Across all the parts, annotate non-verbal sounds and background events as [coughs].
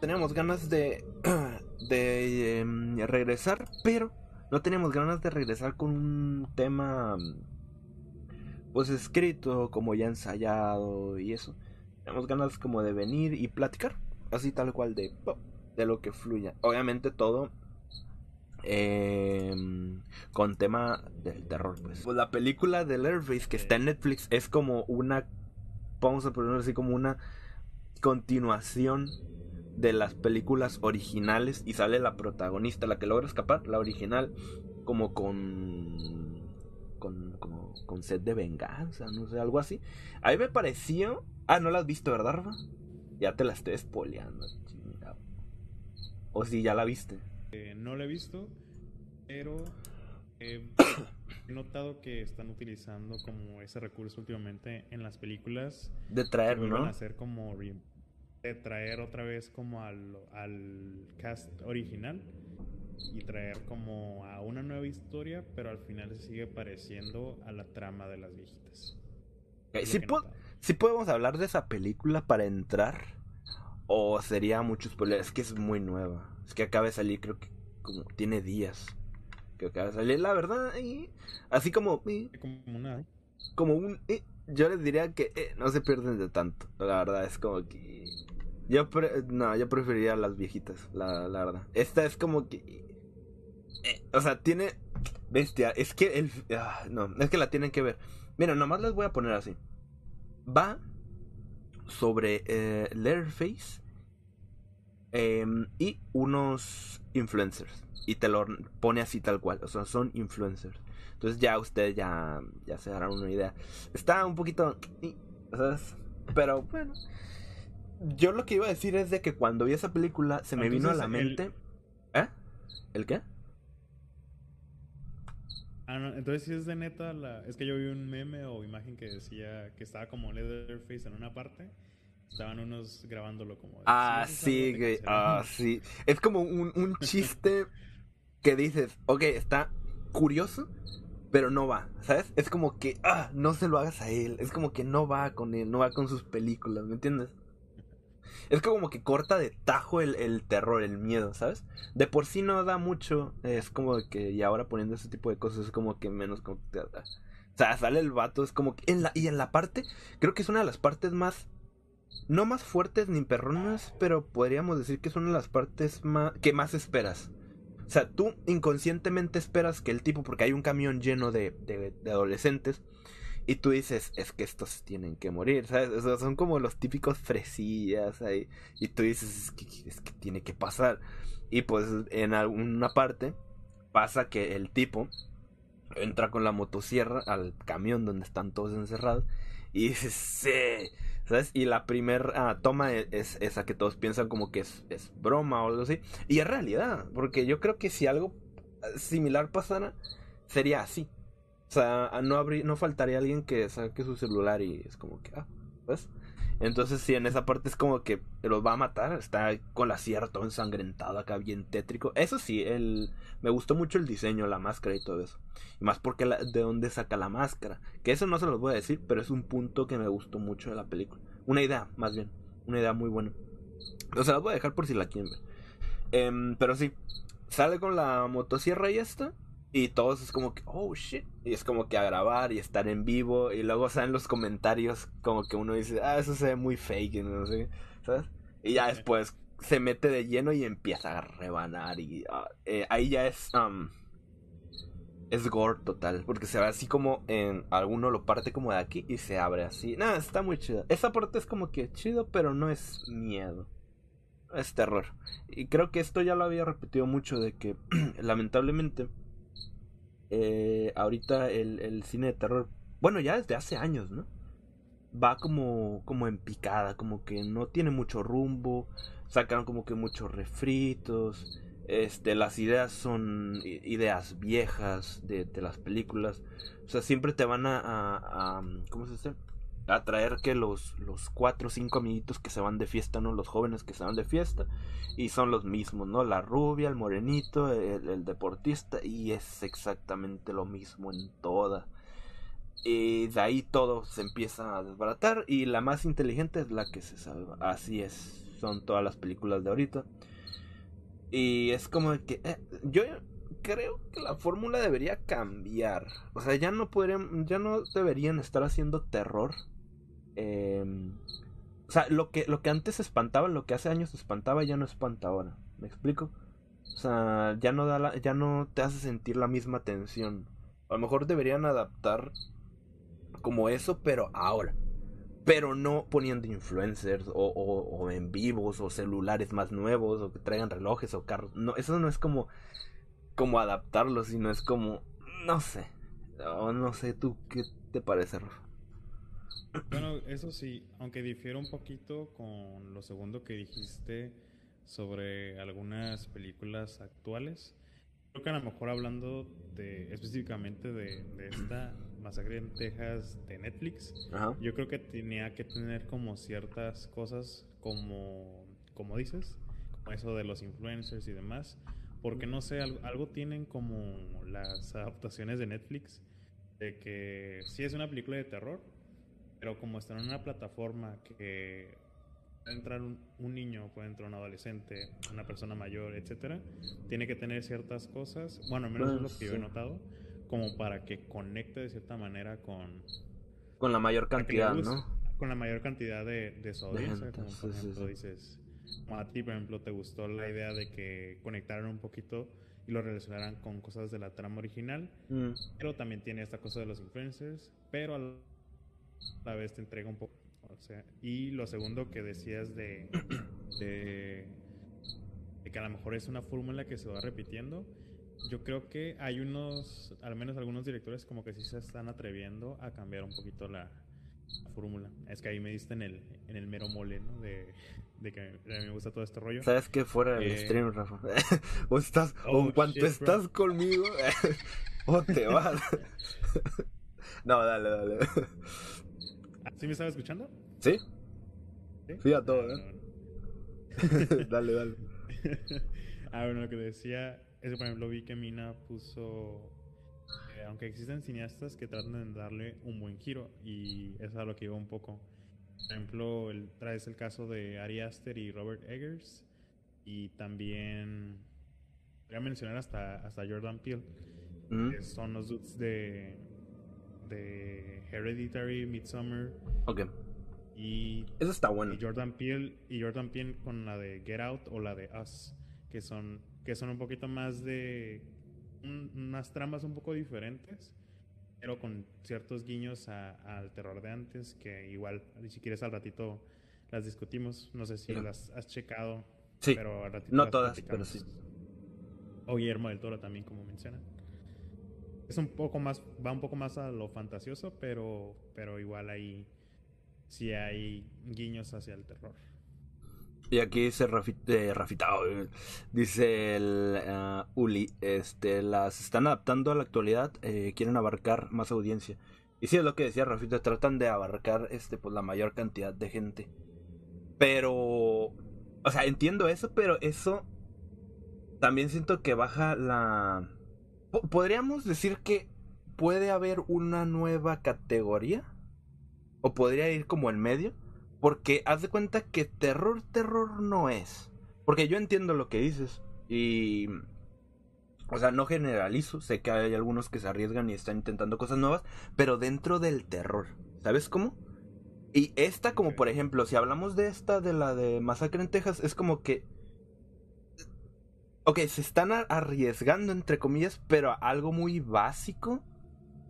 Teníamos ganas de, [clears throat] de em, regresar, pero no teníamos ganas de regresar con un tema pues escrito, como ya ensayado y eso. Tenemos ganas como de venir y platicar, así tal cual de, de lo que fluya. Obviamente todo em, con tema del terror, pues. Pues la película de Leatherface que está en Netflix es como una, vamos a ponerlo así como una continuación de las películas originales y sale la protagonista, la que logra escapar, la original, como con con como con sed de venganza, no sé, algo así. A mí me pareció, ah, no la has visto, ¿verdad, Rafa? Ya te la estoy spoileando, chingado. O si ya la viste. Eh, no la he visto, pero eh, he notado que están utilizando como ese recurso últimamente en las películas. De traer, que ¿no? a hacer como de traer otra vez como al, al cast original y traer como a una nueva historia, pero al final se sigue pareciendo a la trama de las viejitas. ¿Sí, sí podemos hablar de esa película para entrar? ¿O sería mucho spoiler? Es que es muy nueva. Es que acaba de salir, creo que como tiene días. Que acaba de salir, la verdad. y así como, y Como una como un... eh, yo les diría que eh, no se pierden de tanto. La verdad es como que... Yo pre- no, yo preferiría las viejitas, la, la verdad. Esta es como que... eh, o sea, tiene... Bestia, es que el... ah, no, es que la tienen que ver. Mira, nomás les voy a poner así. Va sobre eh, Leatherface em, y unos influencers. Y te lo pone así tal cual. O sea, son influencers. Entonces ya ustedes ya, ya se darán una idea. Está un poquito... ¿sabes? Pero bueno. Yo lo que iba a decir es de que cuando vi esa película se me vino a la Entonces, el- mente... ¿Eh? ¿El qué? Ah, no, entonces si es de neta la... Es que yo vi un meme o imagen que decía que estaba como Leatherface en una parte. Estaban unos grabándolo como... de, Ah, "Sí, sí, algo de güey. cancelar". Ah, sí. Es como un, un [laughs] chiste que dices, ok, está curioso, pero no va, ¿sabes? Es como que, ah, no se lo hagas a él. Es como que no va con él, no va con sus películas, ¿me entiendes? Es como que corta de tajo el, terror, el miedo, ¿sabes? De por sí no da mucho. Es como que, y ahora poniendo ese tipo de cosas, es como que menos como que- O sea, sale el vato, es como que. En la, y en la parte, creo que es una de las partes más. No más fuertes ni perronas, pero podríamos decir que es una de las partes más, que más esperas. O sea, tú inconscientemente esperas que el tipo, porque hay un camión lleno de, de adolescentes, y tú dices, es que estos tienen que morir, ¿sabes? Son como los típicos fresillas ahí. Y tú dices, es que, es que tiene que pasar. Y pues en alguna parte pasa que el tipo entra con la motosierra al camión donde están todos encerrados. Y dices, sí. ¿Sabes? Y la primera toma e- es esa que todos piensan como que es, es broma o algo así. Y es realidad, porque yo creo que si algo similar pasara, sería así. O sea, no, habría, no faltaría alguien que saque su celular y es como que, ah, ¿ves? Entonces, sí, en esa parte es como que los va a matar. Está con la sierra todo ensangrentado acá, bien tétrico. Eso sí, el, me gustó mucho el diseño, la máscara y todo eso. Y más porque la- de dónde saca la máscara. Que eso no se los voy a decir, pero es un punto que me gustó mucho de la película. Una idea, más bien. Una idea muy buena. O sea, las voy a dejar por si la quieren ver. Em, pero sí, sale con la motosierra y esta. Y todos es como que, oh shit. Y es como que a grabar y estar en vivo. Y luego salen los comentarios como que uno dice, ah, eso se ve muy fake. No sé, ¿sabes? Y ya después se mete de lleno y empieza a rebanar. Y ah, eh, ahí ya es. um, es gore total. Porque se ve así como en. Alguno lo parte como de aquí y se abre así. Nada, está muy chido. Esa parte es como que chido, pero no es miedo. Es terror. Y creo que esto ya lo había repetido mucho de que [clears throat] lamentablemente eh, ahorita el, el cine de terror, bueno ya desde hace años, ¿no? Va como, como en picada, como que no tiene mucho rumbo, sacan como que muchos refritos, este, las ideas son ideas viejas de, las películas, o sea, siempre te van a- a- ¿cómo se dice? Atraer que los, los cuatro o cinco amiguitos que se van de fiesta, ¿no? Los jóvenes que se van de fiesta. Y son los mismos, ¿no? La rubia, el morenito, el, deportista. Y es exactamente lo mismo en toda. Y de ahí todo se empieza a desbaratar. Y la más inteligente es la que se salva. Así es. Son todas las películas de ahorita. Y es como que. eh, yo creo que la fórmula debería cambiar. O sea, ya no podrían. Ya no deberían estar haciendo terror. Eh, o sea, lo que, lo que antes espantaba, lo que hace años espantaba, ya no espanta ahora. ¿Me explico? O sea, ya no da la- ya no te hace sentir la misma tensión. A lo mejor deberían adaptar como eso, pero ahora. Pero no poniendo influencers o, o, en vivos o celulares más nuevos o que traigan relojes o carros. No, eso no es como como adaptarlo, sino es como no sé. O no sé tú qué te parece, Rafa. Bueno, eso sí, aunque difiere un poquito con lo segundo que dijiste sobre algunas películas actuales, creo que a lo mejor hablando de específicamente de, de esta masacre en Texas de Netflix, Ajá. yo creo que tenía que tener como ciertas cosas como, como dices, como eso de los influencers y demás, porque no sé, algo, algo tienen como las adaptaciones de Netflix, de que sí es una película de terror, pero como está en una plataforma que puede entrar un, un niño, puede entrar un adolescente, una persona mayor, etcétera, tiene que tener ciertas cosas, bueno, al menos es lo que yo he notado, como para que conecte de cierta manera con, Con la mayor cantidad, guste, ¿no? Con la mayor cantidad de, de su audiencia, como por sí, ejemplo sí. dices, como a ti, por ejemplo, te gustó la idea de que conectaran un poquito y lo relacionaran con cosas de la trama original, Mm. pero también tiene esta cosa de los influencers, pero a la vez te entrega un poco. O sea, y lo segundo que decías de, de, de que a lo mejor es una fórmula que se va repitiendo, yo creo que hay unos, al menos algunos directores como que sí se están atreviendo a cambiar un poquito la, la fórmula. Es que ahí me diste en el, en el mero mole, ¿no? De, de que a mí me gusta todo este rollo. ¿Sabes qué? Fuera del Eh, stream, Rafa. [laughs] o estás, o Oh, en cuanto shit, bro. estás conmigo, [laughs] o te vas. [laughs] no, dale, dale. ¿Sí me estaba escuchando? ¿Sí? ¿Sí? Sí, a todo, ¿eh? [laughs] [laughs] dale, dale. ah, bueno, lo que decía, eso por ejemplo vi que Mina puso, eh, aunque existen cineastas que tratan de darle un buen giro, y eso es a lo que iba un poco. Por ejemplo, el, traes el caso de Ari Aster y Robert Eggers, y también, voy a mencionar hasta, hasta Jordan Peele, Mm, que son los dudes de, de Hereditary, Midsommar, Ok, y eso está bueno. y Jordan Peele y Jordan Peele con la de Get Out o la de Us que son que son un poquito más de un- unas tramas un poco diferentes pero con ciertos guiños a- al terror de antes que igual si quieres al ratito las discutimos. No sé si las has checado Sí, pero al ratito no todas, pero sí. o Guillermo del Toro también como menciona es un poco más va un poco más a lo fantasioso pero pero igual ahí sí hay guiños hacia el terror Y aquí dice eh, Rafita, eh, dice el ah, Uli, este, las están adaptando a la actualidad, eh, quieren abarcar más audiencia. Y sí es lo que decía Rafita, tratan de abarcar este pues la mayor cantidad de gente. Pero o sea, entiendo eso, pero eso también siento que baja la podríamos decir que puede haber una nueva categoría o podría ir como en medio. Porque haz de cuenta que terror, terror no es. Porque yo entiendo lo que dices. Y. O sea, no generalizo. Sé que hay algunos que se arriesgan y están intentando cosas nuevas. Pero dentro del terror. ¿Sabes cómo? Y esta, como por ejemplo, si hablamos de esta, de la de Masacre en Texas, es como que. Ok, se están arriesgando, entre comillas, pero a algo muy básico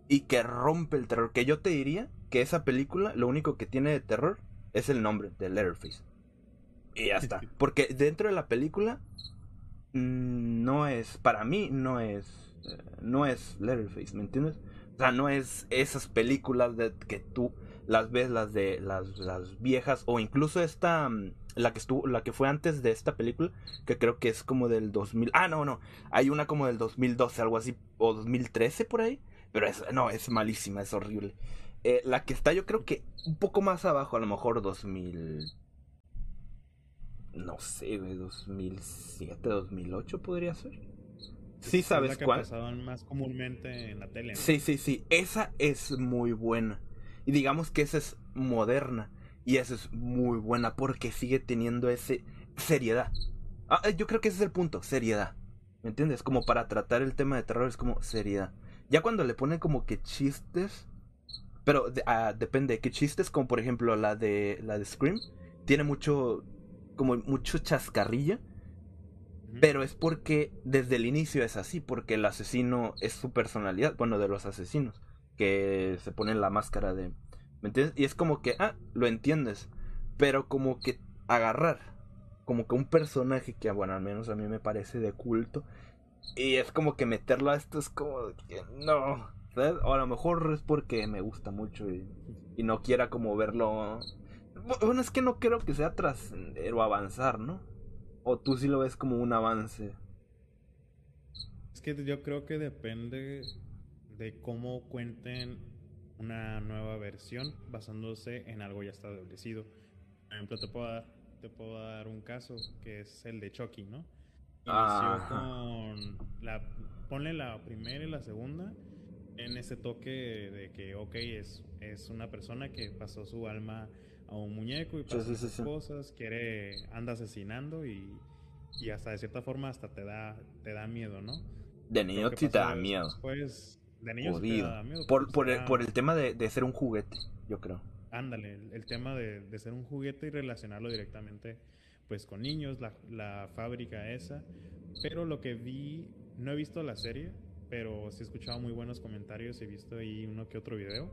y que rompe el terror. Que yo te diría que esa película, lo único que tiene de terror es el nombre de Letterface. Y ya está. Porque dentro de la película mm, no es, para mí no es, eh, no es Letterface, ¿me entiendes? O sea, no es esas películas de que tú las ves, las de las, las viejas, o incluso esta, mm, la que estuvo, la que fue antes de esta película, que creo que es como del 2000. Ah, no, no, hay una como del 2012, algo así, o 2013 por ahí, pero es, no, es malísima, es horrible. Eh, la que está yo creo que un poco más abajo, a lo mejor 2000... No sé, güey, 2007, 2008 podría ser. Sí Es sabes la que cuál. pasaban más comúnmente en la tele. ¿no? Sí, sí, sí. Esa es muy buena. Y digamos que esa es moderna. Y esa es muy buena porque sigue teniendo ese seriedad. Ah, eh, yo creo que ese es el punto, seriedad. ¿Me entiendes? Como para tratar el tema de terror es como seriedad. Ya cuando le ponen como que chistes. Pero de- ah, depende, ¿qué chistes? Como por ejemplo la de la de Scream. Tiene mucho. como mucho chascarrillo. Ujú. Pero es porque desde el inicio es así, porque el asesino es su personalidad, bueno, de los asesinos, que se ponen la máscara de... ¿Me entiendes? Y es como que, ah, lo entiendes, pero como que agarrar, como que un personaje que, bueno, al menos a mí me parece de culto, y es como que meterlo a esto es como que no, ¿sabes? O a lo mejor es porque me gusta mucho y, y no quiera como verlo... Bueno, es que no creo que sea trascender o avanzar, ¿no? ¿O tú sí lo ves como un avance? Es que yo creo que depende de cómo cuenten una nueva versión basándose en algo ya establecido. Por ejemplo, te puedo dar, te puedo dar un caso que es el de Chucky, ¿no? Inició Ajá. con la ponle la primera y la segunda en ese toque de que ok es, es una persona que pasó su alma a un muñeco y pasa sí, sí, cosas, quiere anda asesinando y, y hasta de cierta forma hasta te da te da miedo, ¿no? De niño sí te da miedo. Después, de Jodido. da miedo. Por, por, el, por el tema de, de ser un juguete, yo creo. Ándale, el, el tema de, de ser un juguete y relacionarlo directamente pues con niños, la, la fábrica esa. Pero lo que vi, no he visto la serie, pero sí he escuchado muy buenos comentarios, he visto ahí uno que otro video.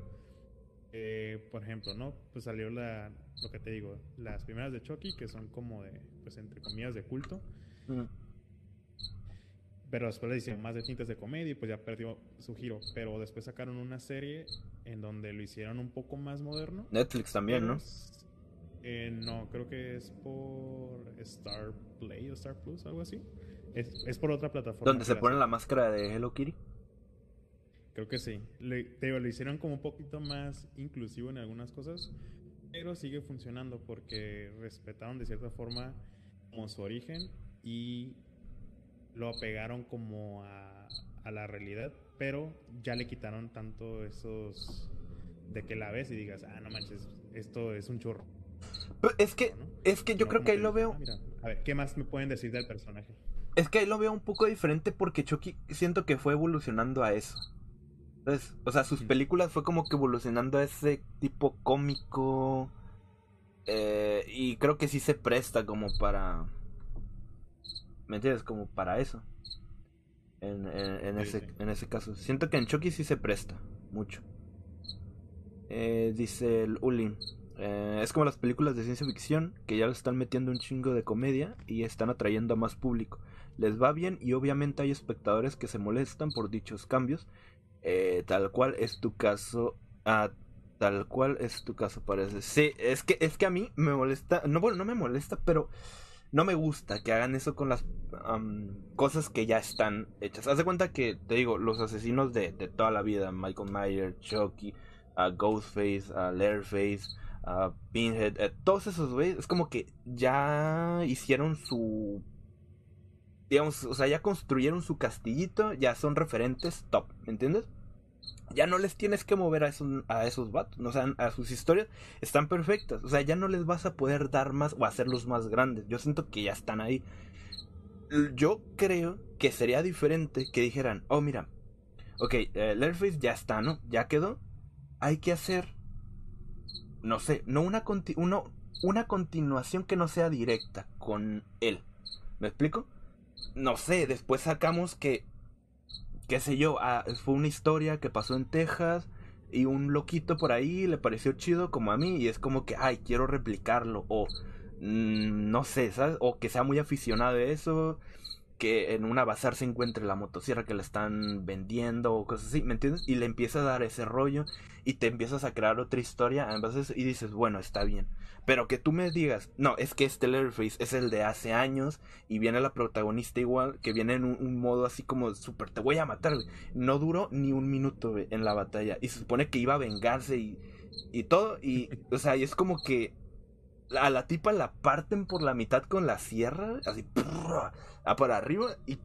Eh, por ejemplo, ¿no? Pues salió la, lo que te digo, las primeras de Chucky, que son como de, pues entre comillas, de culto. Mm. Pero después le hicieron más de tintes de comedia y pues ya perdió su giro. Pero después sacaron una serie en donde lo hicieron un poco más moderno. Netflix también, ¿no? eh, no, creo que es por Star Play o Star Plus, algo así. Es, es por otra plataforma. Donde se pone la máscara de Hello Kitty. Creo que sí. Le, te digo, lo hicieron como un poquito más inclusivo en algunas cosas, pero sigue funcionando porque respetaron de cierta forma como su origen y lo apegaron como a, a la realidad, pero ya le quitaron tanto esos de que la ves y digas, ah, no manches, esto es un chorro. Pero es que, ¿no? es que yo No creo que ahí lo veo. "Ah, mira, a ver, ¿qué más me pueden decir del personaje? Es que ahí lo veo un poco diferente porque Chucky siento que fue evolucionando a eso. Entonces, o sea, sus películas fue como que evolucionando a ese tipo cómico. eh, y creo que sí se presta como para. ¿Me entiendes? Como para eso. En, en- en Sí, ese, en ese caso. Siento que en Chucky sí se presta mucho. Eh, dice el Ulin. eh, es como las películas de ciencia ficción que ya le están metiendo un chingo de comedia y están atrayendo a más público. Les va bien y obviamente hay espectadores que se molestan por dichos cambios. eh, tal cual es tu caso. ah, tal cual es tu caso, parece. Sí, es que, es que a mí me molesta. No, bueno, no me molesta, pero no me gusta que hagan eso con las am, cosas que ya están hechas. Haz de cuenta que, te digo, los asesinos de, de toda la vida, Michael Myers, Chucky, Ghostface, a Leatherface, Pinhead, todos esos güeyes, es como que ya hicieron su... Digamos, o sea, ya construyeron su castillito, ya son referentes top, ¿me entiendes? Ya no les tienes que mover a esos, a esos vatos, o sea, a sus historias están perfectas, o sea, ya no les vas a poder dar más o hacerlos más grandes, yo siento que ya están ahí. Yo creo que sería diferente que dijeran, oh mira, ok, eh, ya está, ¿no? Ya quedó, hay que hacer, no sé, no una, conti- uno- una continuación que no sea directa con él. ¿Me explico? No sé, después sacamos que, qué sé yo, ah, fue una historia que pasó en Texas y un loquito por ahí le pareció chido como a mí y es como que, ay, quiero replicarlo o mm, no sé. O que sea muy aficionado a eso, que en una bazar se encuentre la motosierra que le están vendiendo o cosas así, ¿me entiendes? Y le empieza a dar ese rollo y te empiezas a crear otra historia en base a y dices, bueno, está bien. Pero que tú me digas, no, es que este Leatherface es el de hace años y viene la protagonista igual, que viene en un, modo así como súper, te voy a matar, güey. No duró ni un minuto, güey, en la batalla. Y se supone que iba a vengarse y, y todo. Y, [laughs] o sea, y es como que a la tipa la parten por la mitad con la sierra, así, a por arriba y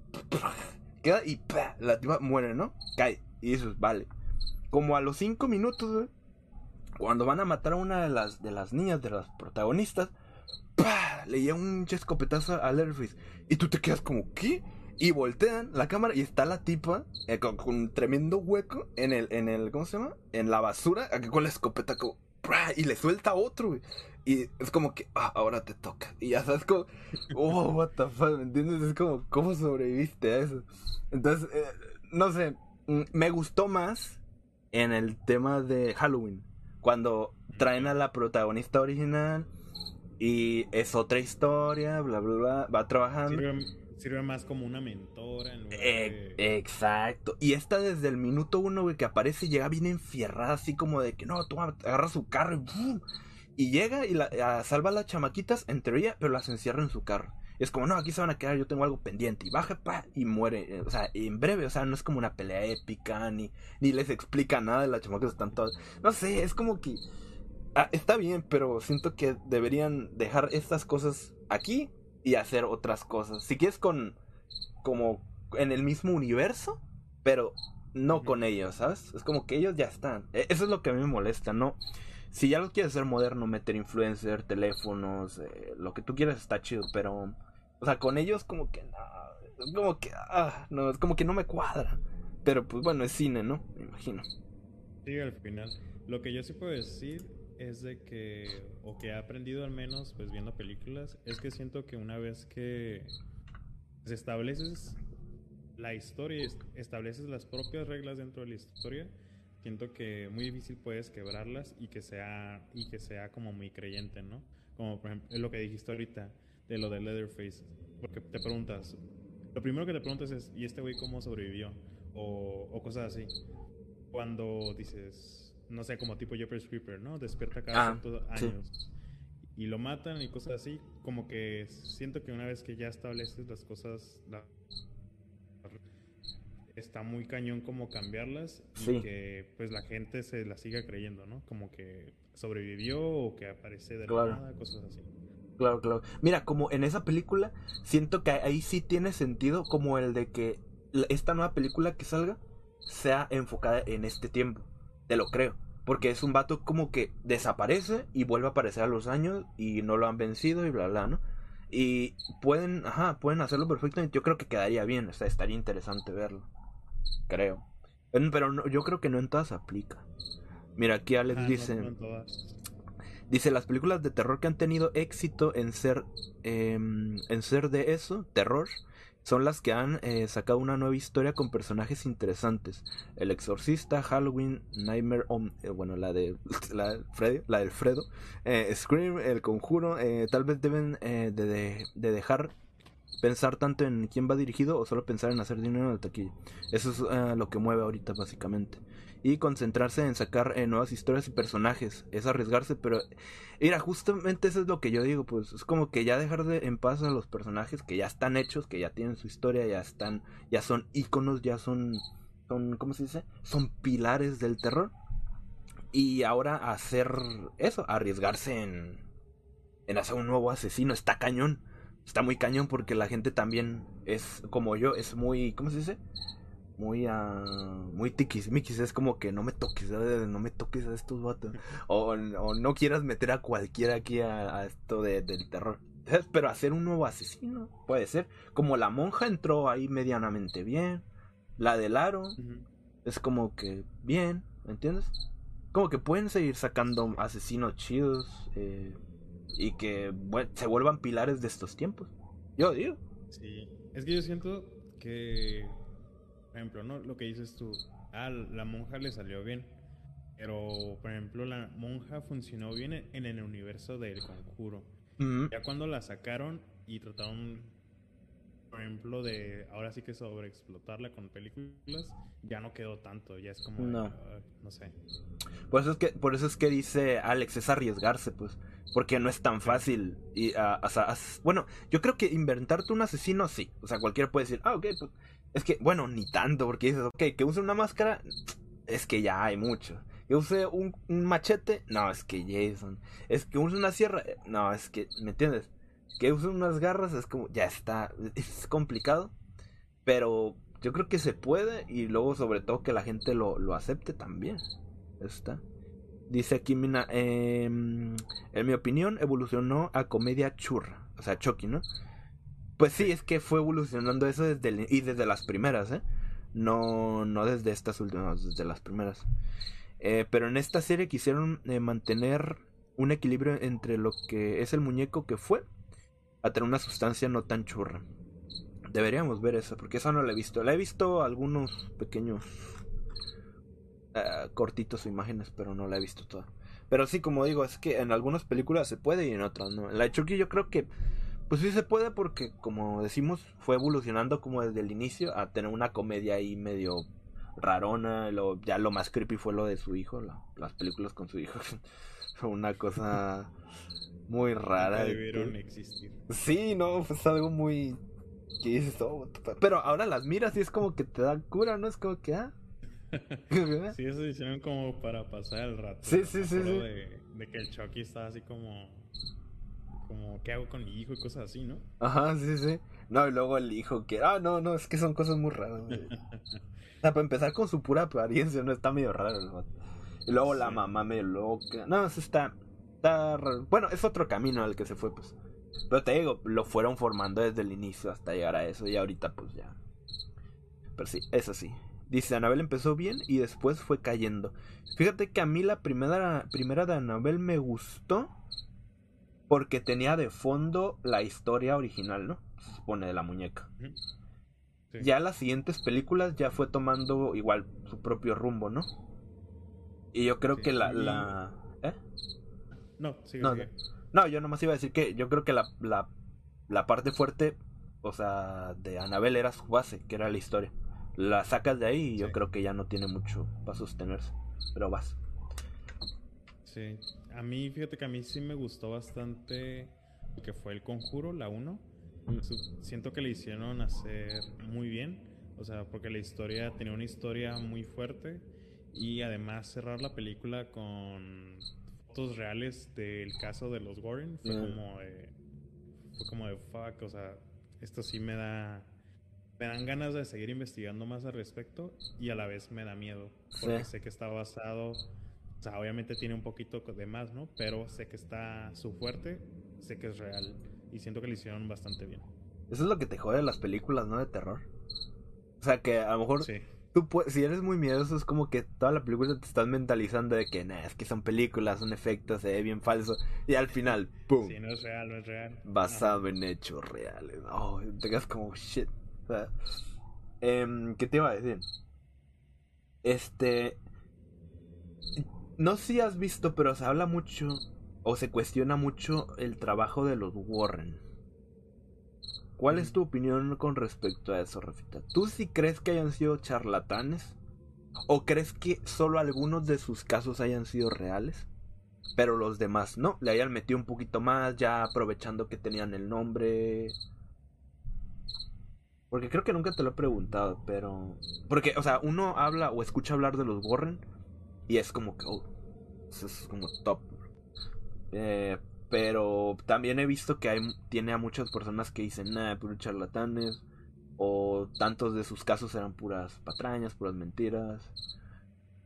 queda y la tipa muere, ¿no? Cae. Y eso vale. Como a los cinco minutos, güey, cuando van a matar a una de las, de las niñas, de las protagonistas, le llega un escopetazo al Leatherface. Y tú te quedas como, ¿qué? Y voltean la cámara y está la tipa eh, con, un tremendo hueco en el, en el, ¿cómo se llama? En la basura, con la escopeta como, y le suelta otro, güey. Y es como que, ah, ahora te toca. Y ya sabes como, oh, what the fuck, ¿me entiendes? Es como, ¿cómo sobreviviste a eso? Entonces, eh, no sé, mm, me gustó más en el tema de Halloween. Cuando traen a la protagonista original y es otra historia, bla, bla, bla, va trabajando. Sirve, más como una mentora. En lugar de... Exacto. Y esta desde el minuto uno, güey, que aparece, llega bien enfierrada, así como de que no, tú agarras su carro y y llega y la, salva a las chamaquitas, en teoría, pero las encierra en su carro. Y es como, no, aquí se van a quedar, yo tengo algo pendiente. Y baja, pa, y muere. Eh, o sea, en breve, o sea, no es como una pelea épica, ni, ni les explica nada de las chamaquitas están todas. No sé, es como que. Ah, está bien, pero siento que deberían dejar estas cosas aquí y hacer otras cosas. Si quieres con. como en el mismo universo, pero no con ellos, ¿sabes? Es como que ellos ya están. E, eso es lo que a mí me molesta, ¿no? si ya lo quieres hacer moderno, meter influencer, teléfonos, eh, lo que tú quieras está chido, pero, o sea, con ellos como que no, como que, ah, no, es como que no me cuadra. Pero pues bueno, es cine, ¿no? Me imagino. Sí, al final. Lo que yo sí puedo decir es de que, o que he aprendido al menos, pues viendo películas, es que siento que una vez que pues, estableces la historia, estableces las propias reglas dentro de la historia, siento que muy difícil puedes quebrarlas y que sea y que sea como muy creyente, ¿no? Como por ejemplo lo que dijiste ahorita de lo de Leatherface, porque te preguntas, lo primero que te preguntas es ¿y este güey cómo sobrevivió? O, o cosas así. Cuando dices, no sé, como tipo Jeffrey Creeper, ¿no? Despierta cada ah, ciertos años. Y lo matan y cosas así, como que siento que una vez que ya estableces las cosas, está muy cañón como cambiarlas y que pues la gente se la siga creyendo, ¿no? Como que sobrevivió o que aparece de la nada, cosas así. Claro, claro. Mira, como en esa película, siento que ahí sí tiene sentido como el de que esta nueva película que salga sea enfocada en este tiempo. Te lo creo. Porque es un vato como que desaparece y vuelve a aparecer a los años y no lo han vencido y bla, bla, ¿no? Y pueden, ajá, pueden hacerlo perfectamente. Yo creo que quedaría bien, o sea, estaría interesante verlo creo. Pero yo creo que no en todas aplica. Mira, aquí Alex ah, dice... dice, las películas de terror que han tenido éxito en ser, em, en ser de eso, terror, son las que han eh, sacado una nueva historia con personajes interesantes. El Exorcista, Halloween, Nightmare on... Eh, bueno, la de [laughs] la, de la del Fredo, eh, Scream, El Conjuro, tal vez deben de, de, dejar pensar tanto en quién va dirigido o solo pensar en hacer dinero en el taquilla. Eso es eh, lo que mueve ahorita básicamente. Y concentrarse en sacar eh, nuevas historias y personajes. Es arriesgarse, pero... Mira, justamente eso es lo que yo digo, pues es como que ya dejar de en paz a los personajes que ya están hechos, que ya tienen su historia, ya están, ya son íconos, ya son, son, ¿cómo se dice? Son pilares del terror. Y ahora hacer eso, arriesgarse en, en hacer un nuevo asesino, está cañón está muy cañón porque la gente también es como yo, es muy, ¿cómo se dice? Muy, uh, muy tiquis, miquis, es como que no me toques, no me toques a estos vatos. O, no quieras meter a cualquiera aquí a, esto de, del terror. [laughs] Pero hacer un nuevo asesino, puede ser. Como la monja entró ahí medianamente bien. La del aro, es como que bien, ¿me entiendes? Como que pueden seguir sacando asesinos chidos. Eh, y que se vuelvan pilares de estos tiempos. Yo digo. Sí, es que yo siento que, ejemplo, ¿no? Lo que dices tú, ah, la monja le salió bien, pero, por ejemplo, la monja funcionó bien en el universo del conjuro. Ya cuando la sacaron y trataron por ejemplo, de ahora sí que sobreexplotarla con películas, ya no quedó tanto, ya es como, No. ah, no sé. Por eso es que, por eso es que dice Alex, es arriesgarse, pues. Porque no es tan fácil. Y, o sea, as- bueno, yo creo que inventarte un asesino, sí. O sea, cualquiera puede decir, ah, ok, pues. Es que, bueno, ni tanto, porque dices, ok, que use una máscara, es que ya hay mucho. Que use un, machete, no, es que Jason. Es que use una sierra, eh, no, es que, ¿me entiendes? Que use unas garras, es como, ya está, es complicado. Pero yo creo que se puede y luego sobre todo que la gente lo, lo acepte también. Está. Dice aquí Mina, em, en mi opinión evolucionó a comedia churra, o sea, Chucky, ¿no? Pues sí, es que fue evolucionando eso desde el- y desde las primeras, ¿eh? No, no desde estas últimas, desde las primeras. Eh, pero en esta serie quisieron eh, mantener un equilibrio entre lo que es el muñeco que fue a tener una sustancia no tan churra. Deberíamos ver eso, porque esa no la he visto. La he visto algunos pequeños eh, cortitos o imágenes, pero no la he visto toda. Pero sí, como digo, es que en algunas películas se puede y en otras no. En la de Chucky yo creo que, pues sí se puede porque, como decimos, fue evolucionando como desde el inicio a tener una comedia ahí medio rarona. Lo, ya lo más creepy fue lo de su hijo, la- las películas con su hijo. [laughs] Fue una cosa muy rara. Que- debieron existir. Sí, no, pues algo muy... que dices, "Oh, what the fuck". Pero ahora las miras y es como que te dan cura, ¿no? Es como que, ah. [laughs] [laughs] Sí, eso se hicieron como para pasar el rato. Sí, sí, sí, sí. De, de que el Chucky estaba así como. Como, ¿qué hago con mi hijo? y cosas así, ¿no? Ajá, sí, sí. No, y luego el hijo que, ah, no, no, es que son cosas muy raras. güey. [laughs] O sea, para empezar con su pura apariencia, no está medio raro el vato. Y luego la mamá medio loca. No, eso está, está raro. Bueno, es otro camino al que se fue, pues. Pero te digo, lo fueron formando desde el inicio hasta llegar a eso y ahorita pues ya. Pero sí, eso sí. Dice, Anabel empezó bien y después fue cayendo. Fíjate que a mí la primera, primera de Anabel me gustó porque tenía de fondo la historia original, ¿no? Se supone de la muñeca. Sí. Ya las siguientes películas ya fue tomando igual su propio rumbo, ¿no? Y yo creo Sí, que la... la... ¿Eh? No, sigue, No, sigue. No, yo nomás iba a decir que yo creo que la, la, la parte fuerte, o sea, de Anabel era su base, que era la historia. La sacas de ahí y yo Sí. creo que ya no tiene mucho para sostenerse. Pero vas. Sí, a mí, fíjate que a mí sí me gustó bastante lo que fue El Conjuro, la 1. Mm. Siento que le hicieron hacer muy bien, o sea, porque la historia tenía una historia muy fuerte y además cerrar la película con fotos reales del caso de los Warren fue Mm. como de, fue como de fuck, o sea, esto sí me da me dan ganas de seguir investigando más al respecto y a la vez me da miedo porque sé que está basado o sea, obviamente tiene un poquito de más, ¿no? Pero sé que está su fuerte, sé que es real y siento que lo hicieron bastante bien. Eso es lo que te jode de las películas, ¿no? De terror. O sea, que a lo mejor Sí. tú puedes, si eres muy miedoso es como que toda la película te estás mentalizando de que, nah, es que son películas, son efectos, se ve bien falso. Y al final, ¡pum! Sí, no es real, no es real. basado en hechos reales. Oh, te quedas como shit. O sea, em, ¿Qué te iba a decir? Este. No sé si has visto, pero se habla mucho o se cuestiona mucho el trabajo de los Warren. ¿Cuál es tu opinión con respecto a eso, Rafita? ¿Tú sí crees que hayan sido charlatanes? ¿O crees que solo algunos de sus casos hayan sido reales? Pero los demás no, le hayan metido un poquito más, ya aprovechando que tenían el nombre. Porque creo que nunca te lo he preguntado, pero. Porque, o sea, uno habla o escucha hablar de los Warren y es como que, oh, eso es como top. Eh, pero también he visto que hay, tiene a muchas personas que dicen, nah, puros charlatanes. O tantos de sus casos eran puras patrañas, puras mentiras.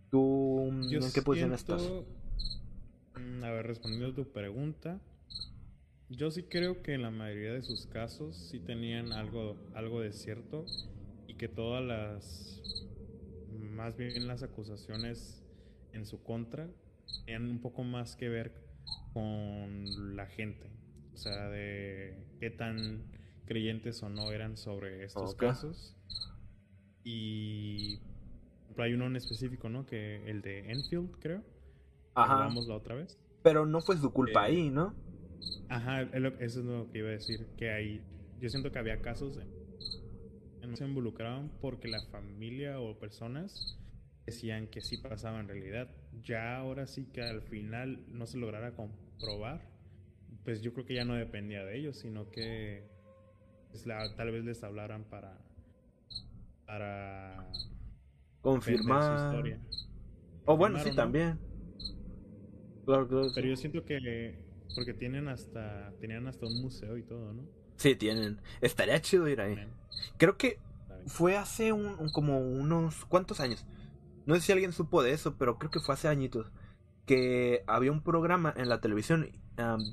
¿Tú Yo en qué posición estás? siento- Mm, A ver, respondiendo a tu pregunta, yo sí creo que en la mayoría de sus casos sí tenían algo, algo de cierto y que todas las, más bien las acusaciones en su contra, tenían un poco más que ver con la gente. O sea, de qué tan creyentes o no eran sobre estos casos. Y hay uno en específico, ¿no? Que el de Enfield, creo. Ajá. Hablamos la otra vez. Pero no fue su culpa Eh, ahí, ¿no? Ajá, eso es lo que iba a decir. Que hay. Yo siento que había casos en no se involucraban porque la familia o personas decían que sí pasaba en realidad. Ya ahora sí que al final no se lograra comprobar, pues yo creo que ya no dependía de ellos, sino que pues, la- tal vez les hablaran para para vender su Confirmar. historia. O bueno, Confirmar sí, no. también. Claro, claro. sí. Pero yo siento que porque tienen hasta tenían hasta un museo y todo, ¿no? Sí, tienen. Estaría chido ir ahí. Creo que fue hace un, un- como unos cuántos años. No sé si alguien supo de eso, pero creo que fue hace añitos que había un programa en la televisión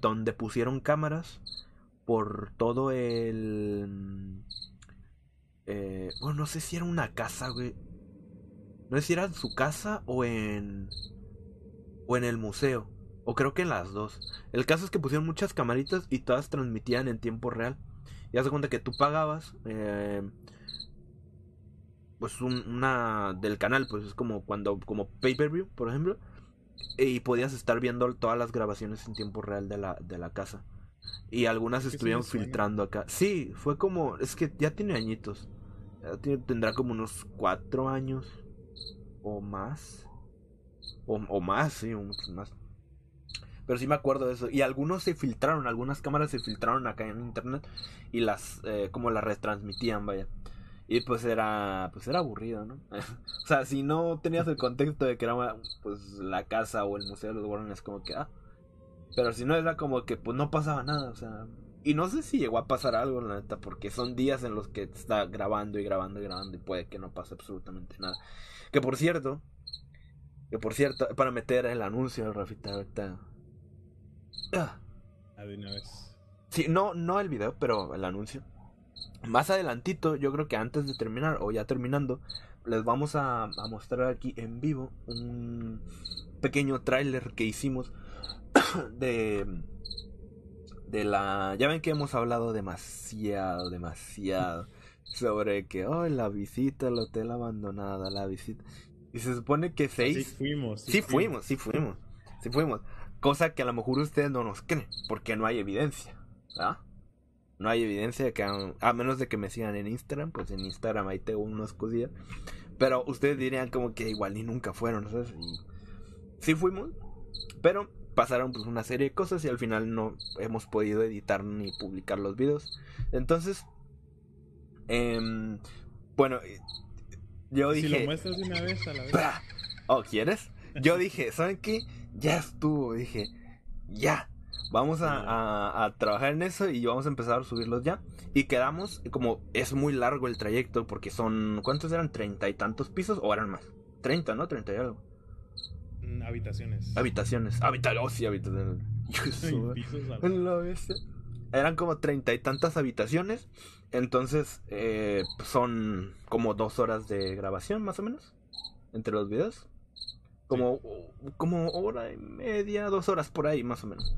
donde pusieron cámaras por todo el eh, bueno, no sé si era una casa, güey. No sé si era en su casa o en o en el museo, o creo que en las dos. El caso es que pusieron muchas camaritas y todas transmitían en tiempo real. Y haz de cuenta que tú pagabas eh, pues un- una del canal, pues es como cuando como pay-per-view, por ejemplo, y podías estar viendo todas las grabaciones en tiempo real de la de la casa. Y algunas estuvieron filtrando acá. Sí, fue como es que ya tiene añitos. Ya tiene- tendrá como unos cuatro años o más. O, o más, sí, o muchos más. Pero sí me acuerdo de eso. Y algunos se filtraron, algunas cámaras se filtraron acá en internet y las, eh, como las retransmitían, vaya. Y pues era, pues era aburrido, ¿no? [laughs] o sea, si no tenías el contexto de que era pues la casa o el museo de los Warren es como que, ah. Pero si no era como que pues no pasaba nada, o sea. Y no sé si llegó a pasar algo, la neta, porque son días en los que está grabando y grabando y grabando y puede que no pase absolutamente nada. Que por cierto, que por cierto, para meter el anuncio, Rafita, ahorita. Ah. Ah, de una vez. Sí, no, no el video, pero el anuncio. Más adelantito, yo creo que antes de terminar, o ya terminando, les vamos a, a mostrar aquí en vivo un pequeño tráiler que hicimos [coughs] de de la ya ven que hemos hablado demasiado demasiado sobre que oh la visita al hotel abandonada la visita y se supone que Sí seis fuimos. Sí fuimos, sí fuimos, sí fuimos. Cosa que a lo mejor ustedes no nos creen, porque no hay evidencia, ¿verdad? No hay evidencia de que, a, a menos de que me sigan en Instagram, pues en Instagram ahí tengo unas cosillas. Pero ustedes dirían como que igual ni nunca fueron, ¿sabes? Y sí fuimos, pero pasaron pues una serie de cosas y al final no hemos podido editar ni publicar los videos. Entonces, em, bueno, eh, yo Si dije... lo muestras de una vez a la vez. [laughs] Oh, ¿quieres? Yo dije, ¿saben qué? Ya estuvo, dije, ya. Vamos a, a- a trabajar en eso y vamos a empezar a subirlos ya. Y quedamos, como es muy largo el trayecto, porque son, ¿cuántos eran? ¿Treinta y tantos pisos o eran más? Treinta, ¿no? Treinta y algo. Mm, Habitaciones. Habitaciones. Habitaciones. Oh, sí, habitaciones. [laughs] Eran como treinta y tantas habitaciones. Entonces, eh, son como dos horas de grabación, más o menos. Entre los videos. Como, como hora y media, dos horas por ahí, más o menos.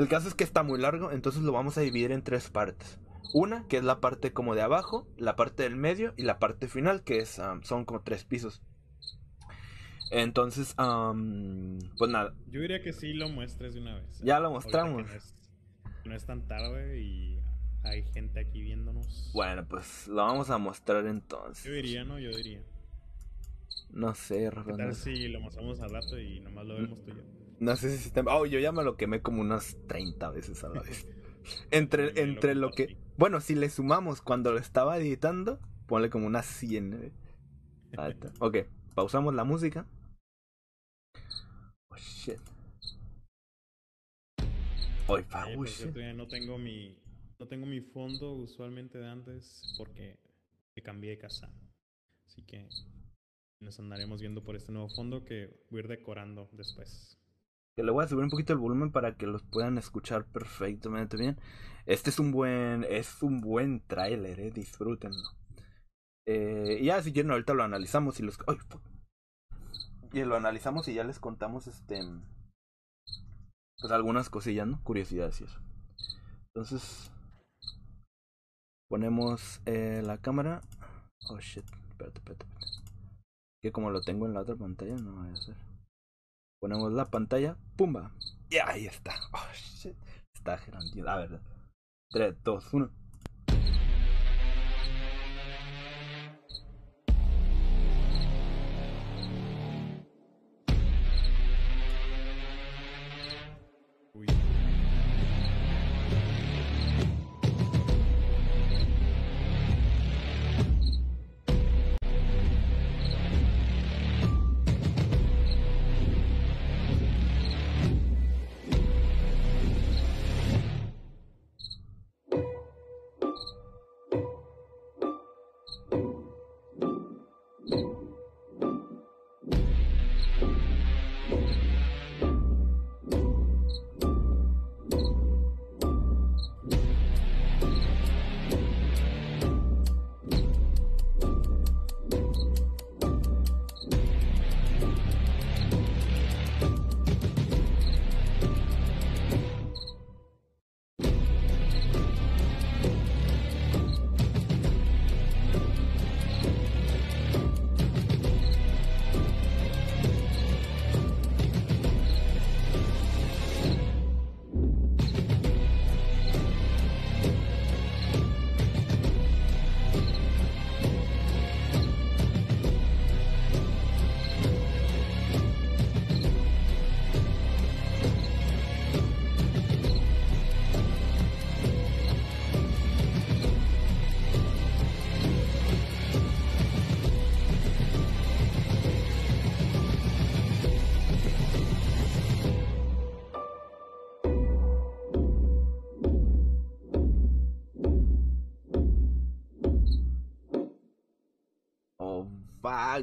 El caso es que está muy largo, entonces lo vamos a dividir en tres partes. Una, que es la parte como de abajo, la parte del medio y la parte final, que es, am, son como tres pisos. Entonces, am, pues nada, Yo diría que sí lo muestres de una vez. Ya lo mostramos. No es, no es tan tarde y hay gente aquí viéndonos. Bueno, pues lo vamos a mostrar Yo entonces. diría, ¿no? Yo diría. No sé, Rafa, ¿Qué tal si lo mostramos al rato y nomás lo vemos tú y yo? No sé si está... Oh, yo ya me lo quemé como unas 30 veces a la vez. [laughs] Entre, entre lo que... compartí. Bueno, si le sumamos cuando lo estaba editando, ponle como unas 100. ¿eh? Ahí está. Ok, pausamos la música. Oh, shit. Oy, pa, Oye, oh, shit. no tengo mi no tengo mi fondo usualmente de antes porque me cambié de casa. Así que nos andaremos viendo por este nuevo fondo que voy a ir decorando después. Que le voy a subir un poquito el volumen para que los puedan escuchar perfectamente bien. Este es un buen, es un buen tráiler, eh, disfrútenlo. Eh, ya si quieren ahorita lo analizamos y los, ay, y lo analizamos y ya les contamos este, pues algunas cosillas, ¿no? Curiosidades y eso. Entonces ponemos eh, la cámara. Oh shit, espérate, espérate, espérate. Que como lo tengo en la otra pantalla no va a ser. Ponemos la pantalla, pumba. Y ahí está. Oh, shit. Está grandioso. La verdad. 3, 2, 1.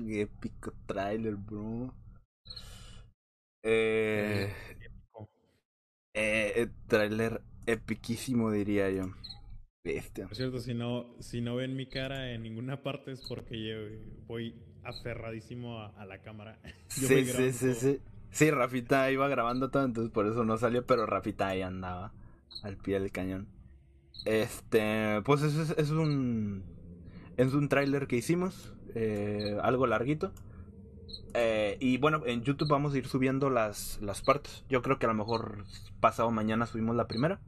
Qué épico trailer, bro. Eh, eh, trailer epiquísimo, diría yo. Bestia. Por cierto, si no, si no ven mi cara en ninguna parte es porque yo voy aferradísimo a, a la cámara. [laughs] Yo Sí, sí, sí, sí. Sí, Rafita iba grabando todo, entonces por eso no salió, pero Rafita ahí andaba, al pie del cañón. Este, pues eso es, es un es un tráiler que hicimos, eh, algo larguito. Eh, y bueno, en YouTube vamos a ir subiendo las, las partes. Yo creo que a lo mejor pasado mañana subimos la primera.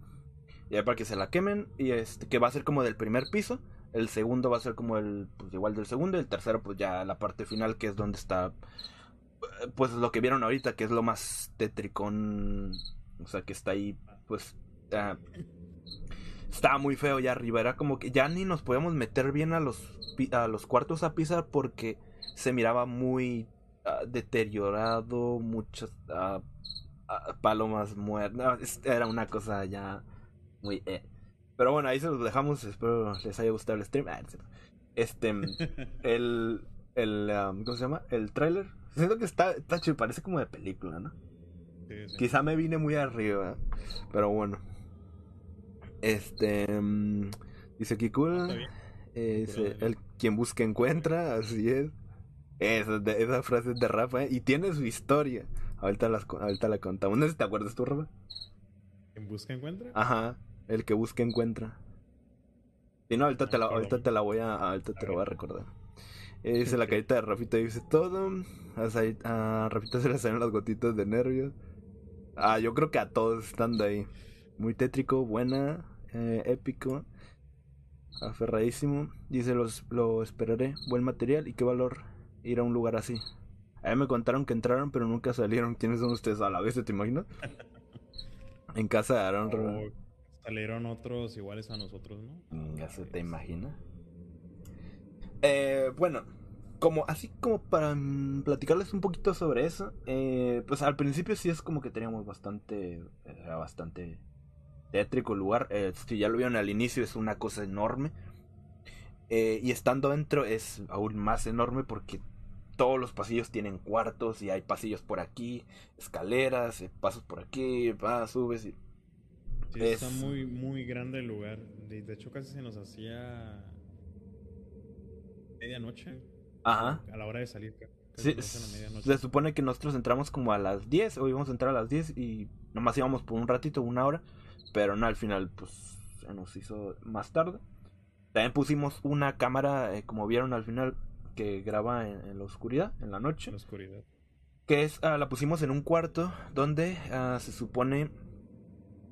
Ya para que se la quemen. Y este, que va a ser como del primer piso. El segundo va a ser como el, pues igual del segundo. Y el tercero, pues ya la parte final, que es donde está, eh, pues lo que vieron ahorita, que es lo más tétricón. O sea, que está ahí, pues, ah, estaba muy feo ya arriba. Era como que ya ni nos podíamos meter bien a los, a los cuartos a pisar porque se miraba muy ah, deteriorado, muchas ah, ah, palomas muertas. Era una cosa ya muy... eh. Pero bueno, ahí se los dejamos. Espero les haya gustado el stream. Este, [laughs] el, el, um, ¿cómo se llama? El tráiler. Siento que está, está chido, parece como de película, ¿no? Sí, sí. Quizá me vine muy arriba, pero bueno. Este, mm, dice bien. Eh, dice, el quien busca encuentra, así es. Esa, es de- esa frase es de Rafa, ¿eh? y tiene su historia. Ahorita, las, ahorita la contamos. No sé si te acuerdas tú, Rafa. ¿En busca encuentra? Ajá, el que busca encuentra. Si no, ahorita No te la, ahorita te la voy a, ahorita te A lo voy a recordar. Eh, dice la carita de Rafita, dice todo. A, a Rafita se le salen las gotitas de nervios. Ah, yo creo que a todos estando ahí. Muy tétrico, buena, eh, épico. Aferradísimo. Dice, los, lo esperaré. Buen material y qué valor ir a un lugar así. A mí me contaron que entraron, pero nunca salieron. ¿Quiénes son ustedes a la vez? ¿Te imaginas? En casa de Aaron. Ro- O salieron otros iguales a nosotros, ¿no? Ya se te imagina. Eh, bueno, como así como para mm, platicarles un poquito sobre eso, eh, pues al principio sí es como que teníamos bastante, era bastante tétrico lugar. Eh, si ya lo vieron al inicio es una cosa enorme. Eh, y estando dentro es aún más enorme porque todos los pasillos tienen cuartos y hay pasillos por aquí, escaleras, eh, pasos por aquí, vas, subes y Sí, Es- está muy, muy grande el lugar. De, de hecho, casi se nos hacía medianoche Ajá. a la hora de salir. Sí, se supone que nosotros entramos como a las 10 o íbamos a entrar a las 10 y nomás íbamos por un ratito, una hora, pero no, al final pues se nos hizo más tarde. También pusimos una cámara, eh, como vieron al final, que graba en, en la oscuridad, en la noche, la oscuridad. que es, ah, la pusimos en un cuarto donde ah, se supone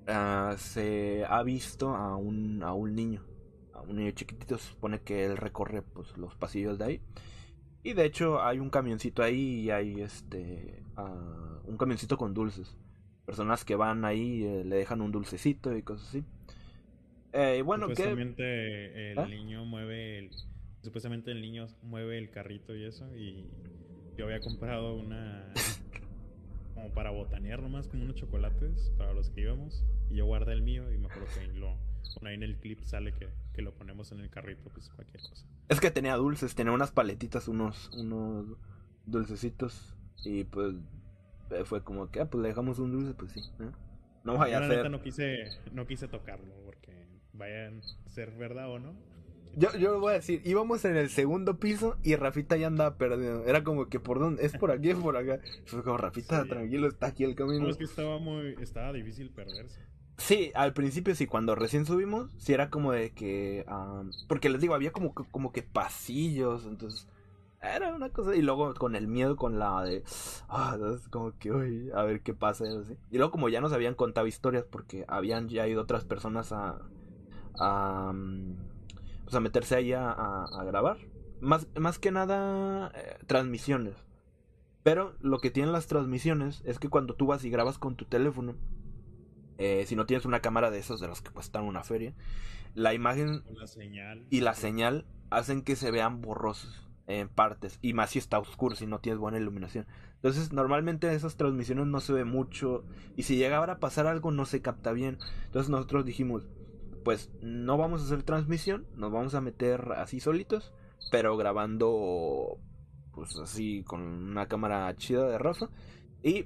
ah, se ha visto a un, a un niño, a un niño chiquitito, se supone que él recorre pues los pasillos de ahí. Y de hecho hay un camioncito ahí y hay este ah, un camioncito con dulces. Personas que van ahí eh, le dejan un dulcecito y cosas así. Eh, y bueno, que supuestamente el ¿Ah? niño mueve el, supuestamente el niño mueve el carrito y eso y yo había comprado una [laughs] como para botanear nomás como unos chocolates para los que íbamos y yo guardé el mío y me acuerdo que lo bueno, ahí en el clip sale que, que lo ponemos en el carrito pues cualquier cosa es que tenía dulces, tenía unas paletitas, unos unos dulcecitos y pues eh, fue como que ah, pues le dejamos un dulce, pues sí. ¿no? Yo vaya a la ser. no quise no quise tocarlo porque vayan a ser verdad o no Yo, yo lo voy a decir, íbamos en el segundo piso y Rafita ya andaba perdido. Era como que por dónde, es por aquí, es por acá. Fue como Rafita, Sí. tranquilo, está aquí el camino. no, es que estaba muy estaba difícil perderse Sí, al principio sí, cuando recién subimos, sí era como de que... am, porque les digo, había como, como que pasillos, entonces... Era una cosa, y luego con el miedo, con la de... Ah, como que, uy, a ver qué pasa, y luego como ya nos habían contado historias, porque habían ya ido otras personas a... a mm, pues a meterse ahí a, grabar. Más, más que nada, eh, transmisiones. Pero lo que tienen las transmisiones es que cuando tú vas y grabas con tu teléfono, eh, si no tienes una cámara de esos de los que cuestan una feria, la imagen con la señal y la señal hacen que se vean borrosos en partes. Y más si está oscuro, si no tienes buena iluminación. Entonces, normalmente en esas transmisiones no se ve mucho. Y si llegara a pasar algo, no se capta bien. Entonces, nosotros dijimos: Pues no vamos a hacer transmisión, nos vamos a meter así solitos, pero grabando pues así con una cámara chida de Rafa. Y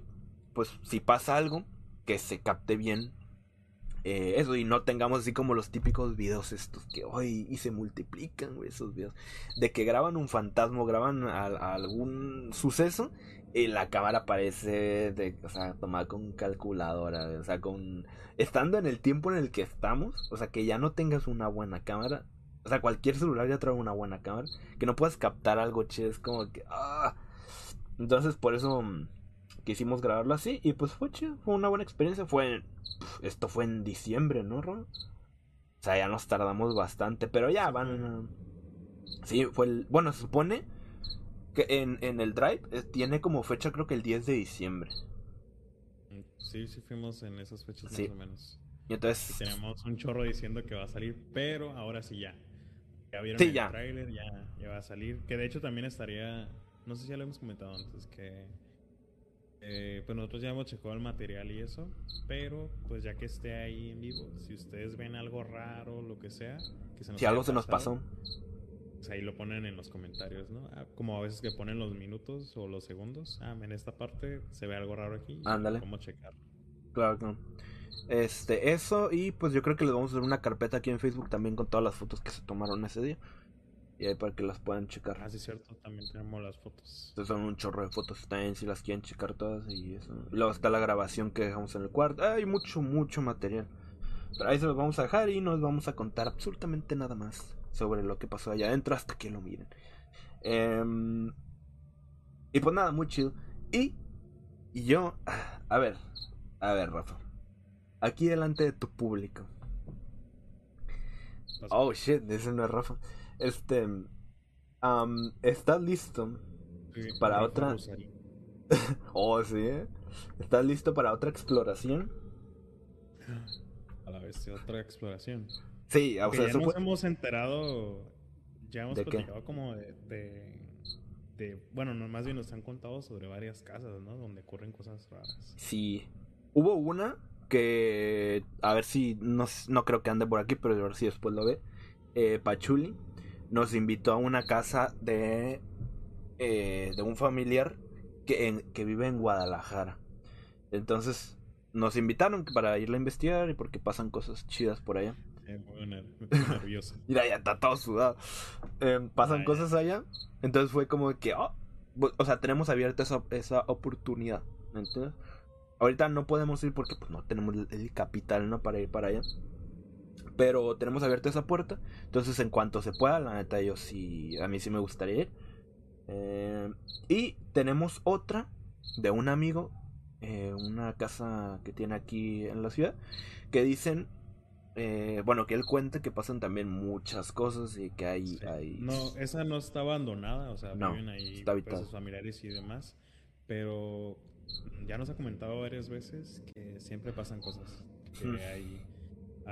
pues si pasa algo, que se capte bien eh, eso y no tengamos así como los típicos videos estos que hoy y se multiplican, güey, esos videos. De que graban un fantasma, graban algún suceso y la cámara aparece, de, o sea, tomada con calculadora, o sea, con... Estando en el tiempo en el que estamos, o sea, que ya no tengas una buena cámara, o sea, cualquier celular ya trae una buena cámara, que no puedas captar algo chido, es como que... Ah. Entonces, por eso quisimos grabarlo así y pues fue chido, fue una buena experiencia, fue... Esto fue en diciembre, ¿no, Ron? O sea, ya nos tardamos bastante, pero ya van... Sí, fue el... Bueno, se supone que en, en el Drive eh, tiene como fecha creo que el 10 de diciembre. Sí, sí fuimos en esas fechas más o menos. Y entonces... tenemos un chorro diciendo que va a salir, pero ahora sí ya. Ya vieron el trailer, ya, ya va a salir. Que de hecho también estaría... No sé si ya lo hemos comentado antes, que... Eh, pues nosotros ya hemos checado el material y eso, pero pues ya que esté ahí en vivo, si ustedes ven algo raro, lo que sea, que si algo se nos pasó, pues ahí lo ponen en los comentarios, ¿no? Ah, como a veces que ponen los minutos o los segundos. Ah, en esta parte se ve algo raro aquí. Ándale. ¿Cómo checar? Claro, claro. Este, eso, y pues yo creo que les vamos a hacer una carpeta aquí en Facebook también con todas las fotos que se tomaron ese día. Y ahí para que las puedan checar. Ah, sí, cierto, también tenemos las fotos. Entonces son un chorro de fotos también si las quieren checar todas y eso. Y luego está la grabación que dejamos en el cuarto. Hay mucho, mucho material. Pero ahí se los vamos a dejar y nos vamos a contar absolutamente nada más sobre lo que pasó allá adentro hasta que lo miren. Em, y pues nada, muy chido. Y, y yo, a ver, a ver, Rafa. Aquí delante de tu público. Oh shit, ese no es Rafa. Este, ¿estás listo para otra? [laughs] oh, sí, ¿eh? ¿Estás listo para otra exploración? A la vez, otra exploración. Sí, o sea, ya nos hemos enterado, ya hemos platicado como de, de, bueno, no, más bien nos han contado sobre varias casas, ¿no? Donde ocurren cosas raras. Sí, hubo una que, a ver si, no, no creo que ande por aquí, pero a ver si después lo ve, eh, Pachuli nos invitó a una casa de, eh, de un familiar que, que vive en Guadalajara. Entonces, nos invitaron para irla a investigar y porque pasan cosas chidas por allá. [laughs] Mira, ya está todo sudado. Em, pasan cosas allá. Entonces fue como que, oh, o sea, tenemos abierta esa, esa oportunidad. ¿Entiendes? Ahorita no podemos ir porque pues, no tenemos el, capital ¿no? para ir para allá. Pero tenemos abierta esa puerta. Entonces, en cuanto se pueda, la neta, yo sí, a mí sí me gustaría ir. Em, y tenemos otra de un amigo, eh, una casa que tiene aquí en la ciudad, que dicen eh, bueno, que él cuente que pasan también muchas cosas y que hay... hay... No, esa no está abandonada, o sea, viven ahí pues, sus familiares y demás, pero ya nos ha comentado varias veces que siempre pasan cosas, que hay,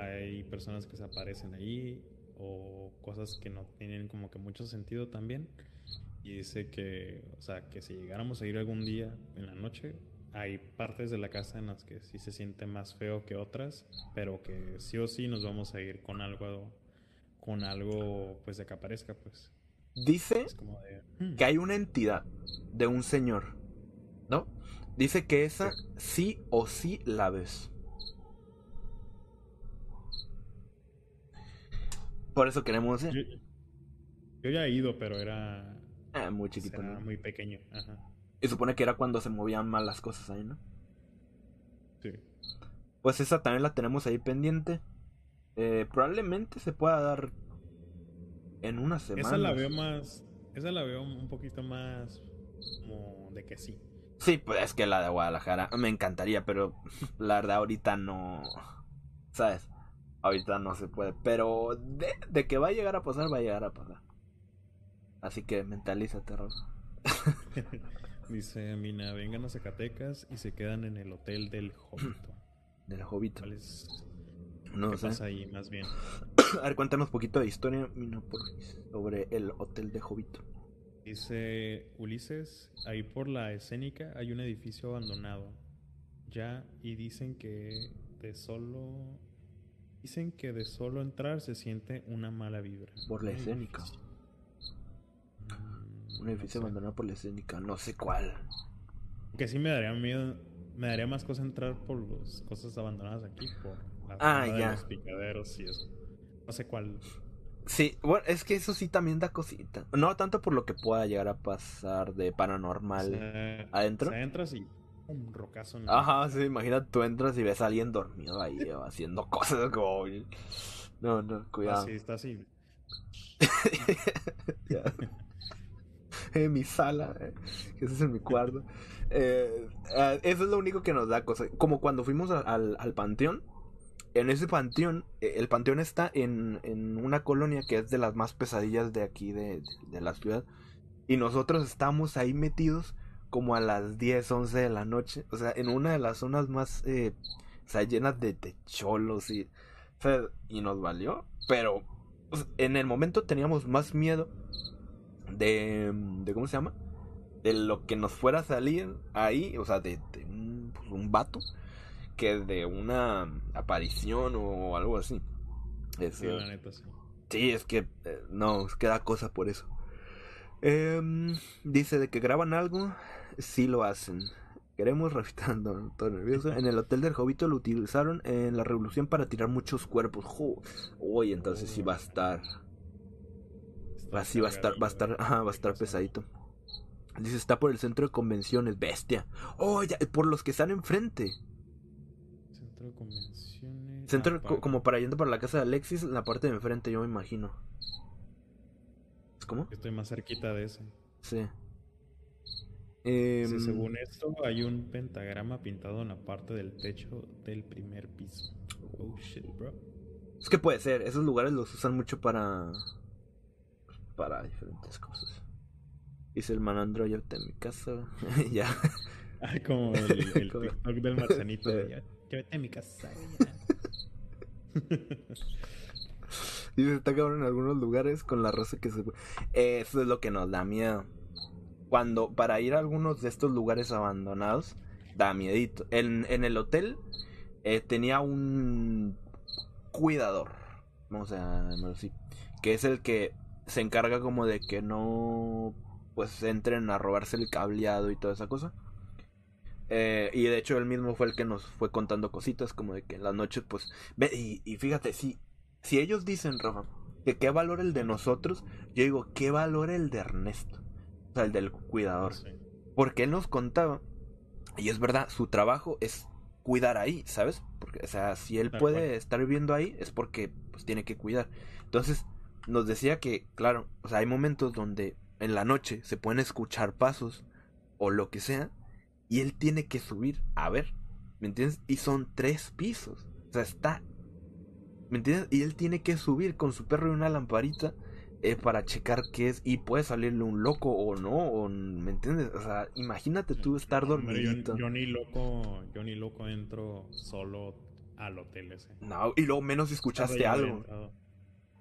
hay personas que se aparecen ahí o cosas que no tienen como que mucho sentido también. Y dice que, o sea, que si llegáramos a ir algún día en la noche, hay partes de la casa en las que sí se siente más feo que otras, pero que sí o sí nos vamos a ir con algo, con algo, pues de que aparezca, pues. Dice hmm". que hay una entidad de un señor, ¿no? Dice que esa sí, o sí la ves. Por eso queremos ir. Yo, ya he ido, pero era... Ah, muy chiquito. Era muy pequeño. Ajá. Y supone que era cuando se movían mal las cosas ahí, ¿no? Sí. Pues esa también la tenemos ahí pendiente. Eh, probablemente se pueda dar en una semana. Esa la veo más. Esa la veo un poquito más como de que sí. Sí, pues es que la de Guadalajara me encantaría, pero [laughs] la verdad ahorita no. ¿Sabes? Ahorita no se puede. Pero de, de que va a llegar a pasar, va a llegar a pasar. Así que mentalízate, Rosa. [laughs] Dice Mina, vengan a Zacatecas y se quedan en el hotel del Jovito. [clears throat] Del Jovito. ¿Cuál No ¿Qué pasa ahí, más bien? [clears throat] a ver, cuéntanos un poquito de historia, Mina, por, sobre el hotel de Jovito. Dice Ulises, ahí por la escénica hay un edificio abandonado. Ya, y dicen que de solo... Dicen que de solo entrar se siente una mala vibra. Por la escénica. Un edificio sé. abandonado por la escénica. No sé cuál. Que sí me daría miedo. Me daría más cosa entrar por las cosas abandonadas aquí. Por la Ah, de los picaderos y eso. No sé cuál. Sí, bueno, es que eso sí también da cosita. No tanto por lo que pueda llegar a pasar de paranormal. ¿Adentro? o sea, entras y un rocazo en la- Ajá, sí, imagina tú entras y ves a alguien dormido ahí o haciendo cosas como... No, no, cuidado. Así, está así. [laughs] [laughs] En mi sala, eh, ese es en mi cuarto. Eh, ah, eso es lo único que nos da cosa. Como cuando fuimos a- al, al panteón. En ese panteón, eh, el panteón está en, en una colonia que es de las más pesadillas de aquí, de, de la ciudad. Y nosotros estamos ahí metidos como a las 10, 11 de la noche. O sea, en una de las zonas más, eh, o sea, llenas de techolos y, o sea, y nos valió. Pero o sea, en el momento teníamos más miedo de, de ¿cómo se llama? De lo que nos fuera a salir ahí, o sea, de, de un, pues, un vato, que de una aparición o algo así. Es, Sí, la neta, sí. Sí, es que eh, no, es que da cosa por eso. Em, dice de que graban algo, sí lo hacen. Queremos refitando, todo nervioso. En el hotel del Jovito lo utilizaron en la revolución para tirar muchos cuerpos. Uy, entonces sí va a estar. Así va a estar, va a estar, ajá, va a estar pesadito. Dice, está por el centro de convenciones, bestia. Oh, ya, por los que están enfrente. Centro de convenciones. Centro Ah, como para yendo para la casa de Alexis, en la parte de enfrente, yo me imagino. ¿Es cómo? Estoy más cerquita de ese. Sí. Sí, Em, según esto, hay un pentagrama pintado en la parte del techo del primer piso. Oh shit, bro. Es que puede ser, esos lugares los usan mucho para. para diferentes cosas. Dice el manandro, [laughs] [laughs] yo en mi casa. ya. Ay, como el, el Como- TikTok del marcianito. de, Sí. ya, vete a mi casa. ya". Dice, está cabrón en algunos lugares con la raza que se. Eso es lo que nos da miedo. Cuando, para ir a algunos de estos lugares abandonados, da miedito. En, en el hotel eh, tenía un cuidador. Vamos a llamarlo. Que es el que se encarga como de que no pues entren a robarse el cableado y toda esa cosa. Eh, y de hecho él mismo fue el que nos fue contando cositas como de que en las noches pues... Ve, y, y fíjate, si, si ellos dicen, Rafa, que qué valor el de nosotros, yo digo, ¿qué valor el de Ernesto? Sea, el del cuidador. Sí. Porque él nos contaba, y es verdad, su trabajo es cuidar ahí, ¿sabes? Porque, o sea, si él Tal puede cual. estar viviendo ahí, es porque pues tiene que cuidar. Entonces, nos decía que, claro, o sea, hay momentos donde en la noche se pueden escuchar pasos o lo que sea, y él tiene que subir a ver, ¿me entiendes? Y son tres pisos, o sea, está, ¿me entiendes? Y él tiene que subir con su perro y una lamparita eh, para checar qué es, y puede salirle un loco o no, o, ¿me entiendes? O sea, imagínate tú estar No, yo- dormidito. Yo, ni loco, yo ni loco entro solo al hotel ese. No, y luego menos si escuchaste algo.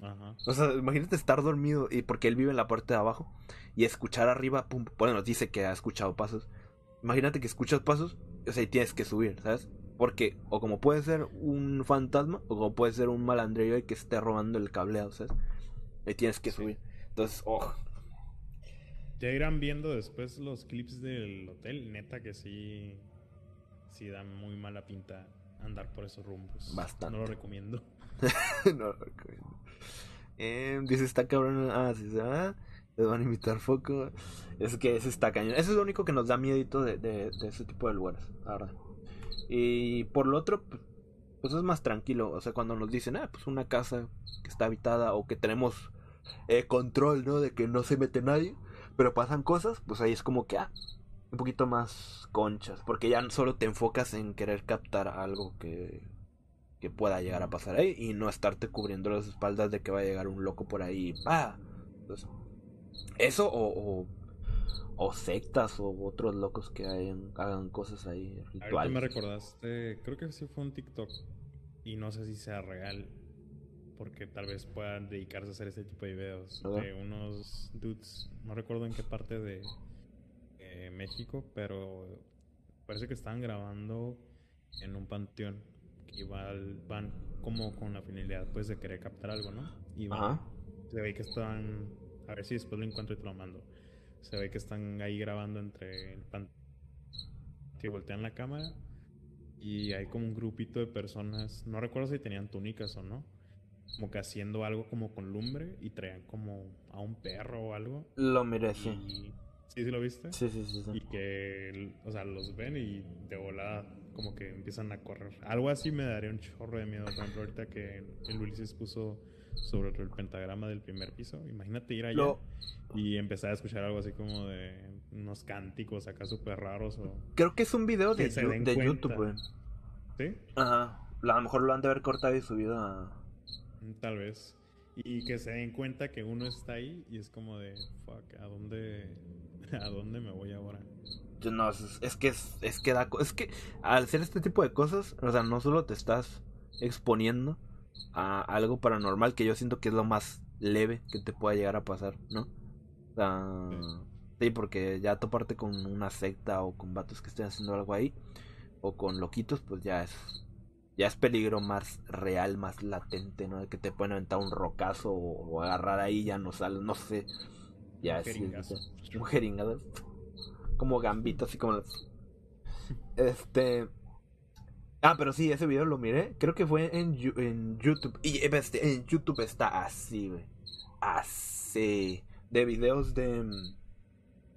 Ajá. O sea, imagínate estar dormido y porque él vive en la parte de abajo y escuchar arriba, pum, bueno, nos dice que ha escuchado pasos. Imagínate que escuchas pasos, o sea, y tienes que subir, ¿sabes? Porque o como puede ser un fantasma o como puede ser un malandrillo que esté robando el cableado, ¿sabes? Y tienes que Sí. subir. Entonces, oh, Ya irán viendo después los clips del hotel. Neta que sí. Sí da muy mala pinta andar por esos rumbos. Bastante. [laughs] No lo recomiendo. no lo recomiendo. Eh, dice, está cabrón. Ah, sí, sí, ah, les van a invitar foco. Es que ese está cañón. Eso es lo único que nos da miedito de, de, de ese tipo de lugares, la verdad. Y por lo otro, pues es más tranquilo. O sea, cuando nos dicen, ah, pues una casa que está habitada o que tenemos eh, control, ¿no? De que no se mete nadie, pero pasan cosas, pues ahí es como que, ah, un poquito más conchas. Porque ya solo te enfocas en querer captar algo que, que pueda llegar a pasar ahí y no estarte cubriendo las espaldas de que va a llegar un loco por ahí. ¡Pah! Entonces, eso o, o, o sectas o otros locos que hayan, hagan cosas ahí, Ahorita rituales. me recordaste. Creo que sí fue un TikTok. Y no sé si sea real. Porque tal vez puedan dedicarse a hacer ese tipo de videos. De unos dudes. No recuerdo en qué parte de eh, México. Pero parece que estaban grabando en un panteón. Igual van como con la finalidad pues de querer captar algo, ¿no? Y van, Ajá. se ve que estaban. A ver si después lo encuentro y te lo mando. se ve que están ahí grabando entre el pan que voltean la cámara y hay como un grupito de personas, no recuerdo si tenían túnicas o no, como que haciendo algo como con lumbre y traían como a un perro o algo. Lo miré, sí. Y... ¿Sí, sí lo viste? Sí, sí, sí. sí. Y que, o sea, los ven y de volada como que empiezan a correr. Algo así me daría un chorro de miedo. Por ejemplo, ahorita que el Ulises puso sobre el pentagrama del primer piso. Imagínate ir allá Lo- y empezar a escuchar algo así como de unos cánticos acá súper raros o... Creo que es un video de, de. YouTube, güey. ¿Sí? Ajá. A lo mejor lo han de haber cortado y subido a. Tal vez. Y que se den cuenta que uno está ahí y es como de, fuck, ¿a dónde, [laughs] ¿a dónde me voy ahora? Yo No, es, es que es, es que da es que al hacer este tipo de cosas, o sea, no solo te estás exponiendo a algo paranormal que yo siento que es lo más leve que te pueda llegar a pasar, ¿no? O sea, sí, porque ya toparte con una secta o con vatos que estén haciendo algo ahí o con loquitos, pues ya es ya es peligro más real, más latente, ¿no? De que te pueden aventar un rocazo o, o agarrar ahí ya no sale, no sé. Ya jeringazo. un jeringazo. Como gambito, así como las- Este. Ah, pero sí, ese video lo miré. Creo que fue en, YouTube. Y este, en YouTube está así, güey. Así. De videos de. mm,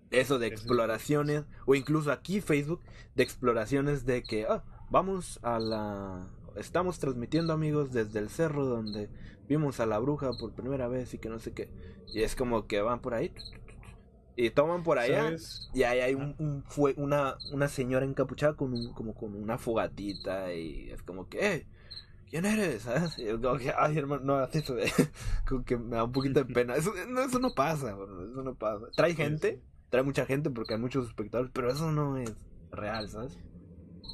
Eso, de exploraciones. O incluso aquí, Facebook. De exploraciones de que. Ah, vamos a la. Estamos transmitiendo, amigos, desde el cerro donde vimos a la bruja por primera vez y que no sé qué. Y es como que van por ahí. Y toman por allá. ¿Sabes? Y ahí hay un, un fue una, una señora encapuchada con un, como con una fogatita y es como que, "Eh, ¿quién eres? ¿Sabes? Y yo como que, ay hermano, no eso, de-". [laughs] como que me da un poquito de pena. Eso no, eso no pasa, bro, eso no pasa. Trae gente, trae mucha gente porque hay muchos espectadores, pero eso no es real, ¿sabes?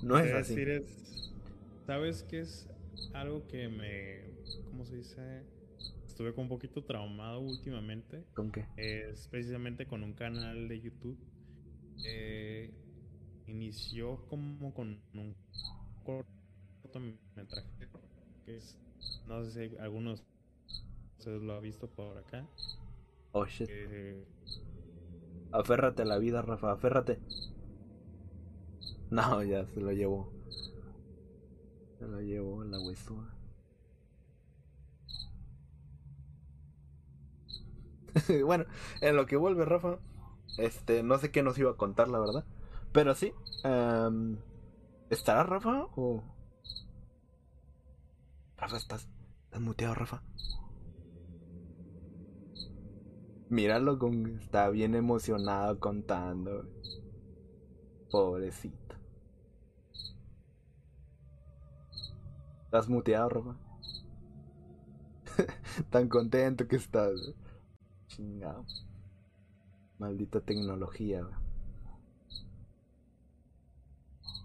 No es así. decir es- ¿Sabes qué es algo que me... ¿Cómo se dice? Estuve como un poquito traumado últimamente. ¿Con qué? Es precisamente con un canal de YouTube. Eh, inició como con un cortometraje. Que es, no sé si algunos ustedes lo ha visto por acá. Oh shit. Eh, Aférrate a la vida, Rafa, aférrate. [laughs] No, ya se lo llevó. Se lo llevó la huesuda. [laughs] bueno, en lo que vuelve Rafa, este, no sé qué nos iba a contar, la verdad. Pero sí, em, ¿estará Rafa o...? Rafa, ¿estás, estás muteado, Rafa? Míralo con... Está bien emocionado contando. Pobrecito. ¿Estás muteado, Rafa? [laughs] Tan contento que estás. güey. Chingado. Maldita tecnología.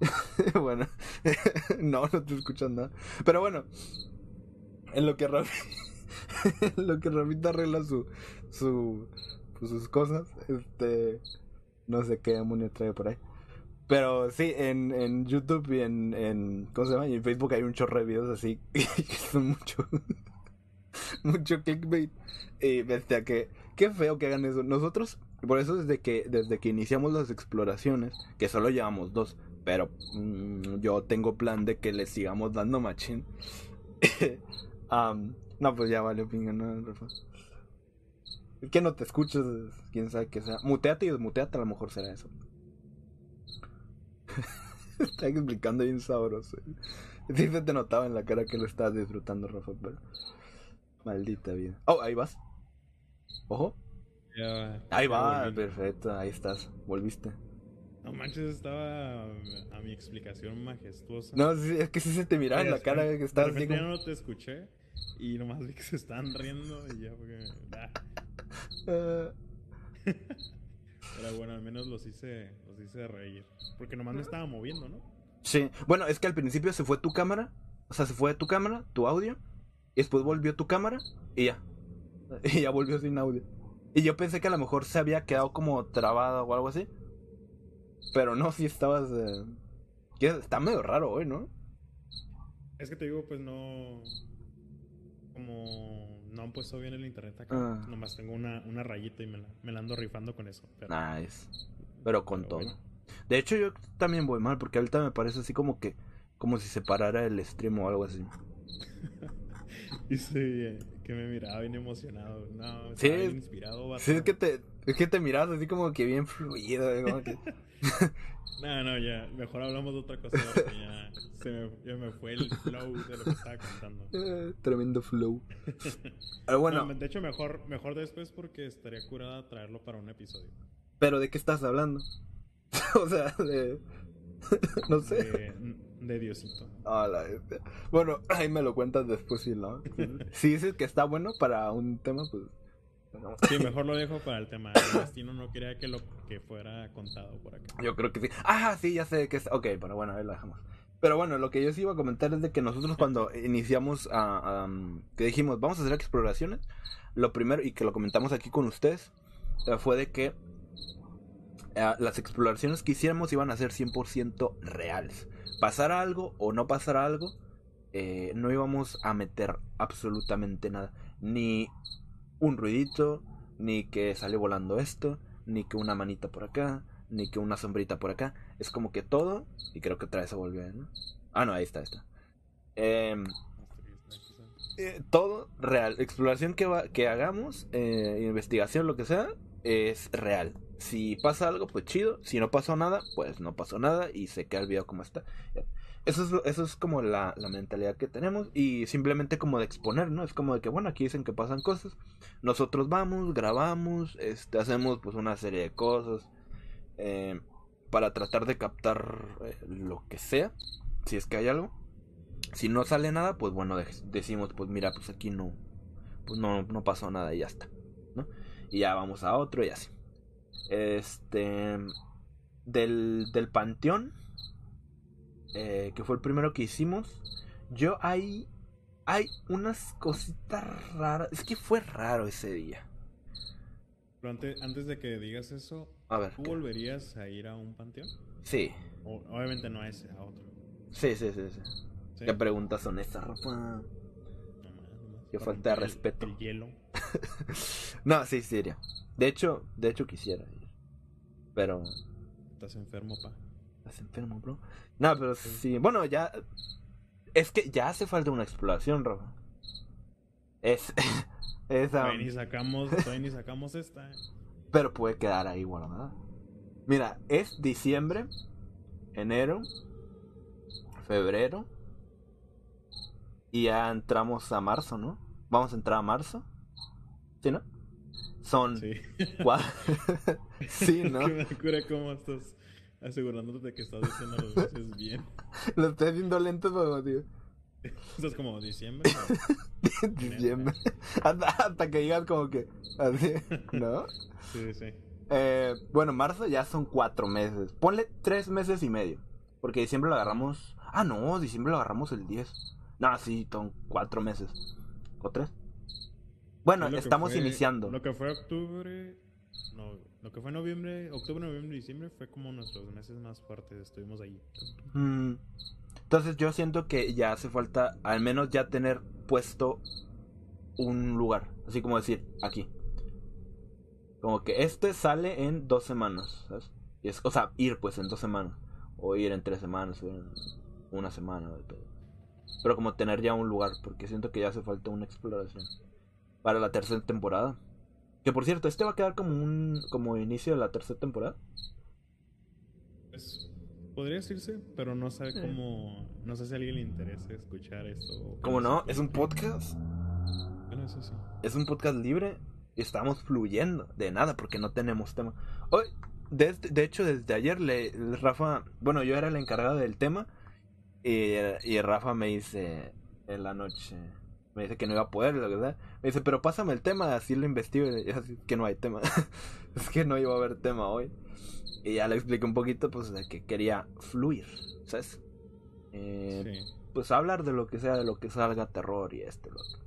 [laughs] bueno. [laughs] no, no te escuchas nada. Pero bueno. En lo que Rafa... en lo que Rafita arregla su... su pues, sus cosas. Este... No sé qué demonio trae por ahí. Pero sí, en, en YouTube y en, en. ¿Cómo se llama? Y en Facebook hay un chorro de videos así. [laughs] que son mucho. [laughs] mucho clickbait. Y bestia, que. Qué feo que hagan eso. Nosotros, por eso desde que, desde que iniciamos las exploraciones, que solo llevamos dos, pero mm, yo tengo plan de que le sigamos dando machín. [laughs] Am, no, pues ya vale, pinga, no, Rafa. Es que no te escuchas, quién sabe qué sea. Muteate y desmuteate, a lo mejor será eso. [laughs] Está explicando bien sabroso. Sí se te notaba en la cara que lo estabas disfrutando, Rafa, pero... Maldita vida. Oh, ahí vas. Ojo. ya- Ahí va, perfecto, ahí estás. Volviste. No manches, estaba a mi explicación majestuosa. No, sí, es que sí se te miraba en la cara que estabas De repente como... ya no te escuché y nomás vi que se estaban riendo y ya fue que, ah. [laughs] [laughs] Pero bueno, al menos los hice, los hice reír. Porque nomás me estaba moviendo, ¿no? Sí, bueno, es que al principio se fue tu cámara, o sea, se fue tu cámara, tu audio, y después volvió tu cámara y ya. [laughs] Y ya volvió sin audio. Y yo pensé que a lo mejor se había quedado como trabada o algo así. Pero no, sí estabas... eh, Está medio raro hoy, ¿no? Es que te digo, pues no. Como no han puesto bien el internet acá. Ah. Nomás tengo una, una rayita y me la, me la ando rifando con eso. Pero, Nice. Pero con Pero todo. bueno. De hecho, yo también voy mal porque ahorita me parece así como que. Como si se parara el stream o algo así. [laughs] Y sí, eh, que me miraba bien emocionado. No, Sí, bien inspirado. vato. Sí, es que te, es que te miras así como que bien fluido. ¿eh? como que- [laughs] [laughs] No, no, ya. Mejor hablamos de otra cosa porque ya se me, ya me fue el flow de lo que estaba contando. [laughs] Eh, Tremendo flow. Pero bueno, No, de hecho, mejor, mejor después porque estaría curada traerlo para un episodio. ¿pero de qué estás hablando? [laughs] o sea, de. no sé. De, de Diosito. Ah, la. Bueno, ahí me lo cuentas después, si no. Si dices que está bueno para un tema, pues. No. Sí, mejor lo dejo para el tema. El [coughs] destino no quería que lo que fuera contado por acá. Yo creo que sí. Ah, sí, ya sé que es. Ok, pero bueno, ahí lo dejamos. Pero bueno, lo que yo sí iba a comentar es de que nosotros cuando iniciamos a, um, que dijimos, vamos a hacer exploraciones, lo primero, y que lo comentamos aquí con ustedes, eh, fue de que eh, las exploraciones que hiciéramos iban a ser 100% reales. Pasara algo o no pasara algo, eh, no íbamos a meter absolutamente nada. Ni un ruidito, ni que sale volando esto, ni que una manita por acá, ni que una sombrita por acá. Es como que todo, y creo que otra vez se volvió, ¿no? Ah, no, ahí está, ahí está. Em, eh, todo real. Exploración que, va- que hagamos, eh, investigación, lo que sea, es real. Si pasa algo, pues chido. Si no pasó nada, pues no pasó nada y se queda el video como está. Eso es, eso es como la, la mentalidad que tenemos y simplemente como de exponer, ¿no? Es como de que, bueno, aquí dicen que pasan cosas. Nosotros vamos, grabamos, este, hacemos pues una serie de cosas eh, para tratar de captar eh, lo que sea, si es que hay algo. Si no sale nada, pues bueno, de- decimos, pues mira, pues aquí no, pues no, no pasó nada y ya está, ¿no? Y ya vamos a otro y así. Este, del, del panteón, eh, que fue el primero que hicimos, yo ahí hay unas cositas raras. Es que fue raro ese día. Pero antes, antes de que digas eso, A ver. ¿tú ¿qué? volverías a ir a un panteón? Sí, O- obviamente no a ese, a otro. sí, sí, sí. sí. ¿Sí? ¿Qué preguntas son estas, Rafa? Qué falta de el- respeto. El hielo. [laughs] no, sí, sí iría. De hecho, de hecho quisiera ir. Pero Estás enfermo, pa. ¿Estás enfermo, bro? No, pero sí. Bueno, ya. Es que ya hace falta una exploración, Rafa. Es. [laughs] es um, ni sacamos, ni sacamos esta. eh. pero puede quedar ahí guardada. Mira, es diciembre, enero, febrero. Y ya entramos a marzo, ¿no? Vamos a entrar a marzo. ¿Sí, no? Son Sí. [laughs] [laughs] sí, ¿no? que me cura cómo estás asegurándote de que estás diciendo las veces [laughs] bien. Lo estoy haciendo lento, pero tío. Eso es como diciembre. ¿no? [laughs] Diciembre. Hasta, hasta que digas como que. Así, ¿no? [laughs] Sí, sí. Eh, bueno, marzo ya son cuatro meses. Ponle tres meses y medio. Porque diciembre lo agarramos. Ah, no, diciembre lo agarramos el 10. No, sí, son cuatro meses. ¿O tres? Bueno, estamos fue- iniciando. Lo que fue octubre. No, lo que fue noviembre, octubre, noviembre diciembre fue como nuestros meses más fuertes. Estuvimos ahí. Mm, Entonces yo siento que ya hace falta al menos ya tener puesto un lugar. Así como decir, aquí. Como que este sale en dos semanas. ¿sabes? Y es, o sea, ir pues en dos semanas. O ir en tres semanas. O en una semana. Pero como tener ya un lugar. Porque siento que ya hace falta una exploración. Para la tercera temporada. Que por cierto, este va a quedar como un como inicio de la tercera temporada. Pues, podría decirse, pero no sé cómo. No sé si a alguien le interese escuchar esto. cómo no, es un podcast. Bueno, eso sí. es un podcast libre y estamos fluyendo de nada porque no tenemos tema. Hoy, de, de hecho, desde ayer, le, Rafa, bueno, yo era el encargado del tema y, y Rafa me dice en la noche, me dice que no iba a poder, la verdad. Me dice, pero pásame el tema, así lo investigo y así, que no hay tema. [laughs] es que no iba a haber tema hoy. Y ya le expliqué un poquito, pues, de que quería fluir, ¿sabes? Eh, Sí. pues hablar de lo que sea, de lo que salga, terror y este, lo otro.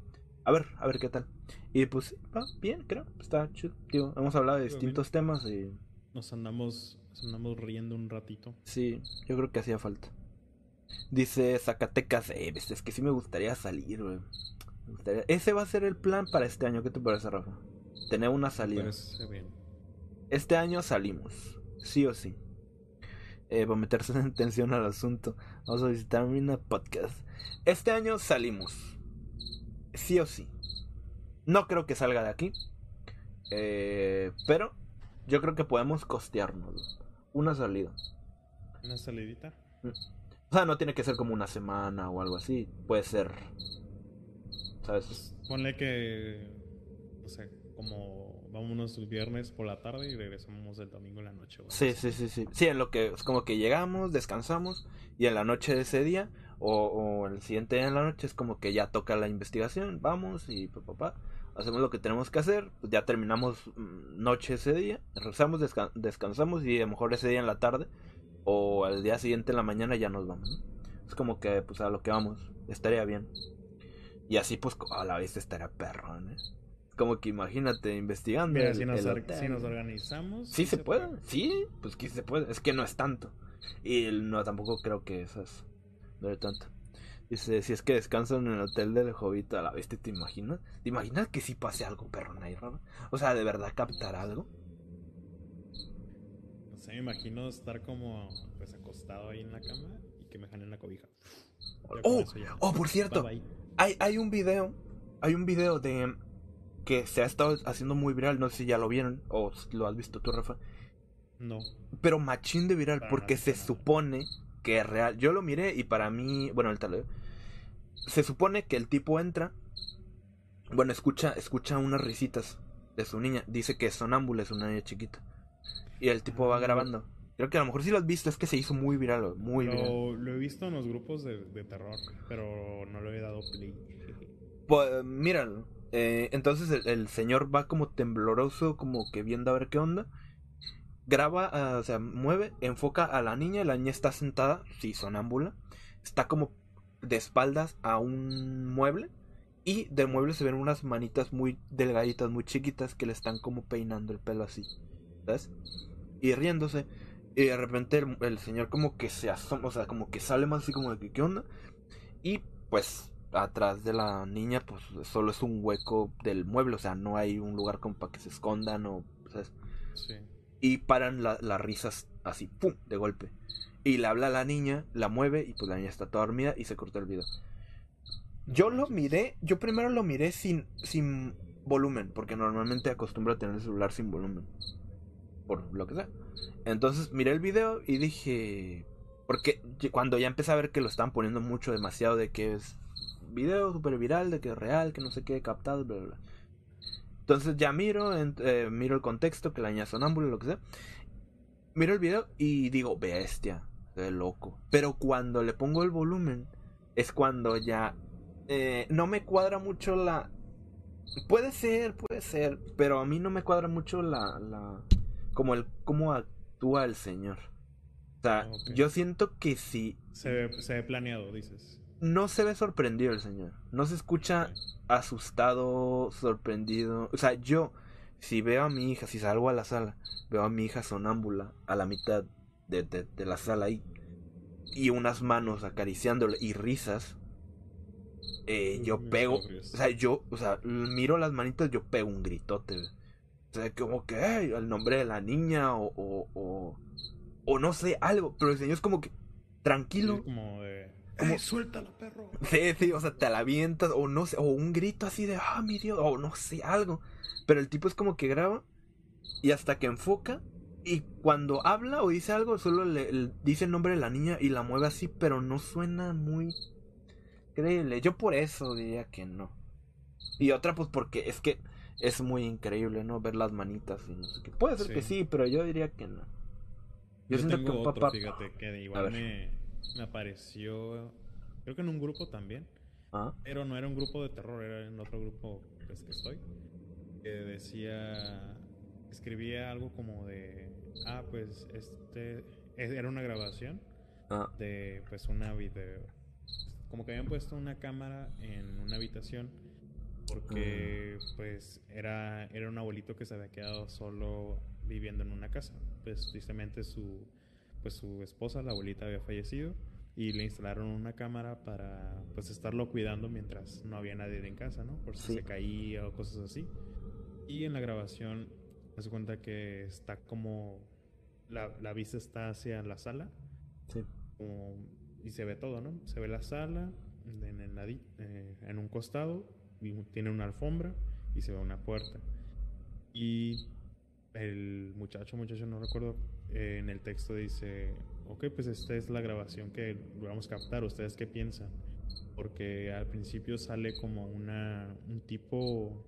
A ver, a ver qué tal. Y pues, va bien, creo, está chido. Digo, hemos hablado de distintos temas y Nos andamos, nos andamos riendo un ratito. sí, yo creo que hacía falta. Dice Zacatecas, eh, ves, es que sí me gustaría salir, güey. Me gustaría- Ese va a ser el plan para este año. ¿Qué te parece, Rafa? Tener una salida. Parece bien. Este año salimos, sí o sí. Eh, para meterse en [laughs] tensión al asunto, vamos a visitar Mina Podcast. Este año salimos, sí o sí. No creo que salga de aquí, eh, pero yo creo que podemos costearnos una salida. Una salidita. O sea, no tiene que ser como una semana o algo así, puede ser, ¿sabes? Ponle que. O sea, como vámonos el viernes por la tarde y regresamos el domingo en la noche. o algo Sí, así. sí, sí, sí. Sí, en lo que es como que llegamos, descansamos y en la noche de ese día o, o el siguiente día en la noche es como que ya toca la investigación, vamos y pa, pa, pa, hacemos lo que tenemos que hacer, pues ya terminamos mm, noche ese día, regresamos, desca- descansamos y a lo mejor ese día en la tarde o al día siguiente en la mañana ya nos vamos. ¿no? Es como que pues a lo que vamos, estaría bien. Y así pues a la vez estaría perrón, ¿eh? Como que imagínate investigando. Mira, el- si nos, el si nos organizamos. Sí se puede, sí, pues que se puede, es que no es tanto. Y no, tampoco creo que esas no es tanto. Dice, si es que descansan en el hotel del Jovito a la vez, ¿te imaginas? ¿Te imaginas que si pase algo perrón ahí? O sea, ¿de verdad captar algo? Me imagino estar como pues acostado ahí en la cama y que me jalen la cobija. Oh, oh, por cierto, Bye, bye. hay, hay un video, hay un video de que se ha estado haciendo muy viral, no sé si ya lo vieron o lo has visto tú, Rafa. No. Pero machín de viral, Para porque nada, se nada. supone que es real. Yo lo miré y para mí, bueno, ahorita lo. Se supone que el tipo entra, bueno, escucha, escucha unas risitas de su niña. Dice que es sonámbula, es una niña chiquita. Y el tipo va Ah. grabando. Creo que a lo mejor sí lo has visto, es que se hizo muy viral, muy viral. Lo, lo he visto en los grupos de, de terror, pero no le he dado play. [laughs] Pues, míralo. Eh, entonces el, el señor va como tembloroso, como que viendo a ver qué onda. Graba, ah, o sea, mueve, enfoca a la niña. La niña está sentada, sí, sonámbula. Está como de espaldas a un mueble. Y del mueble se ven unas manitas muy delgaditas, muy chiquitas, que le están como peinando el pelo así. ¿Sabes? Y riéndose. Y de repente el, el señor como que se asoma, o sea, como que sale más así como de que, ¿qué onda? Y pues atrás de la niña pues solo es un hueco del mueble, o sea, no hay un lugar como para que se escondan o... ¿sabes? Sí. Y paran la- las risas así, ¡pum! de golpe. Y le habla a la niña, la mueve y pues la niña está toda dormida y se corta el video. Yo lo miré, yo primero lo miré sin, sin volumen, porque normalmente acostumbro a tener el celular sin volumen. Por lo que sea. Entonces miré el video y dije... Porque cuando ya empecé a ver que lo estaban poniendo mucho, demasiado, de que es video súper viral, de que es real, que no sé qué, captado, bla, bla. Entonces ya miro, eh, miro el contexto, que la niña sonámbula, lo que sea. Miro el video y digo, bestia, de loco. Pero cuando le pongo el volumen, es cuando ya eh, no me cuadra mucho la... Puede ser, puede ser, pero a mí no me cuadra mucho la... Como el cómo actúa el señor. O sea, Ok. yo siento que si Se ve, se ve planeado, dices. no se ve sorprendido el señor. No se escucha asustado, sorprendido. O sea, yo, si veo a mi hija, si salgo a la sala, veo a mi hija sonámbula a la mitad de, de- de la sala ahí, y unas manos acariciándole y risas, eh, yo pego. O sea, yo, o sea, miro las manitas, yo pego un gritote. O sea, como que, "Ey, el nombre de la niña, o, o, o, o no sé, algo. Pero el señor es como que, tranquilo. Sí, como de. Como- ¡Eh, suéltala, perro! Sí, sí, o sea, te la avientas, o no sé, o un grito así de, ah, mi Dios, o no sé, algo. Pero el tipo es como que graba y hasta que enfoca y cuando habla o dice algo, solo le, le dice el nombre de la niña y la mueve así, pero no suena muy creíble. Yo por eso diría que no. Y otra, pues porque es que es muy increíble, ¿no? Ver las manitas y no sé qué. Puede ser que Sí. pero yo diría que no. Yo, siento tengo que un otro, papá- fíjate, que igual me, me apareció. Creo que en un grupo también. Ah, Pero no era un grupo de terror, era en otro grupo pues, que estoy. Que decía. Escribía algo como de. Ah, pues este. es- Era una grabación ah, de pues una video. Como que habían puesto una cámara en una habitación. Porque pues era, era un abuelito que se había quedado solo viviendo en una casa. Pues tristemente su, pues su esposa, la abuelita, había fallecido. y le instalaron una cámara para pues estarlo cuidando mientras no había nadie en casa, ¿no? Por si Sí. se caía o cosas así. Y en la grabación se cuenta que está como la, la vista está hacia la sala Sí. como- y se ve todo, ¿no? Se ve la sala en, el eh, en un costado tiene una alfombra y se ve una puerta. Y el muchacho, muchacho, no recuerdo, eh, en el texto dice, ok, pues esta es la grabación que vamos a captar, ¿ustedes qué piensan? Porque al principio sale como una, un tipo,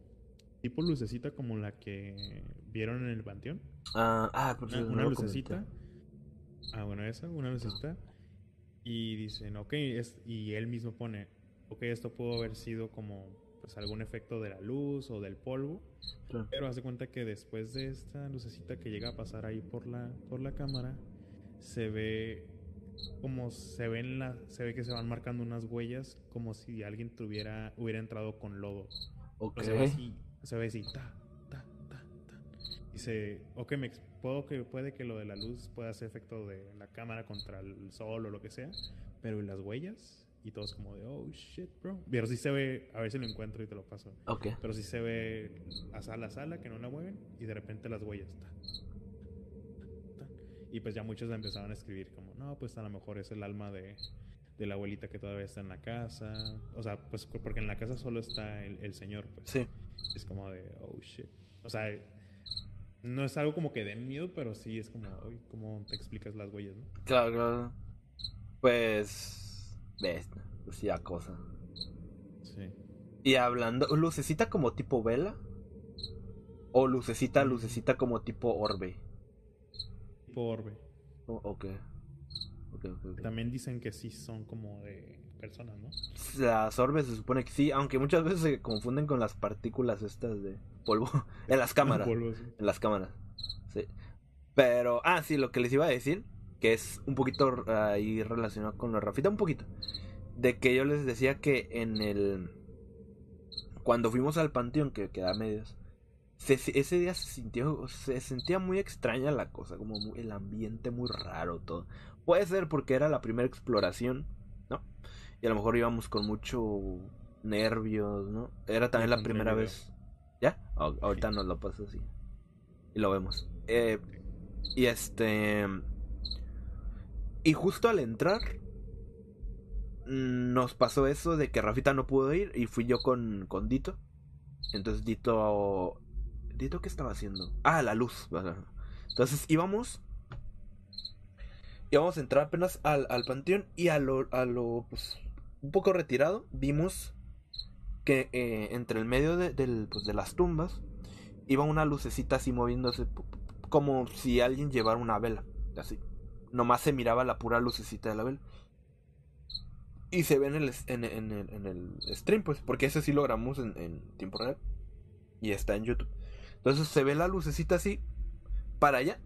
tipo lucecita como la que vieron en el panteón. Ah, ah, pues Una, no una lucecita. Ah, bueno, esa, una lucecita. Y dicen, ok, es, y él mismo pone, ok, esto pudo haber sido como pues algún efecto de la luz o del polvo. Claro. Pero hace cuenta que después de esta lucecita que llega a pasar ahí por la, por la cámara, se ve como se ven la, se ve que se van marcando unas huellas como si alguien tuviera, hubiera entrado con lodo. Ok. Pero se ve así, se ve así, ta, ta, ta, ta. Y se, ok, me puedo que, puede que lo de la luz pueda hacer efecto de la cámara contra el sol o lo que sea, pero ¿y las huellas? Y todos como de, oh shit, bro. Pero sí se ve, a ver si lo encuentro y te lo paso. Ok. Pero sí se ve a sala a sala que no la mueven y de repente las huellas. ta, ta, ta. Y pues ya muchos empezaron a escribir como, no, pues a lo mejor es el alma de, de la abuelita que todavía está en la casa. O sea, pues porque en la casa solo está el, el señor, pues. Sí. Es como de, oh shit. O sea, no es algo como que dé miedo, pero sí es como, uy, ¿cómo te explicas las huellas, no? Claro, claro. Pues. Ves, pues ya cosa. Sí. Y hablando, lucecita como tipo vela. O lucecita, lucecita como tipo orbe. Tipo orbe. O- ok. Ok. También dicen que sí son como de personas, ¿no? Las orbes se supone que sí, aunque muchas veces se confunden con las partículas estas de polvo [laughs] en las cámaras. Polvo, sí. En las cámaras. Sí. Pero, ah, sí, lo que les iba a decir, que es un poquito ahí relacionado con la Rafita, un poquito. De que yo les decía que en el. Cuando fuimos al panteón, que queda se- ese día se sintió. Se sentía muy extraña la cosa, como muy- el ambiente muy raro, todo. Puede ser porque era la primera exploración, ¿no? Y a lo mejor íbamos con mucho nervios, ¿no? Era también la primera vez. ¿Ya? Ah, ahorita nos lo paso así. Y lo vemos. Eh, y este. Y justo al entrar. mm, Nos pasó eso de que Rafita no pudo ir y fui yo con, con Dito. Entonces Dito. ¿Dito qué estaba haciendo? Ah, la luz. Entonces íbamos. Íbamos a entrar apenas al, al panteón y a lo, a lo pues, un poco retirado vimos que eh, entre el medio de, del, pues, de las tumbas iba una lucecita así moviéndose como si alguien llevara una vela, así. Nomás se miraba la pura lucecita de la vela. Y se ve en el, en, el, en el stream, pues, porque ese sí lo grabamos en, en tiempo real. Y está en YouTube. Entonces se ve la lucecita así, para allá.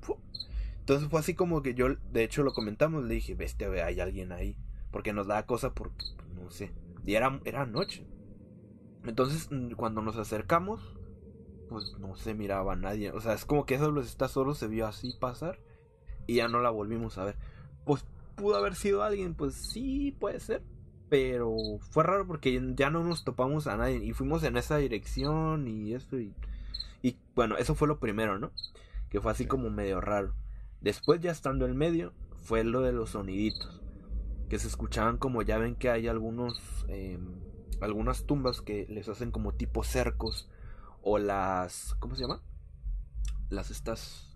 Entonces fue así como que yo, de hecho lo comentamos, le dije, bestia, ve, hay alguien ahí. Porque nos da cosa porque, no sé. Y era, era noche. Entonces, mm, cuando nos acercamos, pues no se miraba nadie. O sea, es como que esa lucecita solo se vio así pasar y ya no la volvimos a ver. Pues pudo haber sido alguien, pues sí, puede ser. Pero fue raro porque ya no nos topamos a nadie y fuimos en esa dirección y eso y, y bueno, eso fue lo primero, ¿no? Que fue así Sí. como medio raro. Después ya estando en medio fue lo de los soniditos que se escuchaban como ya ven que hay algunos eh, algunas tumbas que les hacen como tipo cercos o las ¿cómo se llama? Las estas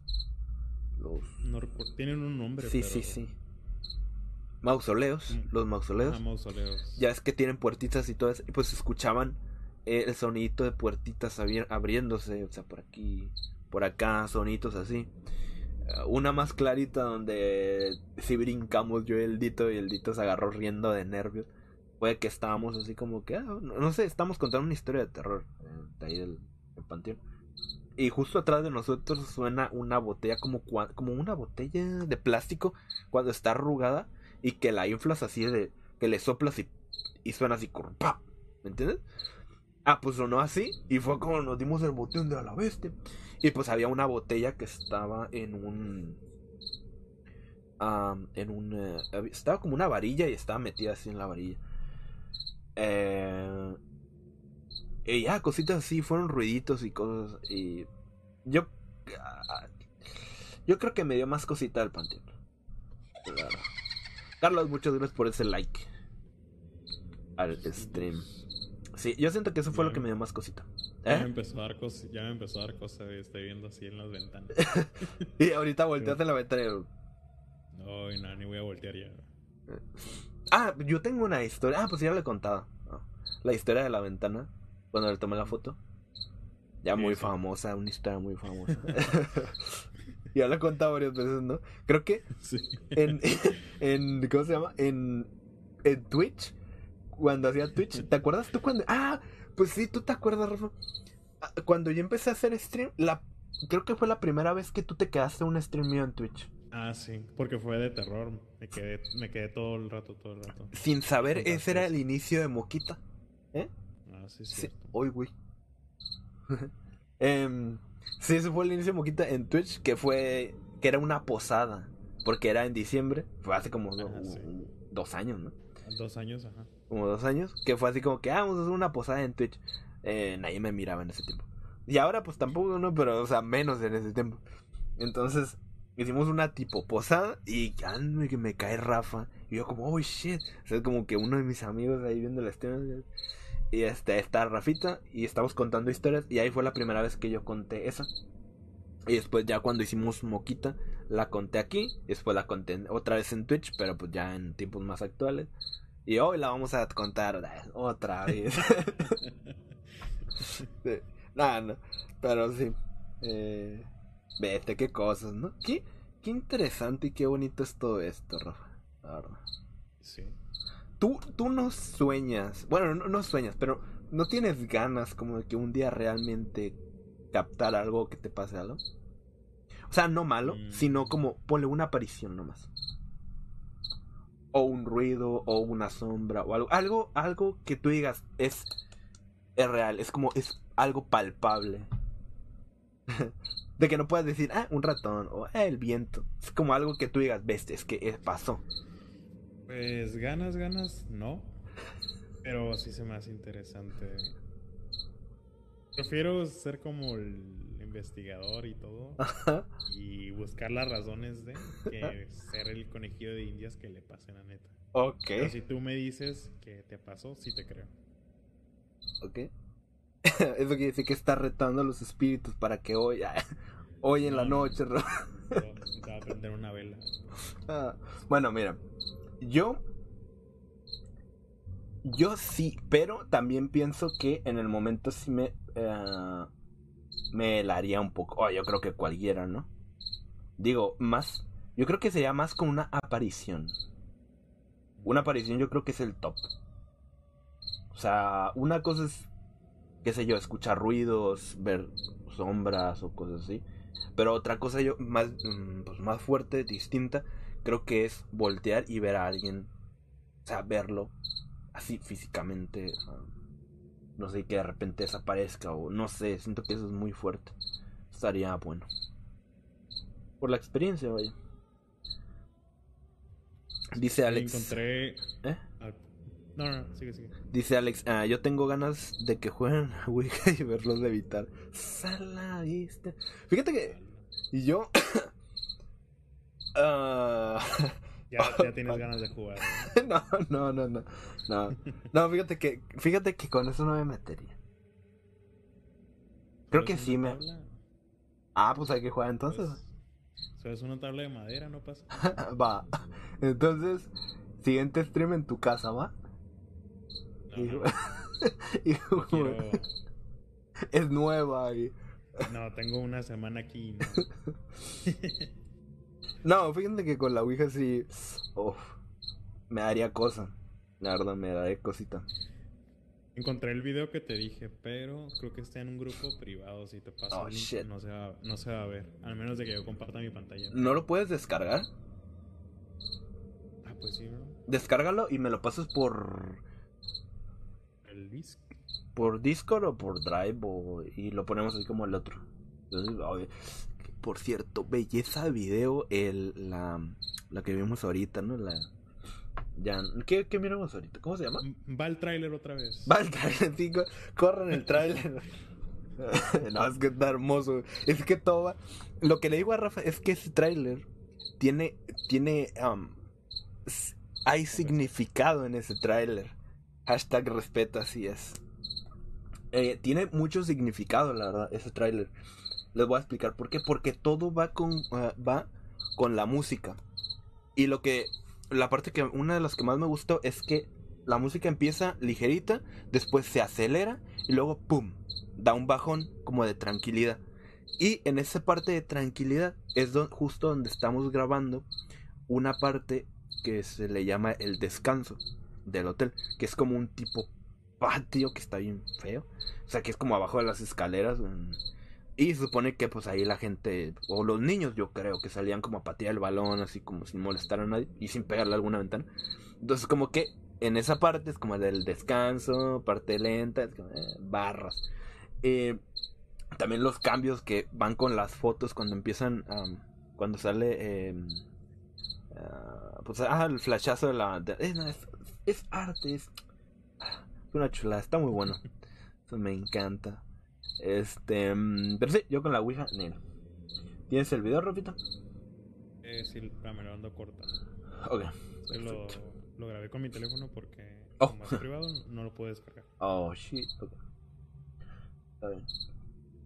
los No recuerdo. Tienen un nombre. sí pero... sí sí mausoleos Mm. los mausoleos Ah, mausoleos. ya es que tienen puertitas y todo eso y pues escuchaban eh, el sonidito de puertitas abri- abriéndose o sea por aquí por acá sonitos así Eh, una más clarita donde si brincamos yo y el Dito y el Dito se agarró riendo de nervios fue que estábamos así como que ah, no, no sé estamos contando una historia de terror eh, de ahí del, del panteón y justo atrás de nosotros suena una botella como como una botella de plástico cuando está arrugada y que la inflas así de que le soplas y, y suena así como. ¿me entiendes? Ah, pues sonó así y fue como nos dimos el botón de a la bestia. Y pues había una botella que estaba en un en un... eh, estaba como una varilla y estaba metida así en la varilla. Eh, y ya, cositas así, fueron ruiditos y cosas. Y yo... ah, Yo creo que me dio más cosita del panteón. Claro. Carlos, muchas gracias por ese like al stream. Sí, yo siento que eso fue lo que me dio más cosita. Ya me ¿Eh? empezó a dar cosas, ya me empezó a dar cosas, estoy viendo así en las ventanas. [laughs] Y ahorita volteaste la ventana y... No, y nada, ni voy a voltear ya. Ah, yo tengo una historia. Ah, pues ya le he contado. Ah, La historia de la ventana. Cuando le tomé la foto. Ya muy sí. famosa, una historia muy famosa. [laughs] [laughs] ya la he contado varias veces, ¿no? Creo que [laughs] Sí. en, en ¿cómo se llama? En, en Twitch, cuando hacía Twitch, ¿te acuerdas tú cuando? Ah, pues sí, tú te acuerdas, Rafa. Ah, Cuando yo empecé a hacer stream, la, creo que fue la primera vez que tú te quedaste en un stream mío en Twitch. Ah, sí, porque fue de terror. Me quedé, me quedé todo el rato, todo el rato. Sin saber, ese era el inicio de Moquita. ¿Eh? Ah, sí, Sí, hoy, güey. [laughs] Em, sí, ese fue el inicio de Moquita en Twitch, que fue, que era una posada, porque era en diciembre, fue hace como sí. dos años, ¿no? Dos años, ajá. Como dos años, que fue así como que, ah, vamos a hacer una posada en Twitch. Eh, nadie me miraba en ese tiempo. Y ahora pues tampoco, ¿no? Pero, o sea, menos en ese tiempo. Entonces, hicimos una tipo posada y ya me, me cae Rafa. Y yo como, oh, shit. O sea, es como que uno de mis amigos ahí viendo la stream. Y este, está Rafita y estamos contando historias. Y ahí fue la primera vez que yo conté esa. Y después ya cuando hicimos Moquita, la conté aquí. Y después la conté otra vez en Twitch, pero pues ya en tiempos más actuales. Y hoy la vamos a contar otra [laughs] vez. [laughs] Sí. Nada, no. Pero sí. Eh, vete, qué cosas, ¿no? Qué, qué interesante y qué bonito es todo esto, Rafa. La verdad. Sí. Tú, tú no sueñas, bueno, no, no sueñas, pero no tienes ganas como de que un día realmente captar algo que te pase algo. O sea, no malo, Mm. sino como ponle una aparición nomás. O un ruido, o una sombra, o algo, algo, algo que tú digas es, es real, es como, es algo palpable. [laughs] de que no puedas decir, ah, un ratón, o ah, el viento. Es como algo que tú digas, ves, es que eh, pasó. Pues ganas, ganas, no. Pero sí se me hace interesante. Prefiero ser como el investigador y todo. Ajá. y buscar las razones de que ser el conejillo de indias que le pase la neta. Ok. Pero si tú me dices que te pasó, sí te creo. Ok. [laughs] Eso quiere decir que está retando a los espíritus para que hoy, [laughs] hoy en la No, no. noche. a- [laughs] a una vela. Ah, bueno, mira, yo, yo sí, pero también pienso que en el momento sí me, eh, me helaría un poco. Oh, yo creo que cualquiera, ¿no? Digo, más, yo creo que sería más con una aparición. Una aparición yo creo que es el top. O sea, una cosa es, qué sé yo, escuchar ruidos, ver sombras o cosas así. Pero otra cosa yo más, mm, pues más fuerte, distinta, creo que es voltear y ver a alguien. O sea, verlo así físicamente. no sé, que de repente desaparezca o no sé, siento que eso es muy fuerte. Estaría bueno. Por la experiencia, vaya. Dice Alex. Encontré. ¿Eh? No, no, no, sigue, sigue. Dice Alex, ah, yo tengo ganas de que jueguen a Ouija [laughs] y verlos levitar. Sala vista. Fíjate que y yo ah, [laughs] Ya, ya tienes [laughs] ganas de jugar. [laughs] ¿no? no, no, no, no. No, fíjate que fíjate que con eso no me metería. Creo que sí me tabla, Ah, pues hay que jugar entonces. pues, solo es una tabla de madera, no pasa. va. Entonces, siguiente stream en tu casa, ¿va? No, Hijo- no, hijo, no quiero- Es nueva y no, tengo una semana aquí. ¿no? No, fíjate que con la Ouija sí. Uf, me daría cosa. La verdad, me daría cosita. Encontré el video que te dije, pero creo que está en un grupo privado. Si te paso Oh, link, no se, va, no se va a ver. Al menos de que yo comparta mi pantalla. ¿No lo puedes descargar? Ah, pues sí, ¿no? Descárgalo y me lo pasas por. El disc. por Discord o por Drive o, y lo ponemos así como el otro. Entonces, por cierto, belleza de video, el, la, la que vimos ahorita, ¿no? La, ya, ¿qué, ¿Qué miramos ahorita? ¿Cómo se llama? Va el tráiler otra vez. Va el tráiler, sí, co- corran el tráiler. [laughs] no, es que está hermoso. Es que todo va... Lo que le digo a Rafa es que ese tráiler tiene, tiene, um, hay significado en ese tráiler. Hashtag respeta, así es. Eh, tiene mucho significado, la verdad, ese tráiler. Les voy a explicar por qué. Porque todo va con, ah, va con la música. Y lo que, la parte que, una de las que más me gustó es que la música empieza ligerita, después se acelera y luego, ¡pum!, da un bajón como de tranquilidad. Y en esa parte de tranquilidad es don- justo donde estamos grabando una parte que se le llama el descanso del hotel, que es como un tipo patio que está bien feo. O sea, que es como abajo de las escaleras. Y se supone que pues ahí la gente, o los niños yo creo, que salían como a patear el balón, así como sin molestar a nadie y sin pegarle alguna ventana. Entonces como que en esa parte es como del descanso, parte lenta, es como, eh, barras. Eh, también los cambios que van con las fotos cuando empiezan, am, cuando sale, ah, pues, ah, el flashazo de la... eh, es arte, es, ah, es una chulada, está muy bueno. Eso me encanta. Este, mm, pero sí, yo con la Ouija, Nel. ¿Tienes el video, Rafita? Eh, sí, espérame, lo ando cortando. Ok. Lo, grabé con mi teléfono porque Oh. como es privado no lo puedo descargar. Oh, shit. ok. Está bien.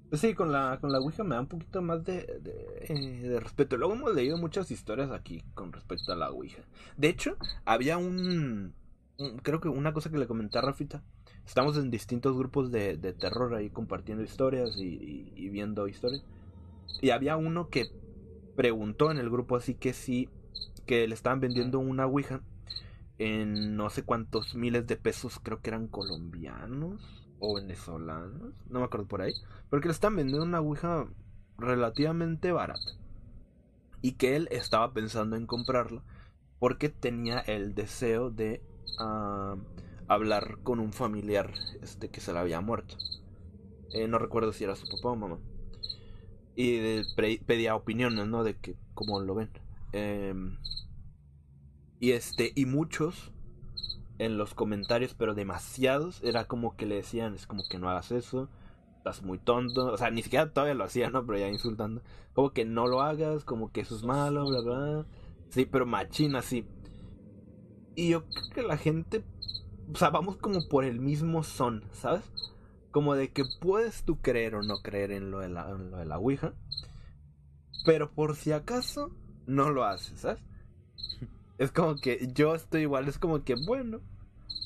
Pues sí, con la, con la Ouija me da un poquito más de, de, eh, de respeto. Luego hemos leído muchas historias aquí con respecto a la Ouija. De hecho, había un... un- creo que una cosa que le comenté a Rafita. Estamos en distintos grupos de, de terror ahí compartiendo historias y, y- y viendo historias. Y había uno que preguntó en el grupo así que sí, que le estaban vendiendo una Ouija en no sé cuántos miles de pesos, creo que eran colombianos o venezolanos, no me acuerdo por ahí, pero que le están vendiendo una Ouija relativamente barata. Y que él estaba pensando en comprarla porque tenía el deseo de ah, hablar con un familiar este que se le había muerto. Eh, no recuerdo si era su papá o mamá. Y pedía opiniones, ¿no? De que cómo lo ven. Em, y este, y muchos en los comentarios, pero demasiados, era como que le decían, es como que no hagas eso, estás muy tonto, o sea, ni siquiera todavía lo hacía, ¿no? Pero ya insultando, como que no lo hagas, como que eso es malo, bla, bla. Sí, pero machina, sí. Y yo creo que la gente, o sea, vamos como por el mismo son, ¿sabes? Como de que puedes tú creer o no creer en lo de la, en lo de la Ouija, pero por si acaso, no lo haces, ¿sabes? Es como que yo estoy igual, es como que bueno,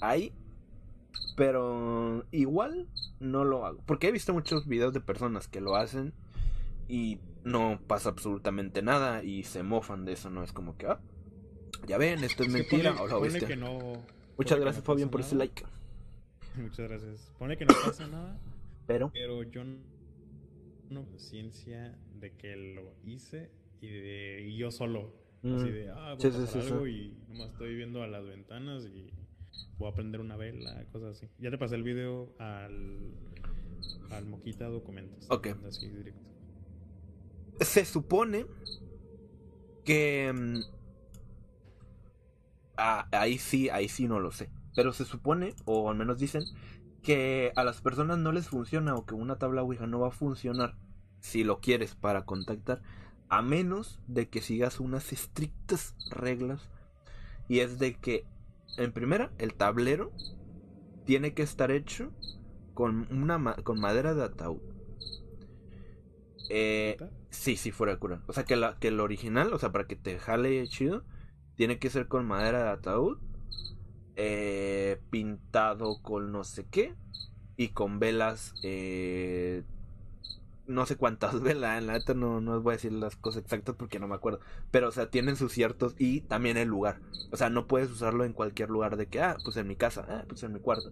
ahí, pero igual no lo hago. Porque he visto muchos videos de personas que lo hacen y no pasa absolutamente nada y se mofan de eso, ¿no? Es como que, ah, ya ven, esto es Es que mentira. ponle- o lo viste. que no- Muchas gracias no Fabián por ese like. [laughs] Muchas gracias. Pone que no pasa nada, [coughs] Pero, pero yo no tengo conciencia de que lo hice y, de, y yo solo. Así Mm. de, ah, voy Sí, a pasar sí, sí. algo y nomás estoy viendo a las ventanas y voy a prender una vela, cosas así. Ya te pasé el video al, al Moquita Documentos. Ok. Así directo. se supone que... ah, ahí sí, ahí sí no lo sé. Pero se supone, o al menos dicen, que a las personas no les funciona o que una tabla Ouija no va a funcionar si lo quieres para contactar, a menos de que sigas unas estrictas reglas. Y es de que, en primera, el tablero tiene que estar hecho con, una ma- con madera de ataúd. Eh. Sí, sí, fuera de cura. O sea, que, la, que el original, o sea, para que te jale chido, tiene que ser con madera de ataúd, eh, pintado con no sé qué, y con velas, eh, no sé cuántas [laughs] velas, en la neta no, no os voy a decir las cosas exactas porque no me acuerdo. Pero, o sea, tienen sus ciertos, y también el lugar. O sea, no puedes usarlo en cualquier lugar de que, ah, pues en mi casa, ah, pues en mi cuarto.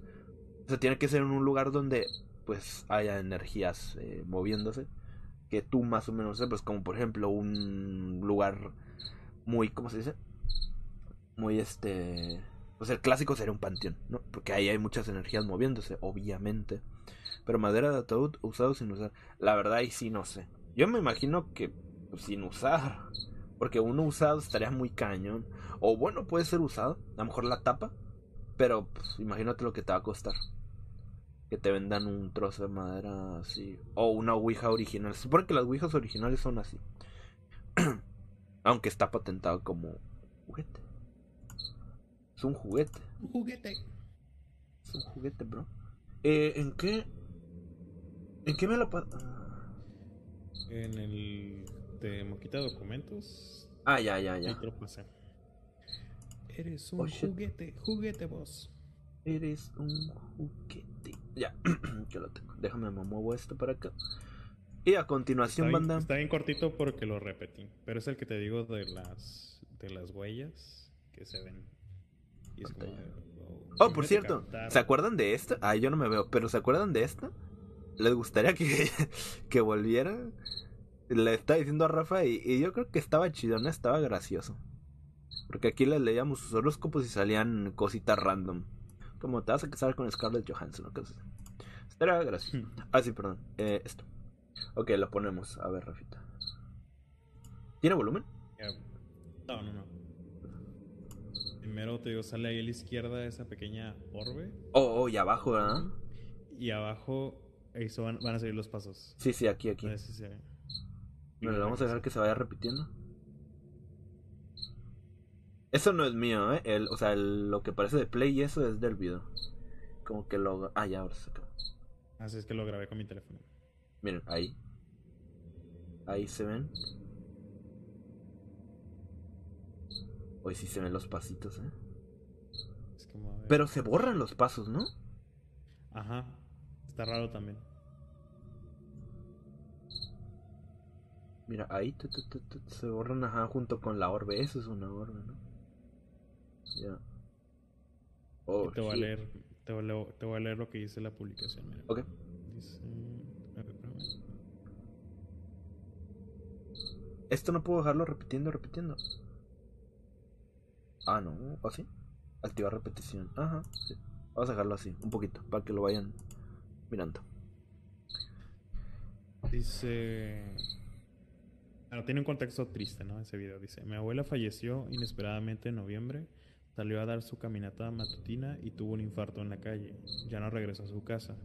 O sea, tiene que ser en un lugar donde, pues, haya energías eh, moviéndose que tú más o menos sepas, como por ejemplo un lugar muy, ¿cómo se dice? Muy este... Pues el clásico sería un panteón, ¿no? Porque ahí hay muchas energías moviéndose, obviamente. Pero madera de ataúd usado sin usar. La verdad, ahí sí no sé. Yo me imagino que pues, sin usar. Porque uno usado estaría muy cañón. O bueno, puede ser usado. A lo mejor la tapa. Pero pues, imagínate lo que te va a costar. Que te vendan un trozo de madera así. O una Ouija original. Se supone que las Ouijas originales son así. [clears throat] Aunque está patentado como juguete. Es un juguete. Un juguete. Es un juguete, bro. Eh, ¿En qué? ¿En qué me ah. En el de Moquita Documentos. Ah, ya, ya, Ahí ya. te lo pasé. Eres un Oh, shit. juguete, juguete vos. Eres un juguete. Ya, [clears throat] que lo tengo. Déjame me muevo esto para acá. Y a Está continuación, bien, banda. está bien cortito porque lo repetí. Pero es el que te digo de las de las huellas que se ven. Y es como. Oh, por cierto, ¿se acuerdan de esta? Ah, yo no me veo, pero ¿se acuerdan de esta? ¿Les gustaría que, [laughs] que volviera? Le estaba diciendo a Rafa y, y yo creo que estaba chido, ¿no? Estaba gracioso. Porque aquí les leíamos sus horóscopos y salían cositas random. Como te vas a casar con Scarlett Johansson o cosas así. Estaría gracioso. Ah, sí, perdón. Eh, esto. Ok, lo ponemos. A ver, Rafita. ¿Tiene volumen? No, no, no. Primero te digo, sale ahí a la izquierda esa pequeña orbe. Oh, oh, y abajo, ¿verdad? Y abajo eso van, van a salir los pasos. Sí, sí, aquí, aquí. Se ve. Bueno, le vamos a dejar que se vaya repitiendo. Eso no es mío, ¿eh? El, o sea, el- lo que parece de play y eso es del video. Como que lo... Ah, ya, ahora se acabó. Así es que lo grabé con mi teléfono. Miren, ahí. Ahí se ven. Hoy sí se ven los pasitos, ¿eh? Es. Pero se borran los pasos, ¿no? Ajá. Está raro también. Mira, ahí tu, tu, tu, tu, se borran, ajá, junto con la orbe. Eso es una orbe, ¿no? Ya. Oh, te voy a leer, te voy a leer, te voy a leer lo que dice la publicación. Mira. Ok. Dice. Esto no puedo dejarlo repitiendo, repitiendo. Ah, no, ¿o sí? Activar repetición. Ajá, sí. Vamos a dejarlo así, un poquito, para que lo vayan mirando. Dice. Bueno, tiene un contexto triste, ¿no? Ese video. Dice: Mi abuela falleció inesperadamente en noviembre. Salió a dar su caminata matutina y tuvo un infarto en la calle. Ya no regresó a su casa.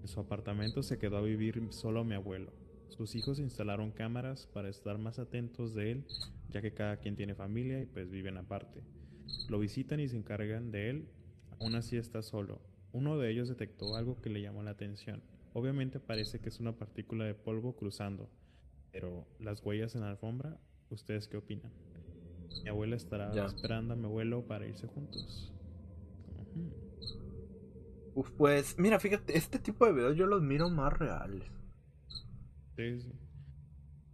En su apartamento se quedó a vivir solo mi abuelo. Sus hijos instalaron cámaras para estar más atentos de él, ya que cada quien tiene familia y pues viven aparte. Lo visitan y se encargan de él. Aún así está solo. Uno de ellos detectó algo que le llamó la atención. Obviamente parece que es una partícula de polvo cruzando, pero las huellas en la alfombra, ¿ustedes qué opinan? Mi abuela estará Ya. esperando a mi abuelo para irse juntos. Uf, pues, mira, fíjate, este tipo de videos yo los miro más reales. Sí, sí.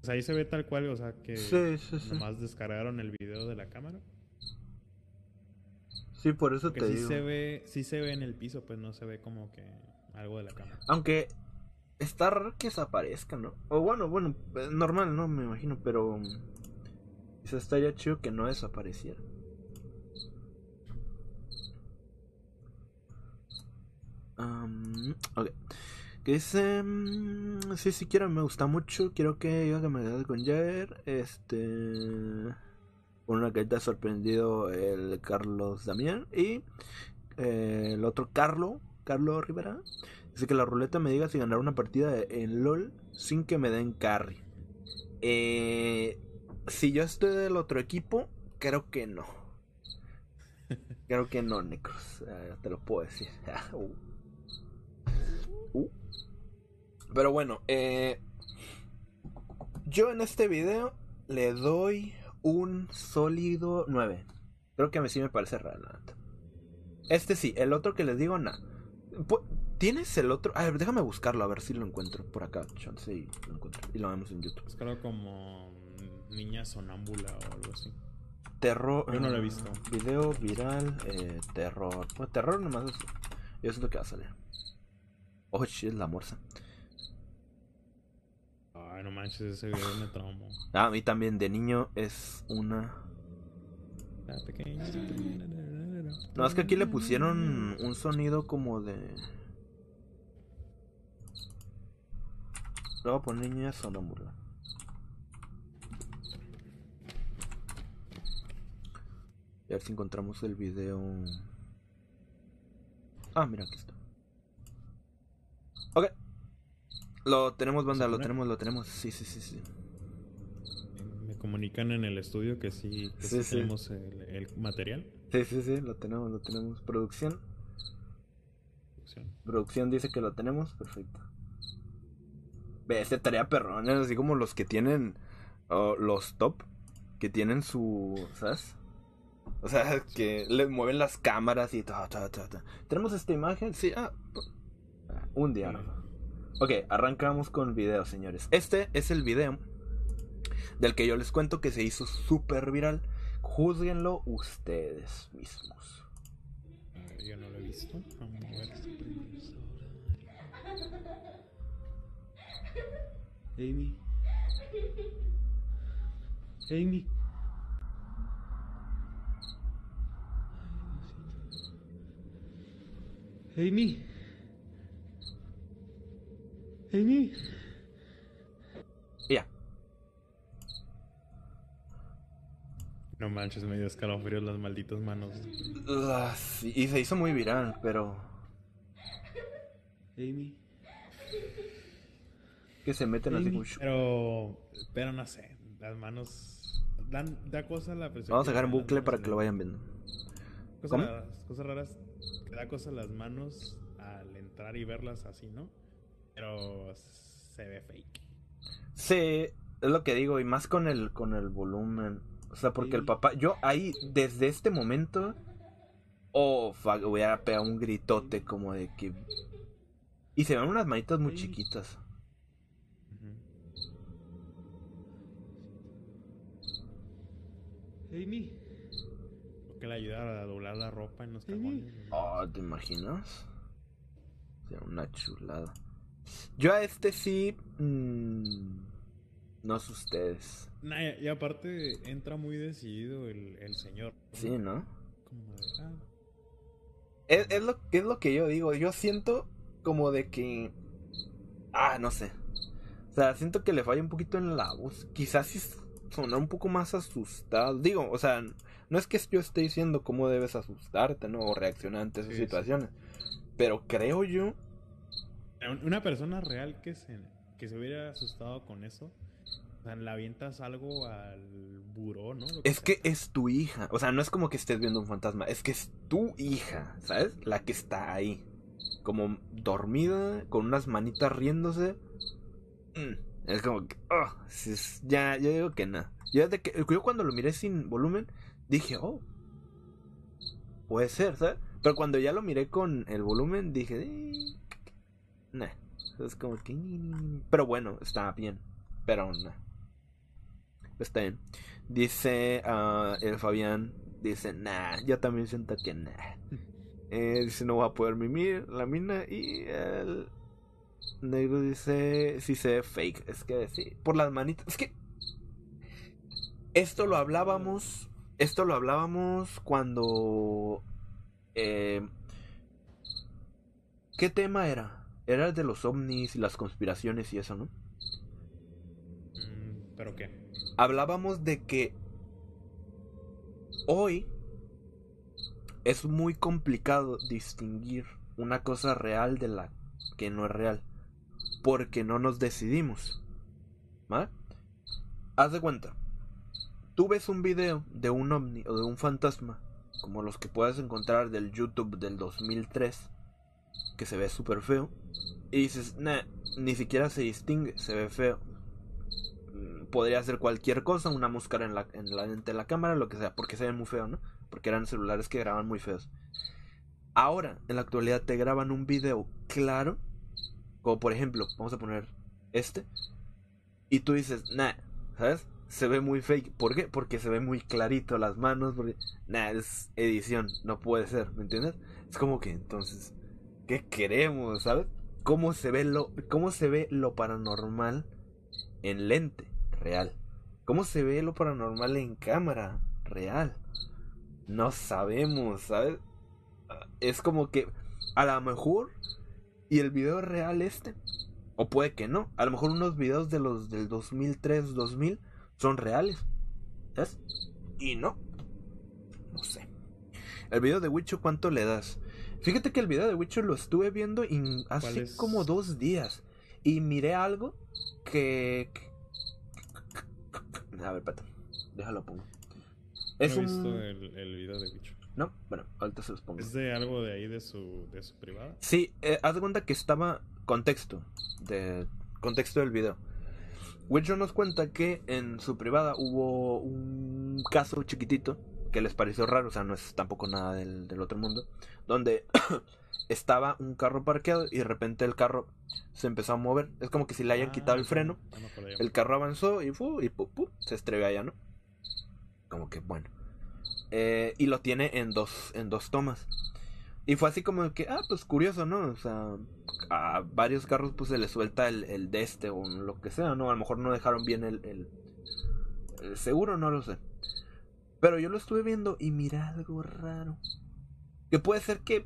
O sea, ahí se ve tal cual, o sea, que Sí, sí, sí. nomás descargaron el video de la cámara. Sí, por eso Que te sí digo. se ve, sí se ve en el piso, pues no se ve como que algo de la cámara. Aunque está raro que desaparezca, ¿no? O bueno, bueno, eh, normal, ¿no? Me imagino, pero... mm, Eso estaría chido que no desapareciera. Am, ok. Que dice... mm, Sí, sí quiero, me gusta mucho. Quiero que yo que me quede con Jair. Este... Una que te ha sorprendido el Carlos Damián. Y eh, el otro Carlo, Carlo Rivera. Dice que la ruleta me diga si ganar una partida en LOL sin que me den carry. Eh, si yo estoy del otro equipo, creo que no. [laughs] Creo que no, Necros. Eh, te lo puedo decir. [laughs] Uh. Uh. Pero bueno, eh, yo en este video le doy un sólido 9. Creo que a mí sí me parece raro. Este sí, el otro que les digo, nada. ¿Tienes el otro? A ver, déjame buscarlo, a ver si lo encuentro por acá. Chance y lo encuentro. Y lo vemos en YouTube. Es claro como niña sonámbula o algo así. Terror. Yo no lo he ah, visto. Video viral, eh, terror. Bueno, terror nomás es. Yo siento que va a salir. Oh shit, la morsa. Ay, no manches, ese video me traumó. Ah, a mí también, de niño es una. Ah, no, es que aquí le pusieron un sonido como de. Le voy a poner niña sonámbula. A ver si encontramos el video. Ah, mira, aquí está. Ok. Lo tenemos, banda, lo tenemos, lo tenemos. Sí, sí, sí, sí. Me comunican en el estudio que sí, que Sí, sí sí. tenemos el, el material. Sí, sí, sí, lo tenemos, lo tenemos. Producción. Producción dice que lo tenemos, perfecto. Ve, este tarea perrón, es así como los que tienen oh, los top, que tienen su, ¿sabes? O sea, [laughs] que le mueven las cámaras y ta, ta, ta, ta. Tenemos esta imagen, sí, ah, ah, un día. ¿no? Ok, arrancamos con video, señores. Este es el video del que yo les cuento que se hizo súper viral. Júzguenlo ustedes mismos. Ver, yo no lo he visto. Vamos a ver. Amy. Amy. Amy. Amy. Ya. No manches, me dio escalofríos las malditas manos. Ah, sí, y se hizo muy viral, pero Amy. que se meten así Amy. como... Pero, pero no sé, las manos dan, da cosa la perspectiva Vamos a dejar en bucle para que lo vayan viendo. Cosas ¿Cómo? raras, cosas raras. que Da cosa las manos al entrar y verlas así, ¿no? Pero se ve fake. Sí, es lo que digo, y más con el, con el volumen. O sea, porque el papá, yo ahí, desde este momento, oh, fuck, voy a pegar un gritote como de que... Y se ven unas manitas muy Sí. chiquitas. Amy. Creo que le ayuda a doblar la ropa en los cajones. Oh, ¿te imaginas? Sería una chulada. Yo a este sí... mm, no sé ustedes. Nah, y aparte entra muy decidido el, el señor. Sí, ¿no? Como de, ah, Es, es lo, es lo que yo digo. Yo siento como de que. Ah, no sé. O sea, siento que le falla un poquito en la voz. Quizás sí sonar un poco más asustado. Digo, o sea, no es que yo esté diciendo cómo debes asustarte, ¿no? O reaccionar ante esas Sí, sí. situaciones. Pero creo yo. Una persona real que se, que se hubiera asustado con eso, o sea, le avientas algo al buró, ¿no? Es sea. que es tu hija. O sea, no es como que estés viendo un fantasma. Es que es tu hija, ¿sabes? La que está ahí. Como dormida, con unas manitas riéndose. Mm, Es como que. es- ya, yo digo que nada. Yo, desde que, yo cuando lo miré sin volumen, dije, oh. Puede ser, ¿sabes? Pero cuando ya lo miré con el volumen, dije, eh, nah. Es como que. Pero bueno, está bien. Pero nah. Está bien. Dice ah, el Fabián, dice, nah, yo también siento que nah. [laughs] Eh, dice, no va a poder mimir la mina. Y el negro dice, sí se ve fake. Es que sí, por las manitas. Es que esto lo hablábamos, esto lo hablábamos cuando... eh, ¿Qué tema era? Era de los ovnis y las conspiraciones y eso, ¿no? Mm, ¿Pero qué? hablábamos de que hoy es muy complicado distinguir una cosa real de la que no es real. Porque no nos decidimos. ¿Vale? Haz de cuenta. Tú ves un video de un ovni o de un fantasma, como los que puedes encontrar del YouTube del 2003, que se ve súper feo, y dices, nah, ni siquiera se distingue, se ve feo mm, podría ser cualquier cosa, una máscara en la, en la, la cámara, lo que sea, porque se ve muy feo, ¿no? Porque eran celulares que graban muy feos. Ahora, en la actualidad, te graban un video claro, como por ejemplo, vamos a poner este, y tú dices, nah, ¿sabes? Se ve muy fake. ¿Por qué? Porque se ve muy clarito las manos, porque, nah, es edición, no puede ser, ¿me entiendes? Es como que entonces, ¿qué queremos, ¿sabes? ¿Cómo se ve lo, cómo se ve lo paranormal en lente real? ¿Cómo se ve lo paranormal en cámara real? No sabemos, ¿sabes? Es como que a lo mejor y el video real este o puede que no, a lo mejor unos videos de los del 2003, 2000 son reales. ¿Sabes? Y no. no sé. El video de Wicho, ¿cuánto le das? Fíjate que el video de Wicho lo estuve viendo in- hace es? como dos días. Y miré algo que... A ver, espérate. Déjalo pongo. Es no he un... visto el, el video de Bicho. No, bueno, ahorita se los pongo. ¿Es de algo de ahí de su, de su privada? Sí, eh, haz de cuenta que estaba contexto de contexto del video. Wicho nos cuenta que en su privada hubo un caso chiquitito que les pareció raro, o sea, no es tampoco nada del, del otro mundo, donde [coughs] estaba un carro parqueado y de repente el carro se empezó a mover. Es como que si le hayan Ah, quitado el ya, freno, el carro avanzó y, fu, y pu, pu, se estrelló allá, ¿no? Como que bueno. Eh, y lo tiene en dos, en dos tomas. Y fue así como que, ah, pues curioso, ¿no? O sea, a varios carros pues se les suelta el, el de este o lo que sea, ¿no? A lo mejor no dejaron bien el, el, el seguro, no lo sé. Pero yo lo estuve viendo y mira algo raro. Que puede ser que...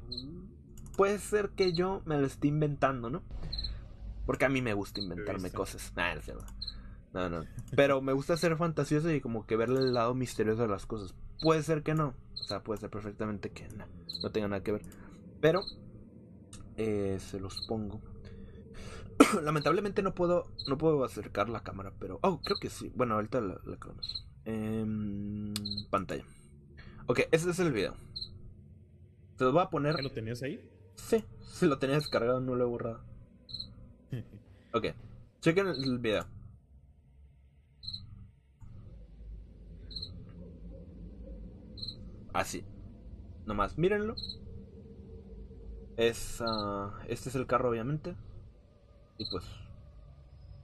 Puede ser que yo me lo esté inventando, ¿no? Porque a mí me gusta inventarme cosas. Nah, no, no, no. Pero me gusta ser fantasioso y como que verle el lado misterioso de las cosas. Puede ser que no. O sea, puede ser perfectamente que no, no tenga nada que ver. Pero eh, se los pongo. [clears throat] Lamentablemente no puedo no puedo acercar la cámara, pero oh, creo que sí. Bueno, ahorita la, la. Em, pantalla. Ok, ese es el video. Se los voy a poner. ¿Ya lo tenías ahí? Sí, si lo tenía descargado, no lo he borrado. [laughs] Ok, chequen el video. Así. Nomás mírenlo. Es, ah, este es el carro, obviamente. Y pues.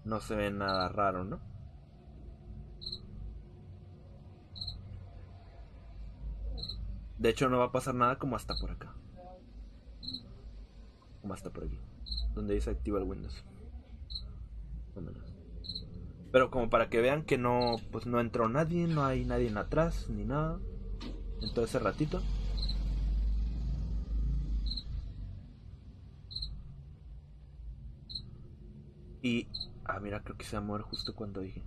No se ve nada raro, ¿no? De hecho, no va a pasar nada como hasta por acá. Como hasta por aquí. Donde dice activa el Windows. Pero como para que vean que no, pues no entró nadie, no hay nadie en atrás, ni nada. En todo ese ratito. Y. Ah, mira, creo que se va a mover justo cuando dije.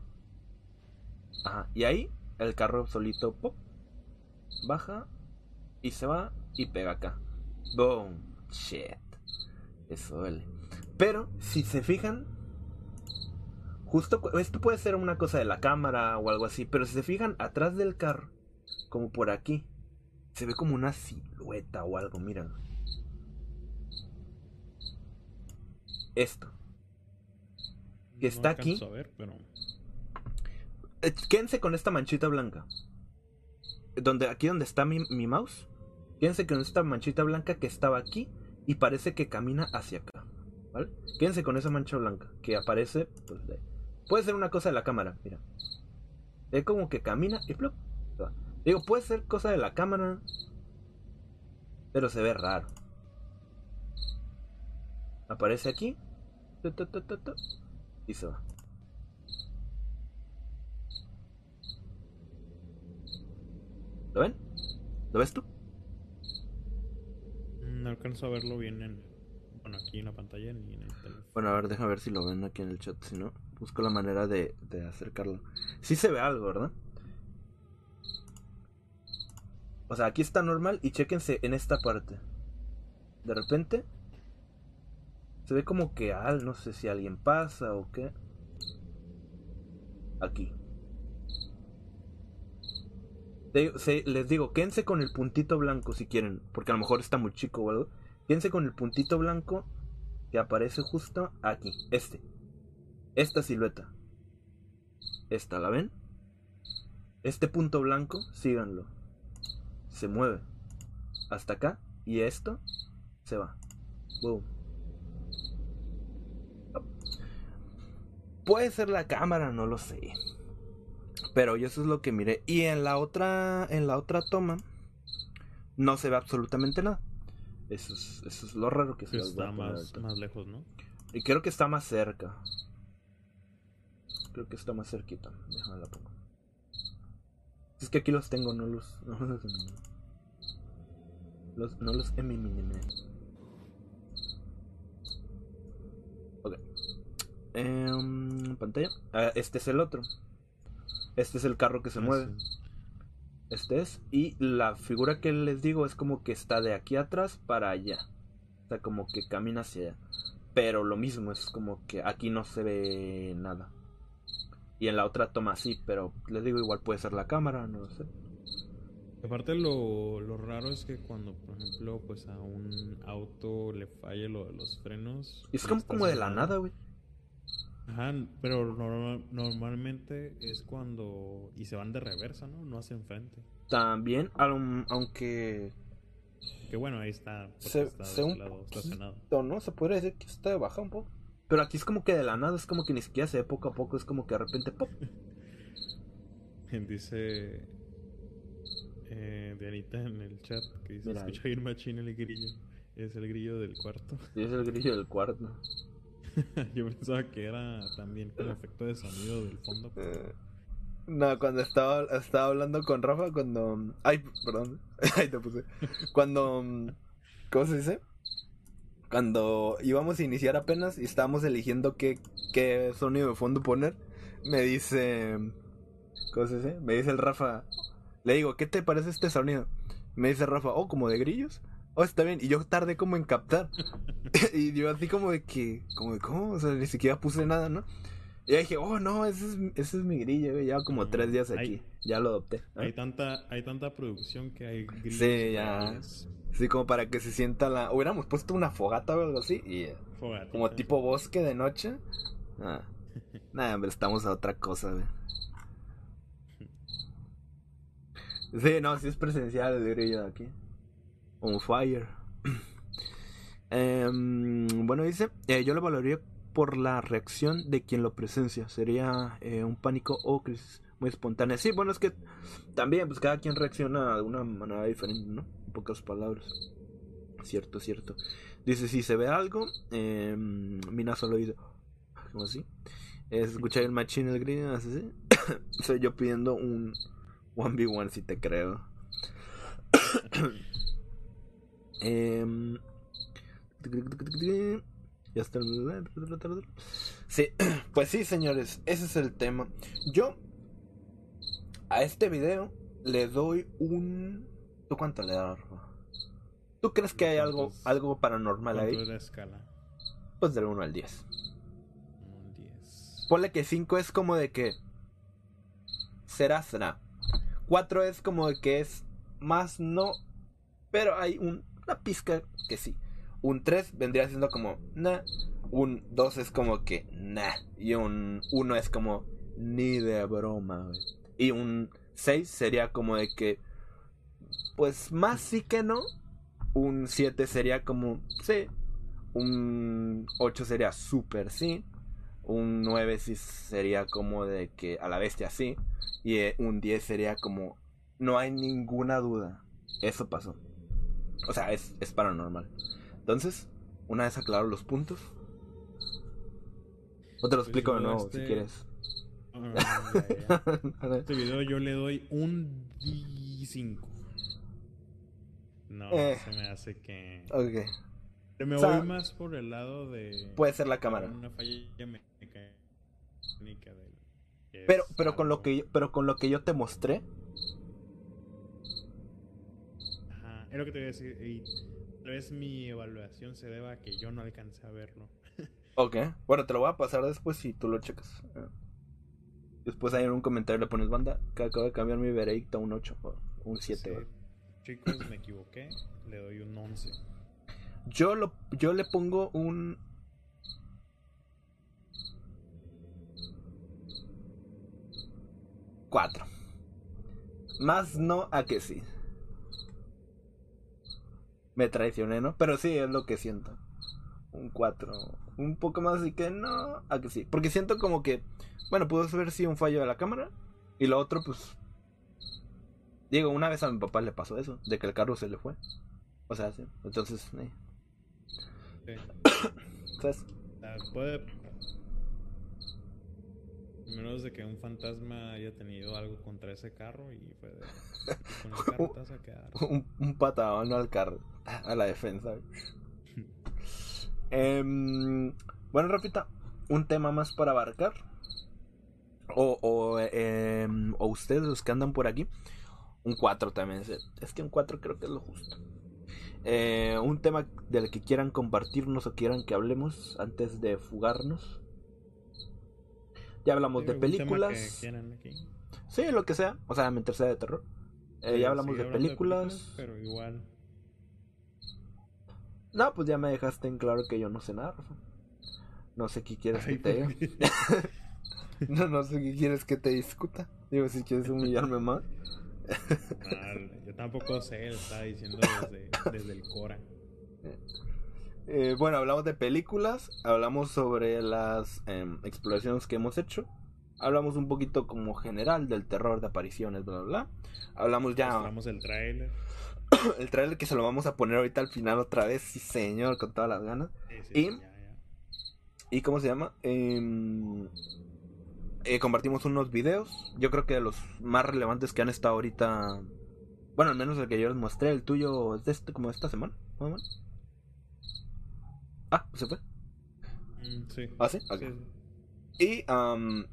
Ajá. Y ahí, el carro solito, pop. Baja. Y se va. Y pega acá. Boom. Shit. Eso duele. Pero, si se fijan. Justo. Esto puede ser una cosa de la cámara o algo así. Pero si se fijan atrás del carro. Como por aquí. Se ve como una silueta o algo. Miren. Esto. Que No está aquí. a ver, pero... Eh, Quédense con esta manchita blanca. Donde, aquí donde está mi, mi mouse. Quédense con esta manchita blanca que estaba aquí. Y parece que camina hacia acá. ¿Vale? Quédense con esa mancha blanca. Que aparece. Pues, de- puede ser una cosa de la cámara. Mira. Es como que camina y plop. Digo, puede ser cosa de la cámara. Pero se ve raro. Aparece aquí. y se va. ¿Lo ven? ¿Lo ves tú? No alcanzo a verlo bien en... Bueno, aquí en la pantalla ni en el teléfono. Bueno, a ver, déjame ver si lo ven aquí en el chat. Si no, busco la manera de, de acercarlo. Sí se ve algo, ¿verdad? O sea, aquí está normal y chéquense en esta parte. De repente se ve como que al, no sé si alguien pasa o qué. Aquí. Les digo, quédense con el puntito blanco si quieren, porque a lo mejor está muy chico o algo. Quédense con el puntito blanco que aparece justo aquí, este. Esta silueta. Esta, ¿la ven? Este punto blanco, síganlo. Se mueve. Hasta acá. Y esto se va. Boom. Puede ser la cámara, no lo sé. Pero yo eso es lo que miré. Y en la otra. En la otra toma. No se ve absolutamente nada. Eso es, eso es lo raro que se voy a está más, lejos, ¿no? Y creo que está más cerca. Creo que está más cerquita. Déjame la pongo. Es que aquí los tengo, no los. [laughs] No los, los- no los eliminé. Ok. Em, pantalla. Ah, este es el otro. Este es el carro que se Ah, mueve. sí. Este es. Y la figura que les digo es como que está de aquí atrás para allá. O sea, como que camina hacia allá. Pero lo mismo, es como que aquí no se ve nada. Y en la otra toma sí, pero les digo, igual puede ser la cámara, no lo sé. Aparte lo, lo raro es que cuando, por ejemplo, pues a un auto le falle lo de los frenos. Es como, como de la nada, güey. Ajá, pero normal- normalmente es cuando... Y se van de reversa, ¿no? No hacia enfrente. También, aun- aunque Que bueno, ahí está. se, está se un lado, estacionado. poquito, ¿no? Se podría decir que está de baja un poco. Pero aquí es como que de la nada, es como que ni siquiera se ve poco a poco, es como que de repente pop. [laughs] Dice eh, Dianita en el chat que dice, escucha bien machín el grillo. Es el grillo del cuarto. Y es el grillo del cuarto. [laughs] Yo pensaba que era también como efecto de sonido del fondo. No, cuando estaba, estaba hablando con Rafa, cuando... Ay, perdón. [laughs] Ahí te puse. Cuando... ¿Cómo se dice? Cuando íbamos a iniciar apenas y estábamos eligiendo qué, qué sonido de fondo poner, me dice... ¿Cómo se dice? Me dice el Rafa... Le digo, ¿qué te parece este sonido? Me dice Rafa, oh, como de grillos. Oh, está bien. Y yo tardé como en captar. [laughs] y yo así como de que... Como de, ¿cómo? O sea, ni siquiera puse nada, ¿no? Y dije, oh no, ese es, ese es mi grillo, güey. Lleva como No, tres días aquí. hay- Ya lo adopté. Hay tanta, hay tanta producción que hay grillos Sí, ya. Sí, como para que se sienta la. Hubiéramos puesto una fogata o algo así. Y eh, fogatitas. como tipo bosque de noche. Ah. [laughs] Nada, hombre, estamos a otra cosa, güey. Sí, no, sí es presencial el grillo de aquí. On fire. [clears throat] Em, bueno, dice, eh, yo lo valoraría por la reacción de quien lo presencia. Sería eh, un pánico o crisis muy espontánea. Sí, bueno, es que también, pues cada quien reacciona de una manera diferente, ¿no? En pocas palabras. Cierto, cierto. Dice, si se ve algo, eh, Mina solo dice, ¿cómo así? Es escuchar el machín, el green, así, ¿sí? [coughs] Soy yo pidiendo un 1v1, si te creo. [coughs] [coughs] Em, ya está. Sí, [clears throat] pues sí, señores, ese es el tema. Yo a este video le doy un. ¿Tú cuánto le das? ¿Tú crees que hay algo, ¿Cuántos- algo paranormal ¿Cuánto es ahí? la escala? Pues del 1 al 10. Un 10. Ponle que 5 es como de que. Será, será. 4 es como de que es más no. Pero hay un, una pizca que sí. Un 3 vendría siendo como nah. Un 2 es como que nah. Y un 1 es como ni de broma, güey. Y un 6 sería como de que. Pues más sí que no. Un 7 sería como sí. Un 8 sería súper sí. Un 9 sí sería como de que a la bestia sí. Y eh, un 10 sería como no hay ninguna duda. Eso pasó. O sea, es, es paranormal. Entonces, una vez aclaro los puntos. O te lo Pues explico de nuevo este- si quieres. Ah, ya, ya. [laughs] Este video yo le doy un 5. No, Eh. se me hace que... ok. Me O sea, voy más por el lado de... Puede ser la cámara. Una falla mecánica Pero, pero con lo que yo, pero con lo que yo te mostré, Ajá, es lo que te voy a decir. Y tal vez mi evaluación se deba a que yo no alcancé a verlo. [laughs] Ok. Bueno, te lo voy a pasar después si tú lo checas. Ah. Después ahí en un comentario le pones banda que acabo de cambiar mi veredicto a un 8 o un 7. Sí. güey. Chicos, me equivoqué. Le doy un 11. Yo lo yo le pongo un Cuatro. Más no a que sí. Me traicioné, ¿no? Pero sí, es lo que siento. Un 4. Un poco más así que no, a que sí. Porque siento como que, bueno, pudo ser sí un fallo de la cámara. Y lo otro, pues... Digo, una vez a mi papá le pasó eso, de que el carro se le fue. O sea, sí. Entonces, eh, Sí. [coughs] ¿sabes? Sea, puede. Menos de que un fantasma haya tenido algo contra ese carro y fue de. Con el [laughs] carro te vas a quedar. un, un patadón al carro, a la defensa. [laughs] Em, bueno, Rafita, un tema más para abarcar. O, o, em, o ustedes, los que andan por aquí. Un 4 también. Es, es que un 4 creo que es lo justo. Eh, un tema del que quieran compartirnos o quieran que hablemos antes de fugarnos. Ya hablamos Sí, de películas. aquí. Sí, lo que sea. O sea, mientras sea de terror. Eh, Sí, ya hablamos de, películas. Pero igual. No, pues ya me dejaste en claro que yo no sé nada, Rafa. No sé qué quieres Ay, que te diga. [laughs] No, no sé qué quieres que te discuta. Digo, si quieres humillarme más. Ah, yo tampoco sé, lo estaba diciendo desde, desde el Cora. [laughs] Eh, bueno, hablamos de películas, hablamos sobre las em, exploraciones que hemos hecho, hablamos un poquito como general del terror de apariciones, bla, bla, bla. Hablamos ya Mostramos el tráiler. [coughs] el trailer que se lo vamos a poner ahorita al final otra vez, sí señor, con todas las ganas. Sí, sí, ¿Y? sí, ya, ya. ¿Y cómo se llama? Em, eh, compartimos unos videos, yo creo que de los más relevantes que han estado ahorita, bueno, al menos el que yo les mostré, el tuyo es de este, como de esta semana, más o menos. Ah, ¿se fue? Mm, sí. ¿Ah, sí? Ok. Sí, sí. Y, am,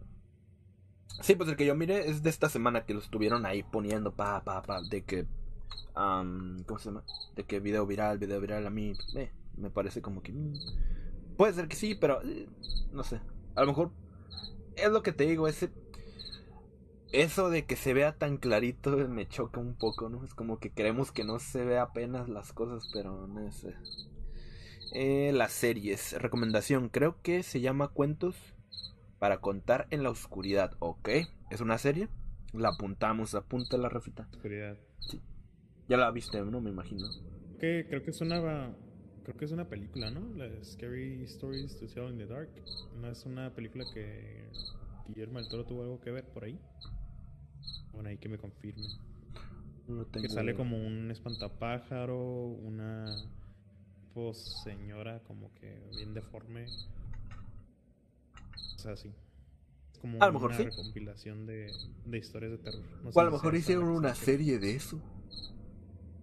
sí, pues el que yo miré es de esta semana que lo estuvieron ahí poniendo, pa, pa, pa, de que, am, ¿cómo se llama? De que video viral, video viral, a mí, eh, me parece como que, mm, puede ser que sí, pero, eh, no sé, a lo mejor, es lo que te digo, ese, eso de que se vea tan clarito me choca un poco, ¿no? Es como que queremos que no se vea apenas las cosas, pero no sé. Eh, las series, recomendación, creo que se llama Cuentos para contar en la oscuridad, ok. Es una serie, la apuntamos, apunta la refita. Oscuridad. Ya la viste, ¿no? Me imagino. Que, creo que es una. Creo que es una película, ¿no? La Scary Stories to Tell in the Dark. ¿No es una película que Guillermo del Toro tuvo algo que ver por ahí? Bueno, ahí que me confirmen. No tengo Que sale como un espantapájaro, una pues señora como que bien deforme. O sea, sí. Es como A lo mejor una sí. recompilación de, de historias de terror. No O a lo mejor hicieron una serie de eso.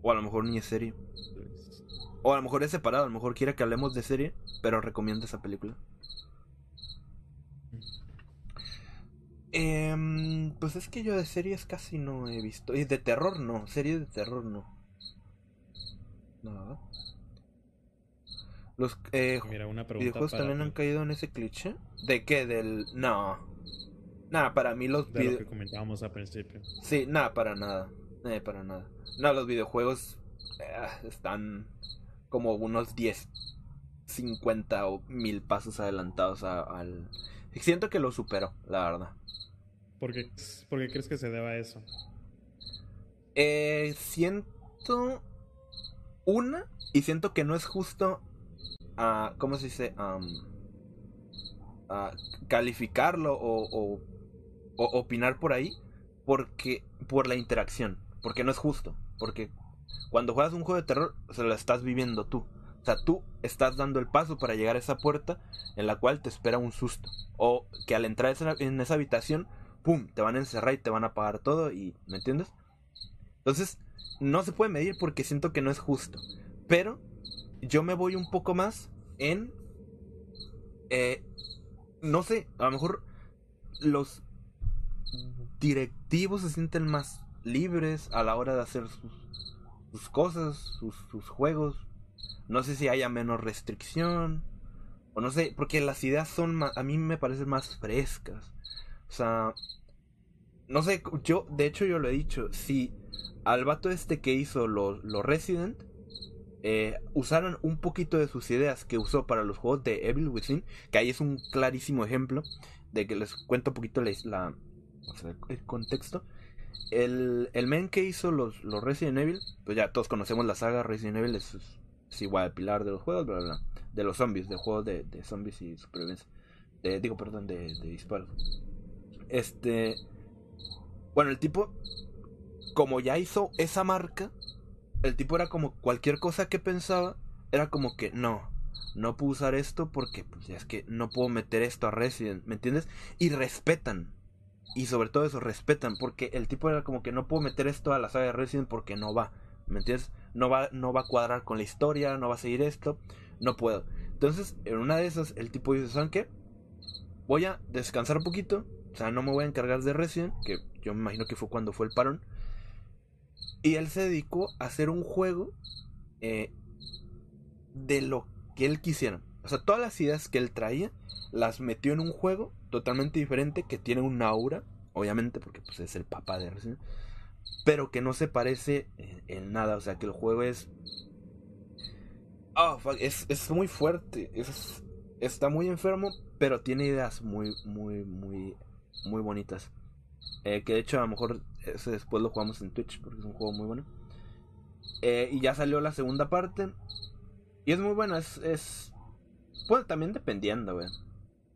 O a lo mejor ni es serie. Pues, O a lo mejor es separado, a lo mejor quiere que hablemos de serie, pero recomienda esa película. Em, pues es que yo de series casi no he visto. Y de terror no, series de terror no. No. Los eh, Mira, una pregunta videojuegos para también han caído en ese cliché. ¿De qué? Del. No. Nada, para mí los de lo que comentábamos al principio. Sí, nada, para nada. Eh, para nada. No, los videojuegos eh, están como unos 10, 50 o mil pasos adelantados a- al... Siento que lo superó, la verdad. ¿Por qué, por qué crees que se deba a eso? Eh, siento una y siento que no es justo a ¿cómo se dice? A calificarlo o, o- opinar por ahí porque por la interacción, porque no es justo, porque cuando juegas un juego de terror se lo estás viviendo tú. O sea, tú estás dando el paso para llegar a esa puerta en la cual te espera un susto. O que al entrar en esa habitación, ¡pum!, te van a encerrar y te van a apagar todo y... ¿Me entiendes? Entonces, no se puede medir porque siento que no es justo. Pero yo me voy un poco más en... eh, no sé, a lo mejor los directivos se sienten más libres a la hora de hacer sus, cosas, sus, sus juegos. No sé si haya menos restricción. O no sé, porque las ideas son más, a mí me parecen más frescas. O sea, no sé, yo, de hecho yo lo he dicho, si al vato este que hizo los lo Resident, eh, usaron un poquito de sus ideas que usó para los juegos de Evil Within, que ahí es un clarísimo ejemplo de que les cuento un poquito la, el contexto. El, el men que hizo los, los Resident Evil, pues ya todos conocemos la saga Resident Evil, es, es igual pilar de los juegos, de los zombies, de juegos de, zombies y supervivencia. Digo, perdón, de, de disparos. Este. Bueno, el tipo, como ya hizo esa marca, el tipo era como cualquier cosa que pensaba, era como que no, no puedo usar esto porque pues es que no puedo meter esto a Resident, ¿me entiendes? Y respetan. Y sobre todo eso, respetan, porque el tipo era como que no puedo meter esto a la saga de Resident porque no va, ¿me entiendes? No va, no va a cuadrar con la historia, no va a seguir esto, no puedo. Entonces, en una de esas, el tipo dice, ¿saben qué? Voy a descansar un poquito, o sea, no me voy a encargar de Resident, que yo me imagino que fue cuando fue el parón. Y él se dedicó a hacer un juego eh, de lo que él quisiera. O sea, todas las ideas que él traía las metió en un juego totalmente diferente que tiene un aura, obviamente porque pues, es el papá de Resident pero que no se parece en, en nada. O sea, que el juego es... Oh, fuck, es, es muy fuerte. Es, está muy enfermo, pero tiene ideas muy, muy, muy, muy bonitas. Eh, que de hecho a lo mejor ese después lo jugamos en Twitch porque es un juego muy bueno. Eh, y ya salió la segunda parte. Y es muy buena, es... es... Bueno, también dependiendo, güey.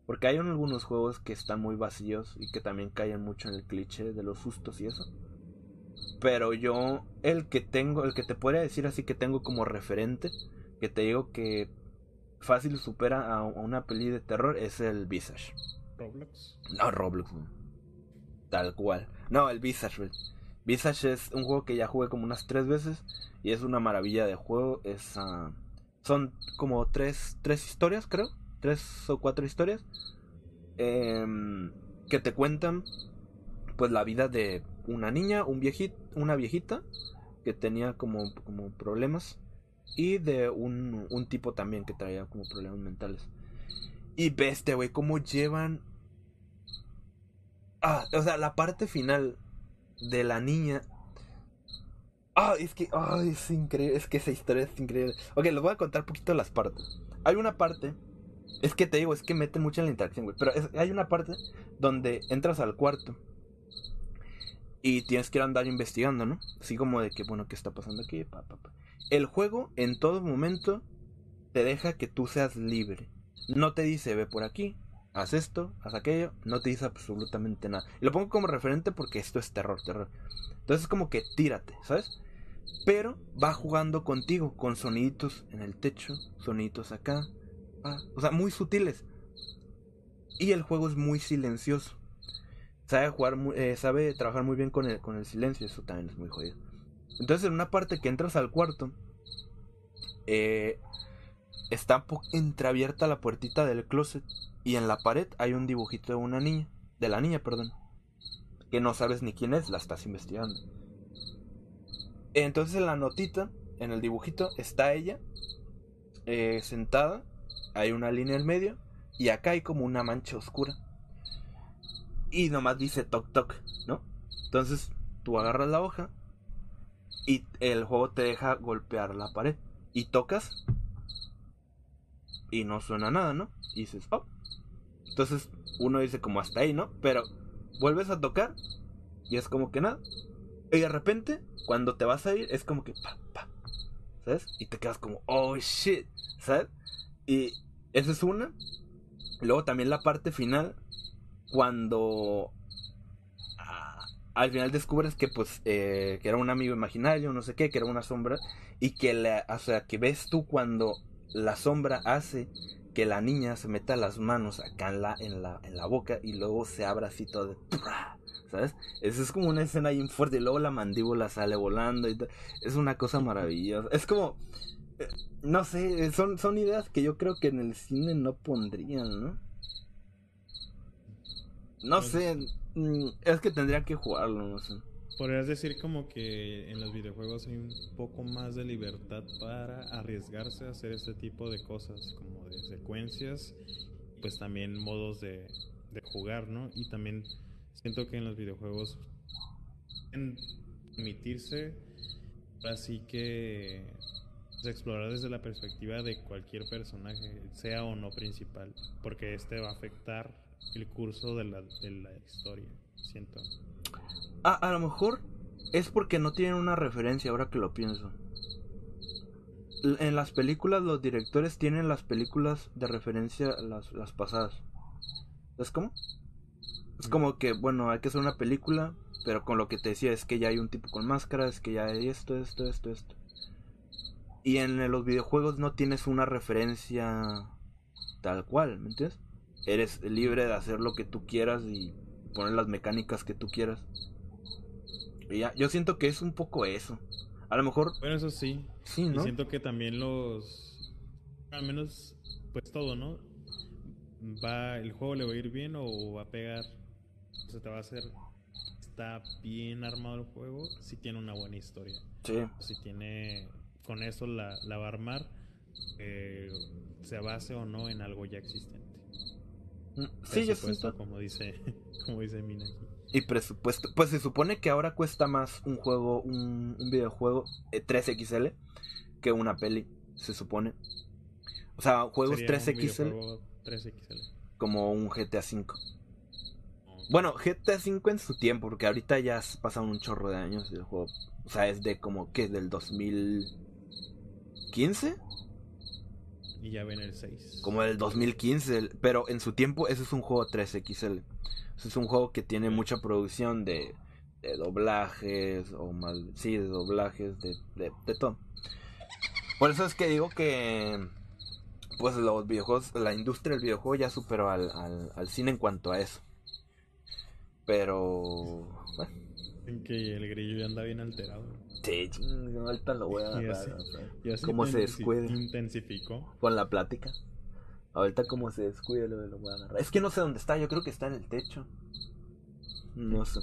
Porque hay algunos juegos que están muy vacíos y que también caen mucho en el cliché de los sustos y eso. Pero yo, el que tengo, el que te podría decir así que tengo como referente, que te digo que fácil supera a, a una peli de terror, es el Visage. Roblox. No, Roblox, güey. Tal cual. No, el Visage. Visage es un juego que ya jugué como unas tres veces y es una maravilla de juego. Es, ah, son como tres, tres historias, creo. Tres o cuatro historias. em, que te cuentan pues la vida de una niña, un viejito, una viejita que tenía como, como problemas y de un, un tipo también que traía como problemas mentales. Y bestia, güey, cómo llevan Ah, o sea, la parte final de la niña. Ah, es que. Ay, es increíble. Es que esa historia es increíble. Ok, les voy a contar un poquito las partes. Hay una parte. Es que te digo, es que meten mucho en la interacción, güey. Pero hay una parte donde entras al cuarto. Y tienes que ir a andar investigando, ¿no? Así como de que, bueno, ¿qué está pasando aquí? El juego en todo momento te deja que tú seas libre. No te dice, ve por aquí, haz esto, haz aquello, no te dice absolutamente nada. Y lo pongo como referente porque esto es terror, terror. Entonces es como que tírate, ¿sabes? Pero va jugando contigo, con soniditos en el techo, soniditos acá, o sea, muy sutiles. Y el juego es muy silencioso. Sabe jugar, eh, sabe trabajar muy bien con el, con el silencio, eso también es muy jodido. Entonces en una parte que entras al cuarto, eh, está entreabierta la puertita del closet y en la pared hay un dibujito de una niña, de la niña, perdón, que no sabes ni quién es, la estás investigando. Entonces en la notita, en el dibujito, está ella eh, sentada, hay una línea en medio y acá hay como una mancha oscura. Y nomás dice toc toc, ¿no? Entonces tú agarras la hoja y el juego te deja golpear la pared y tocas y no suena nada, ¿no? Y dices, oh. Entonces uno dice como hasta ahí, ¿no? Pero vuelves a tocar y es como que nada. Y de repente, cuando te vas a ir, es como que pa, pa, ¿sabes? Y te quedas como, oh shit, ¿sabes? Y esa es una. Luego también la parte final, cuando ah, al final descubres que pues eh, que era un amigo imaginario, no sé qué, que era una sombra y que la, o sea, que ves tú cuando la sombra hace que la niña se meta las manos acá en la en la en la boca y luego se abra así todo de ¿sabes? Es como una escena bien fuerte y luego la mandíbula sale volando y es una cosa maravillosa. Es como eh, no sé, son son ideas que yo creo que en el cine no pondrían, ¿no? No sé, mm, es que tendría que jugarlo, no sé. Podrías decir como que en los videojuegos hay un poco más de libertad para arriesgarse a hacer este tipo de cosas, como de secuencias, pues también modos de, de jugar, ¿no? Y también siento que en los videojuegos pueden permitirse así que pues, explorar desde la perspectiva de cualquier personaje, sea o no principal, porque este va a afectar el curso de la, de la historia, siento. Ah, a lo mejor es porque no tienen una referencia ahora que lo pienso. En las películas los directores tienen las películas de referencia las, las pasadas. ¿Es cómo? Es como que, bueno, hay que hacer una película, pero con lo que te decía es que ya hay un tipo con máscara, es que ya hay esto, esto, esto, esto. Y en los videojuegos no tienes una referencia tal cual, ¿me entiendes? Eres libre de hacer lo que tú quieras y poner las mecánicas que tú quieras. Y ya, yo siento que es un poco eso. A lo mejor Bueno, eso sí. sí, Y ¿no? siento que también los. Al menos, pues todo, ¿no? Va, el juego le va a ir bien o va a pegar. O sea, te va a hacer está bien armado el juego, sí tiene una buena historia. Sí. Si tiene, con eso la, la va a armar, eh, se base o no en algo ya existente. Mm, Sí, yo siento. como dice, [laughs] como dice Mina aquí. Y presupuesto. Pues se supone que ahora cuesta más un juego, un, un videojuego eh, 3XL que una peli, se supone. O sea, juegos Sería un 3XL videojuego 3XL. como un GTA V. Bueno, GTA V en su tiempo, porque ahorita ya has pasado un chorro de años el juego. O sea, es de como que del 2015, Y ya ven el 6. como del 2015, el- pero en su tiempo ese es un juego 3XL. Ese es un juego que tiene mucha producción de, de doblajes o sí, de doblajes, de, de, de todo. Por eso es que digo que pues los videojuegos, la industria del videojuego ya superó al, al, al cine en cuanto a eso. Pero bueno, En que el grillo ya anda bien alterado. Sí, ching, ahorita lo voy a [laughs] agarrar. así ¿Cómo se descuida? Intensificó. Con la plática. Ahorita como se descuide lo, lo voy a agarrar. Es que no sé dónde está, yo creo que está en el techo. No sé.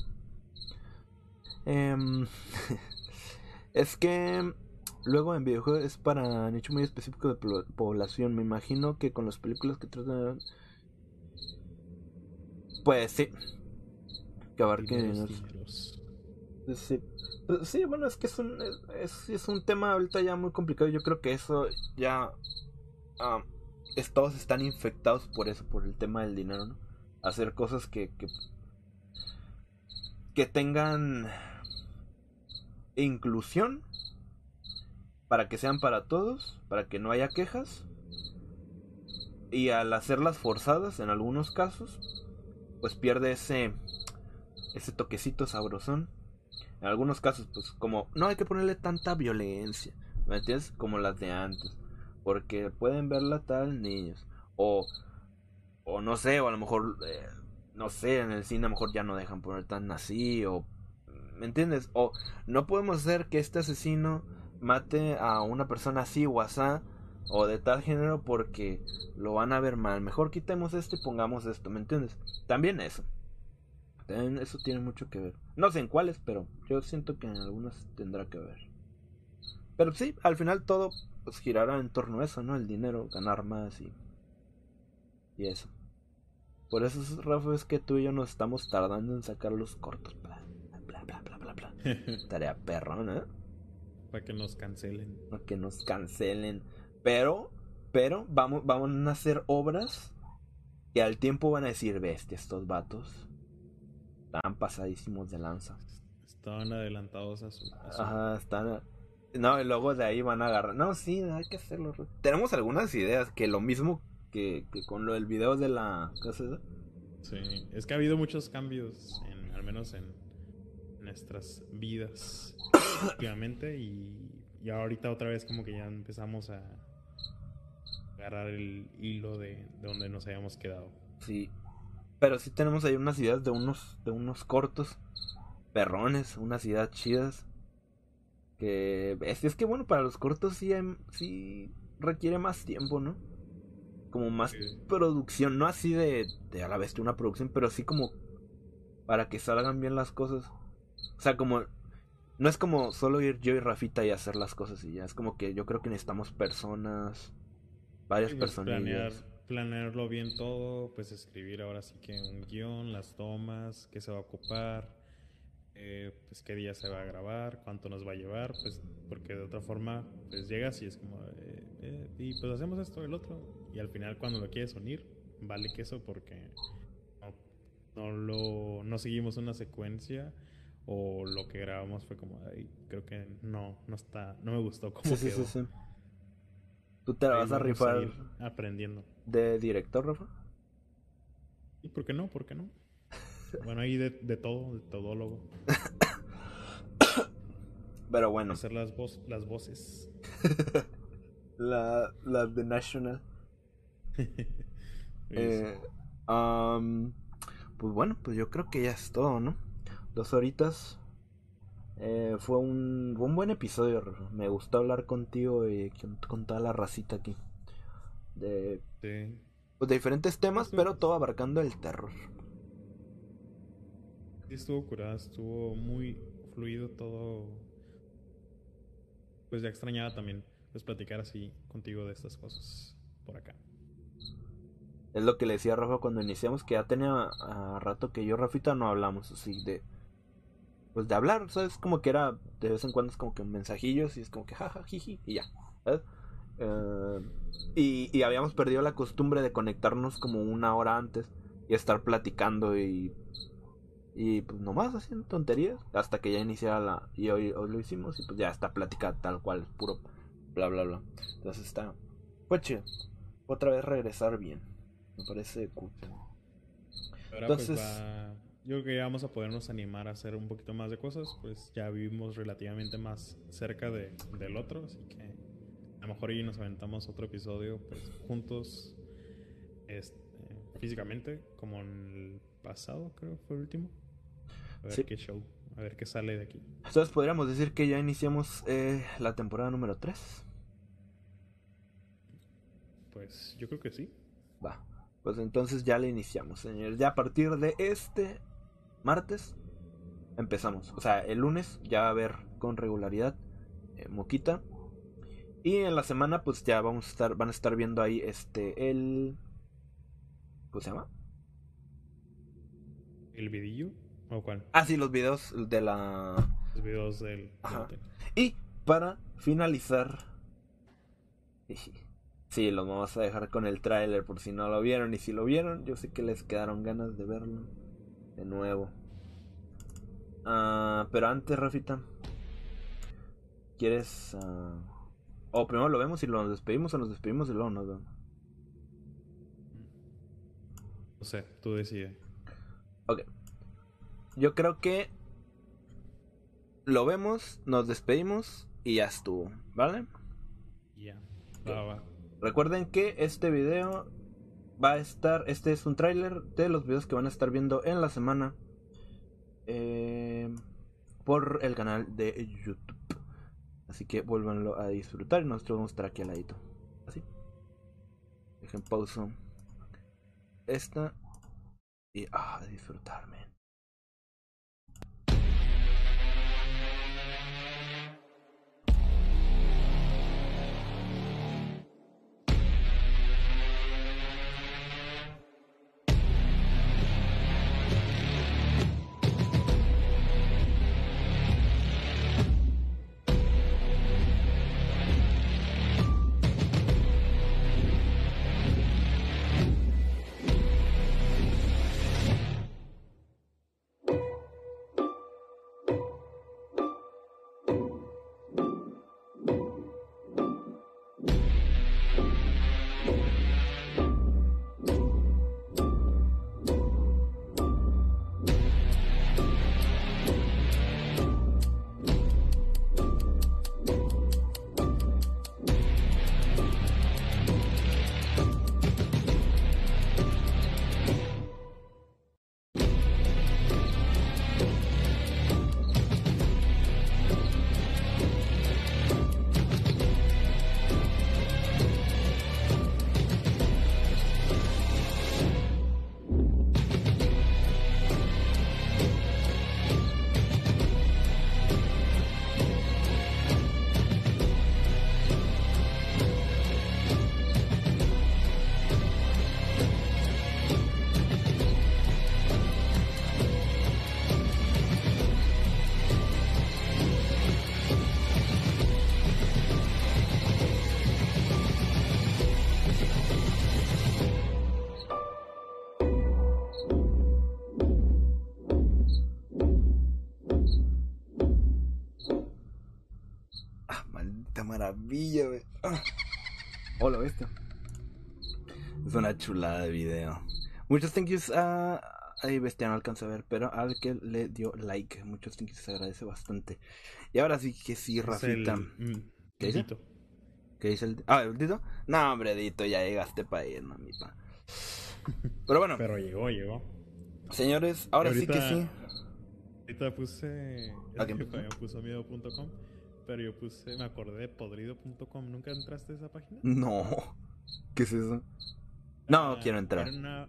Em, [laughs] es que luego en videojuegos es para nicho muy específico de población. Me imagino que con las películas que tratan... Pues sí. Que abarquen... Sí. Pues Sí, bueno, es que es un, es, es un tema ahorita ya muy complicado. Yo creo que eso ya. ah, todos están infectados por eso, por el tema del dinero, ¿no? Hacer cosas que. que, que tengan. inclusión. Para que sean para todos, para que no haya quejas. Y al hacerlas forzadas, en algunos casos, pues pierde ese. ese toquecito sabrosón. En algunos casos, pues como no hay que ponerle tanta violencia, ¿me entiendes? Como las de antes, porque pueden verla tal niños, o, o no sé, o a lo mejor, eh, no sé, en el cine a lo mejor ya no dejan poner tan así, o, ¿me entiendes? O no podemos hacer que este asesino mate a una persona así o asá, o de tal género porque lo van a ver mal. Mejor quitemos esto y pongamos esto, ¿me entiendes? También eso. También eso tiene mucho que ver. No sé en cuáles, pero yo siento que en algunos tendrá que ver. Pero sí, al final todo pues, girará en torno a eso, ¿no? El dinero, ganar más y, y eso. Por eso, Rafa, es que tú y yo nos estamos tardando en sacar los cortos. Bla, bla, bla, bla, bla, bla. [laughs] Tarea perrona, ¿eh? Para que nos cancelen. No que nos cancelen. Pero, pero, vamos, vamos a hacer obras que al tiempo van a decir, bestia, estos vatos. Están pasadísimos de lanza. Estaban adelantados a su. a su- Ajá, están. No, y luego de ahí van a agarrar. No, sí, hay que hacerlo. Tenemos algunas ideas que lo mismo que, que con lo del video de la. ¿Qué es eso? Sí, es que ha habido muchos cambios, en, al menos en nuestras vidas últimamente y, y ahorita otra vez como que ya empezamos a agarrar el hilo de, de donde nos habíamos quedado. Sí. Pero sí tenemos ahí unas ideas de unos, de unos cortos perrones, unas ideas chidas. Que es, es que bueno, para los cortos sí, hay- sí requiere más tiempo, ¿no? Como más Sí. producción, no así de, de a la vez de una producción, pero sí como para que salgan bien las cosas. O sea, como no es como solo ir yo y Rafita y hacer las cosas y ya, es como que yo creo que necesitamos personas, varias personas. Planearlo bien todo, pues escribir ahora sí que un guion, las tomas, qué se va a ocupar, eh, pues qué día se va a grabar, cuánto nos va a llevar, pues porque de otra forma pues llegas y es como, eh, eh, y pues hacemos esto, el otro, y al final cuando lo quieres unir, vale que eso porque no, no lo, no seguimos una secuencia o lo que grabamos fue como, "Ay, creo que no, no está, no me gustó cómo Sí, sí, quedó. sí, sí. ¿Tú te la vas a rifar aprendiendo. De director, Rafa? ¿Y por qué no? ¿Por qué no? Bueno, ahí de, de todo, de todólogo. [coughs] Pero bueno, Hacer las, voz, las voces. [laughs] la, la de National. [laughs] Eh, am, pues bueno, pues yo creo que ya es todo, ¿no? Dos horitas. Eh, fue, un, un buen episodio, Rafa. Me gustó hablar contigo y con, con toda la racita aquí. De, Sí. pues, de diferentes temas, pero todo abarcando el terror. Sí, estuvo curada, estuvo muy fluido todo. Pues ya extrañaba también pues platicar así contigo de estas cosas por acá. Es lo que le decía a Rafa cuando iniciamos, que ya tenía a rato que yo, Rafita, no hablamos así de. Pues de hablar, ¿sabes? Como que era de vez en cuando es como que mensajillos y es como que jaja, jiji, y ya, ¿sabes? Eh, y, y habíamos perdido la costumbre de conectarnos como una hora antes y estar platicando y. Y pues nomás haciendo tonterías hasta que ya iniciara la. Y hoy, hoy lo hicimos y pues ya está plática tal cual, puro bla bla bla. Entonces está. Pues chido. Otra vez regresar bien. Me parece cool. Ahora Entonces- pues va... Yo creo que ya vamos a podernos animar a hacer un poquito más de cosas, pues ya vivimos relativamente más cerca de, del otro, así que lo mejor ahí nos aventamos otro episodio pues juntos este, físicamente, como en el pasado creo fue el último. A ver Sí. qué show, a ver qué sale de aquí. Entonces podríamos decir que ya iniciamos eh, la temporada número 3. Pues yo creo que sí. Va. Pues entonces ya le iniciamos, señores. Ya a partir de este martes empezamos. O sea, el lunes ya va a haber con regularidad eh, Moquita. Y en la semana pues ya vamos a estar, van a estar viendo ahí este, el... ¿Cómo se llama? ¿El vidillo? ¿O cuál? Ah, sí, los videos de la... Los videos del... Ajá. Y para finalizar... Sí, los vamos a dejar con el tráiler por si no lo vieron. Y si lo vieron, yo sé que les quedaron ganas de verlo de nuevo. Ah, pero antes, Rafita, ¿quieres... ah, O primero lo vemos y lo nos despedimos o nos despedimos y luego nos vemos? No sé, tú decides. Ok. Yo creo que lo vemos, nos despedimos y ya estuvo, ¿vale? Ya. Va. Recuerden que este video va a estar, este es un tráiler de los videos que van a estar viendo en la semana eh, por el canal de YouTube. Así que vuélvanlo a disfrutar y nosotros vamos a estar aquí al ladito. Así. Dejen pausa. Esta. Y ah, a disfrutarme. Es una chulada de video. Muchos thank yous a. Ahí bestia no alcanza a ver, pero al que le dio like. Muchos thank yous, se agradece bastante. Y ahora sí que sí, Es el, Rafita. mm, ¿Qué dice? Dito. ¿Qué dice el.? Ah, ¿el Dito? No, hombre, Dito, ya llegaste para ir, no, mi pa. Pero bueno, Pero llegó, llegó. señores, ahora sí que sí. Ahorita puse. ¿A qué que puso? Puso miedo.com. Pero yo puse. Me acordé de podrido.com. ¿Nunca entraste a esa página? No. [laughs] ¿Qué es eso? No, Ah, quiero entrar. Era una,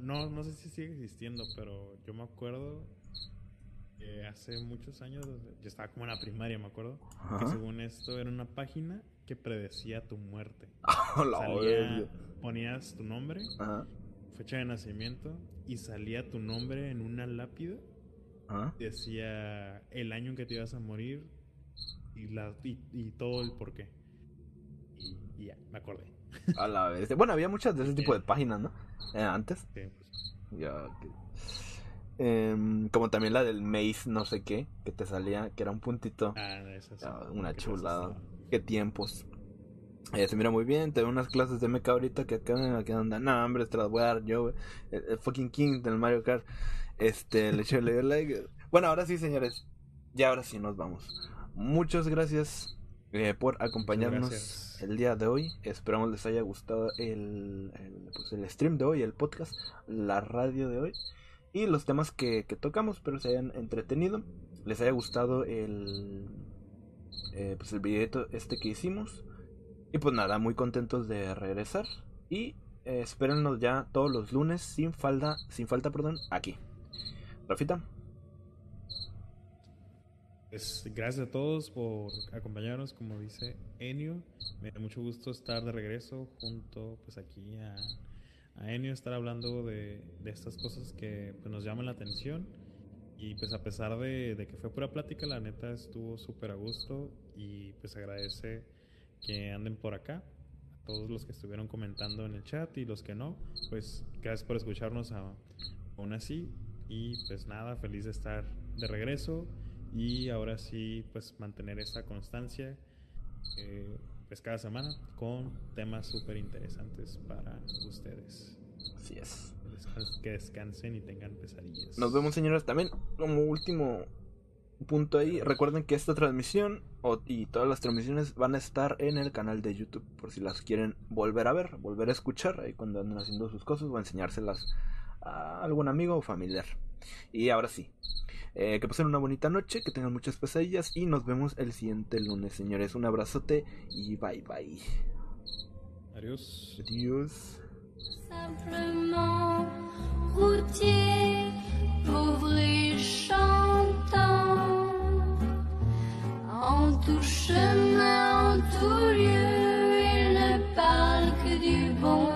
No, no, sé si sigue existiendo, pero yo me acuerdo que hace muchos años, yo estaba como en la primaria, me acuerdo, que según esto era una página que predecía tu muerte. [laughs] La Salía- ponías tu nombre, Ajá. fecha de nacimiento, y salía tu nombre en una lápida. Ajá. Decía el año en que te ibas a morir y, la, y, y todo el por qué. Y, y ya, me acordé. A la vez. Bueno, había muchas de ese tipo de páginas, ¿no? Eh, antes. Que, pues, Ya. Em, como también la del Maze, no sé qué, que te salía, que era un puntito. ah, esas Ah, una chulada. Qué tiempos. Eh, se mira muy bien, te veo unas clases de mecha ahorita que acá, que andan, no, hombre, te las voy a dar yo, el, el fucking king del Mario Kart. Este, le eché like. Bueno, ahora sí, señores, ya ahora sí nos vamos. Muchas gracias eh, por acompañarnos gracias. el día de hoy. Esperamos les haya gustado el, el, pues, el stream de hoy, el podcast, la radio de hoy y los temas que, que tocamos. Espero se hayan entretenido, les haya gustado el, eh, pues el videito este que hicimos. Y pues nada, muy contentos de regresar. Y eh, espérennos ya todos los lunes sin falta, sin falta, perdón, aquí. Rafita, Pues, gracias a todos por acompañarnos, como dice Enio. Me da mucho gusto estar de regreso junto pues aquí a, a Enio, estar hablando de, de estas cosas que pues, nos llaman la atención. Y pues a pesar de, de que fue pura plática, la neta estuvo súper a gusto y pues agradece que anden por acá. A todos los que estuvieron comentando en el chat y los que no, pues gracias por escucharnos a- aún así. Y pues nada, feliz de estar de regreso y ahora sí pues mantener esta constancia eh, pues cada semana con temas súper interesantes para ustedes. así es. Que descansen y tengan pesadillas. Nos vemos, señores. También, como último punto ahí, recuerden que esta transmisión y todas las transmisiones van a estar en el canal de YouTube. Por si las quieren volver a ver, volver a escuchar ahí cuando anden haciendo sus cosas o enseñárselas a algún amigo o familiar. Y ahora sí, eh, que pasen una bonita noche, que tengan muchas pesadillas y nos vemos el siguiente lunes, señores. Un abrazote y bye bye. Adiós. Adiós. Simplement routier, pauvre chantant, en tout chemin, en tout lieu, il ne parle que du bon.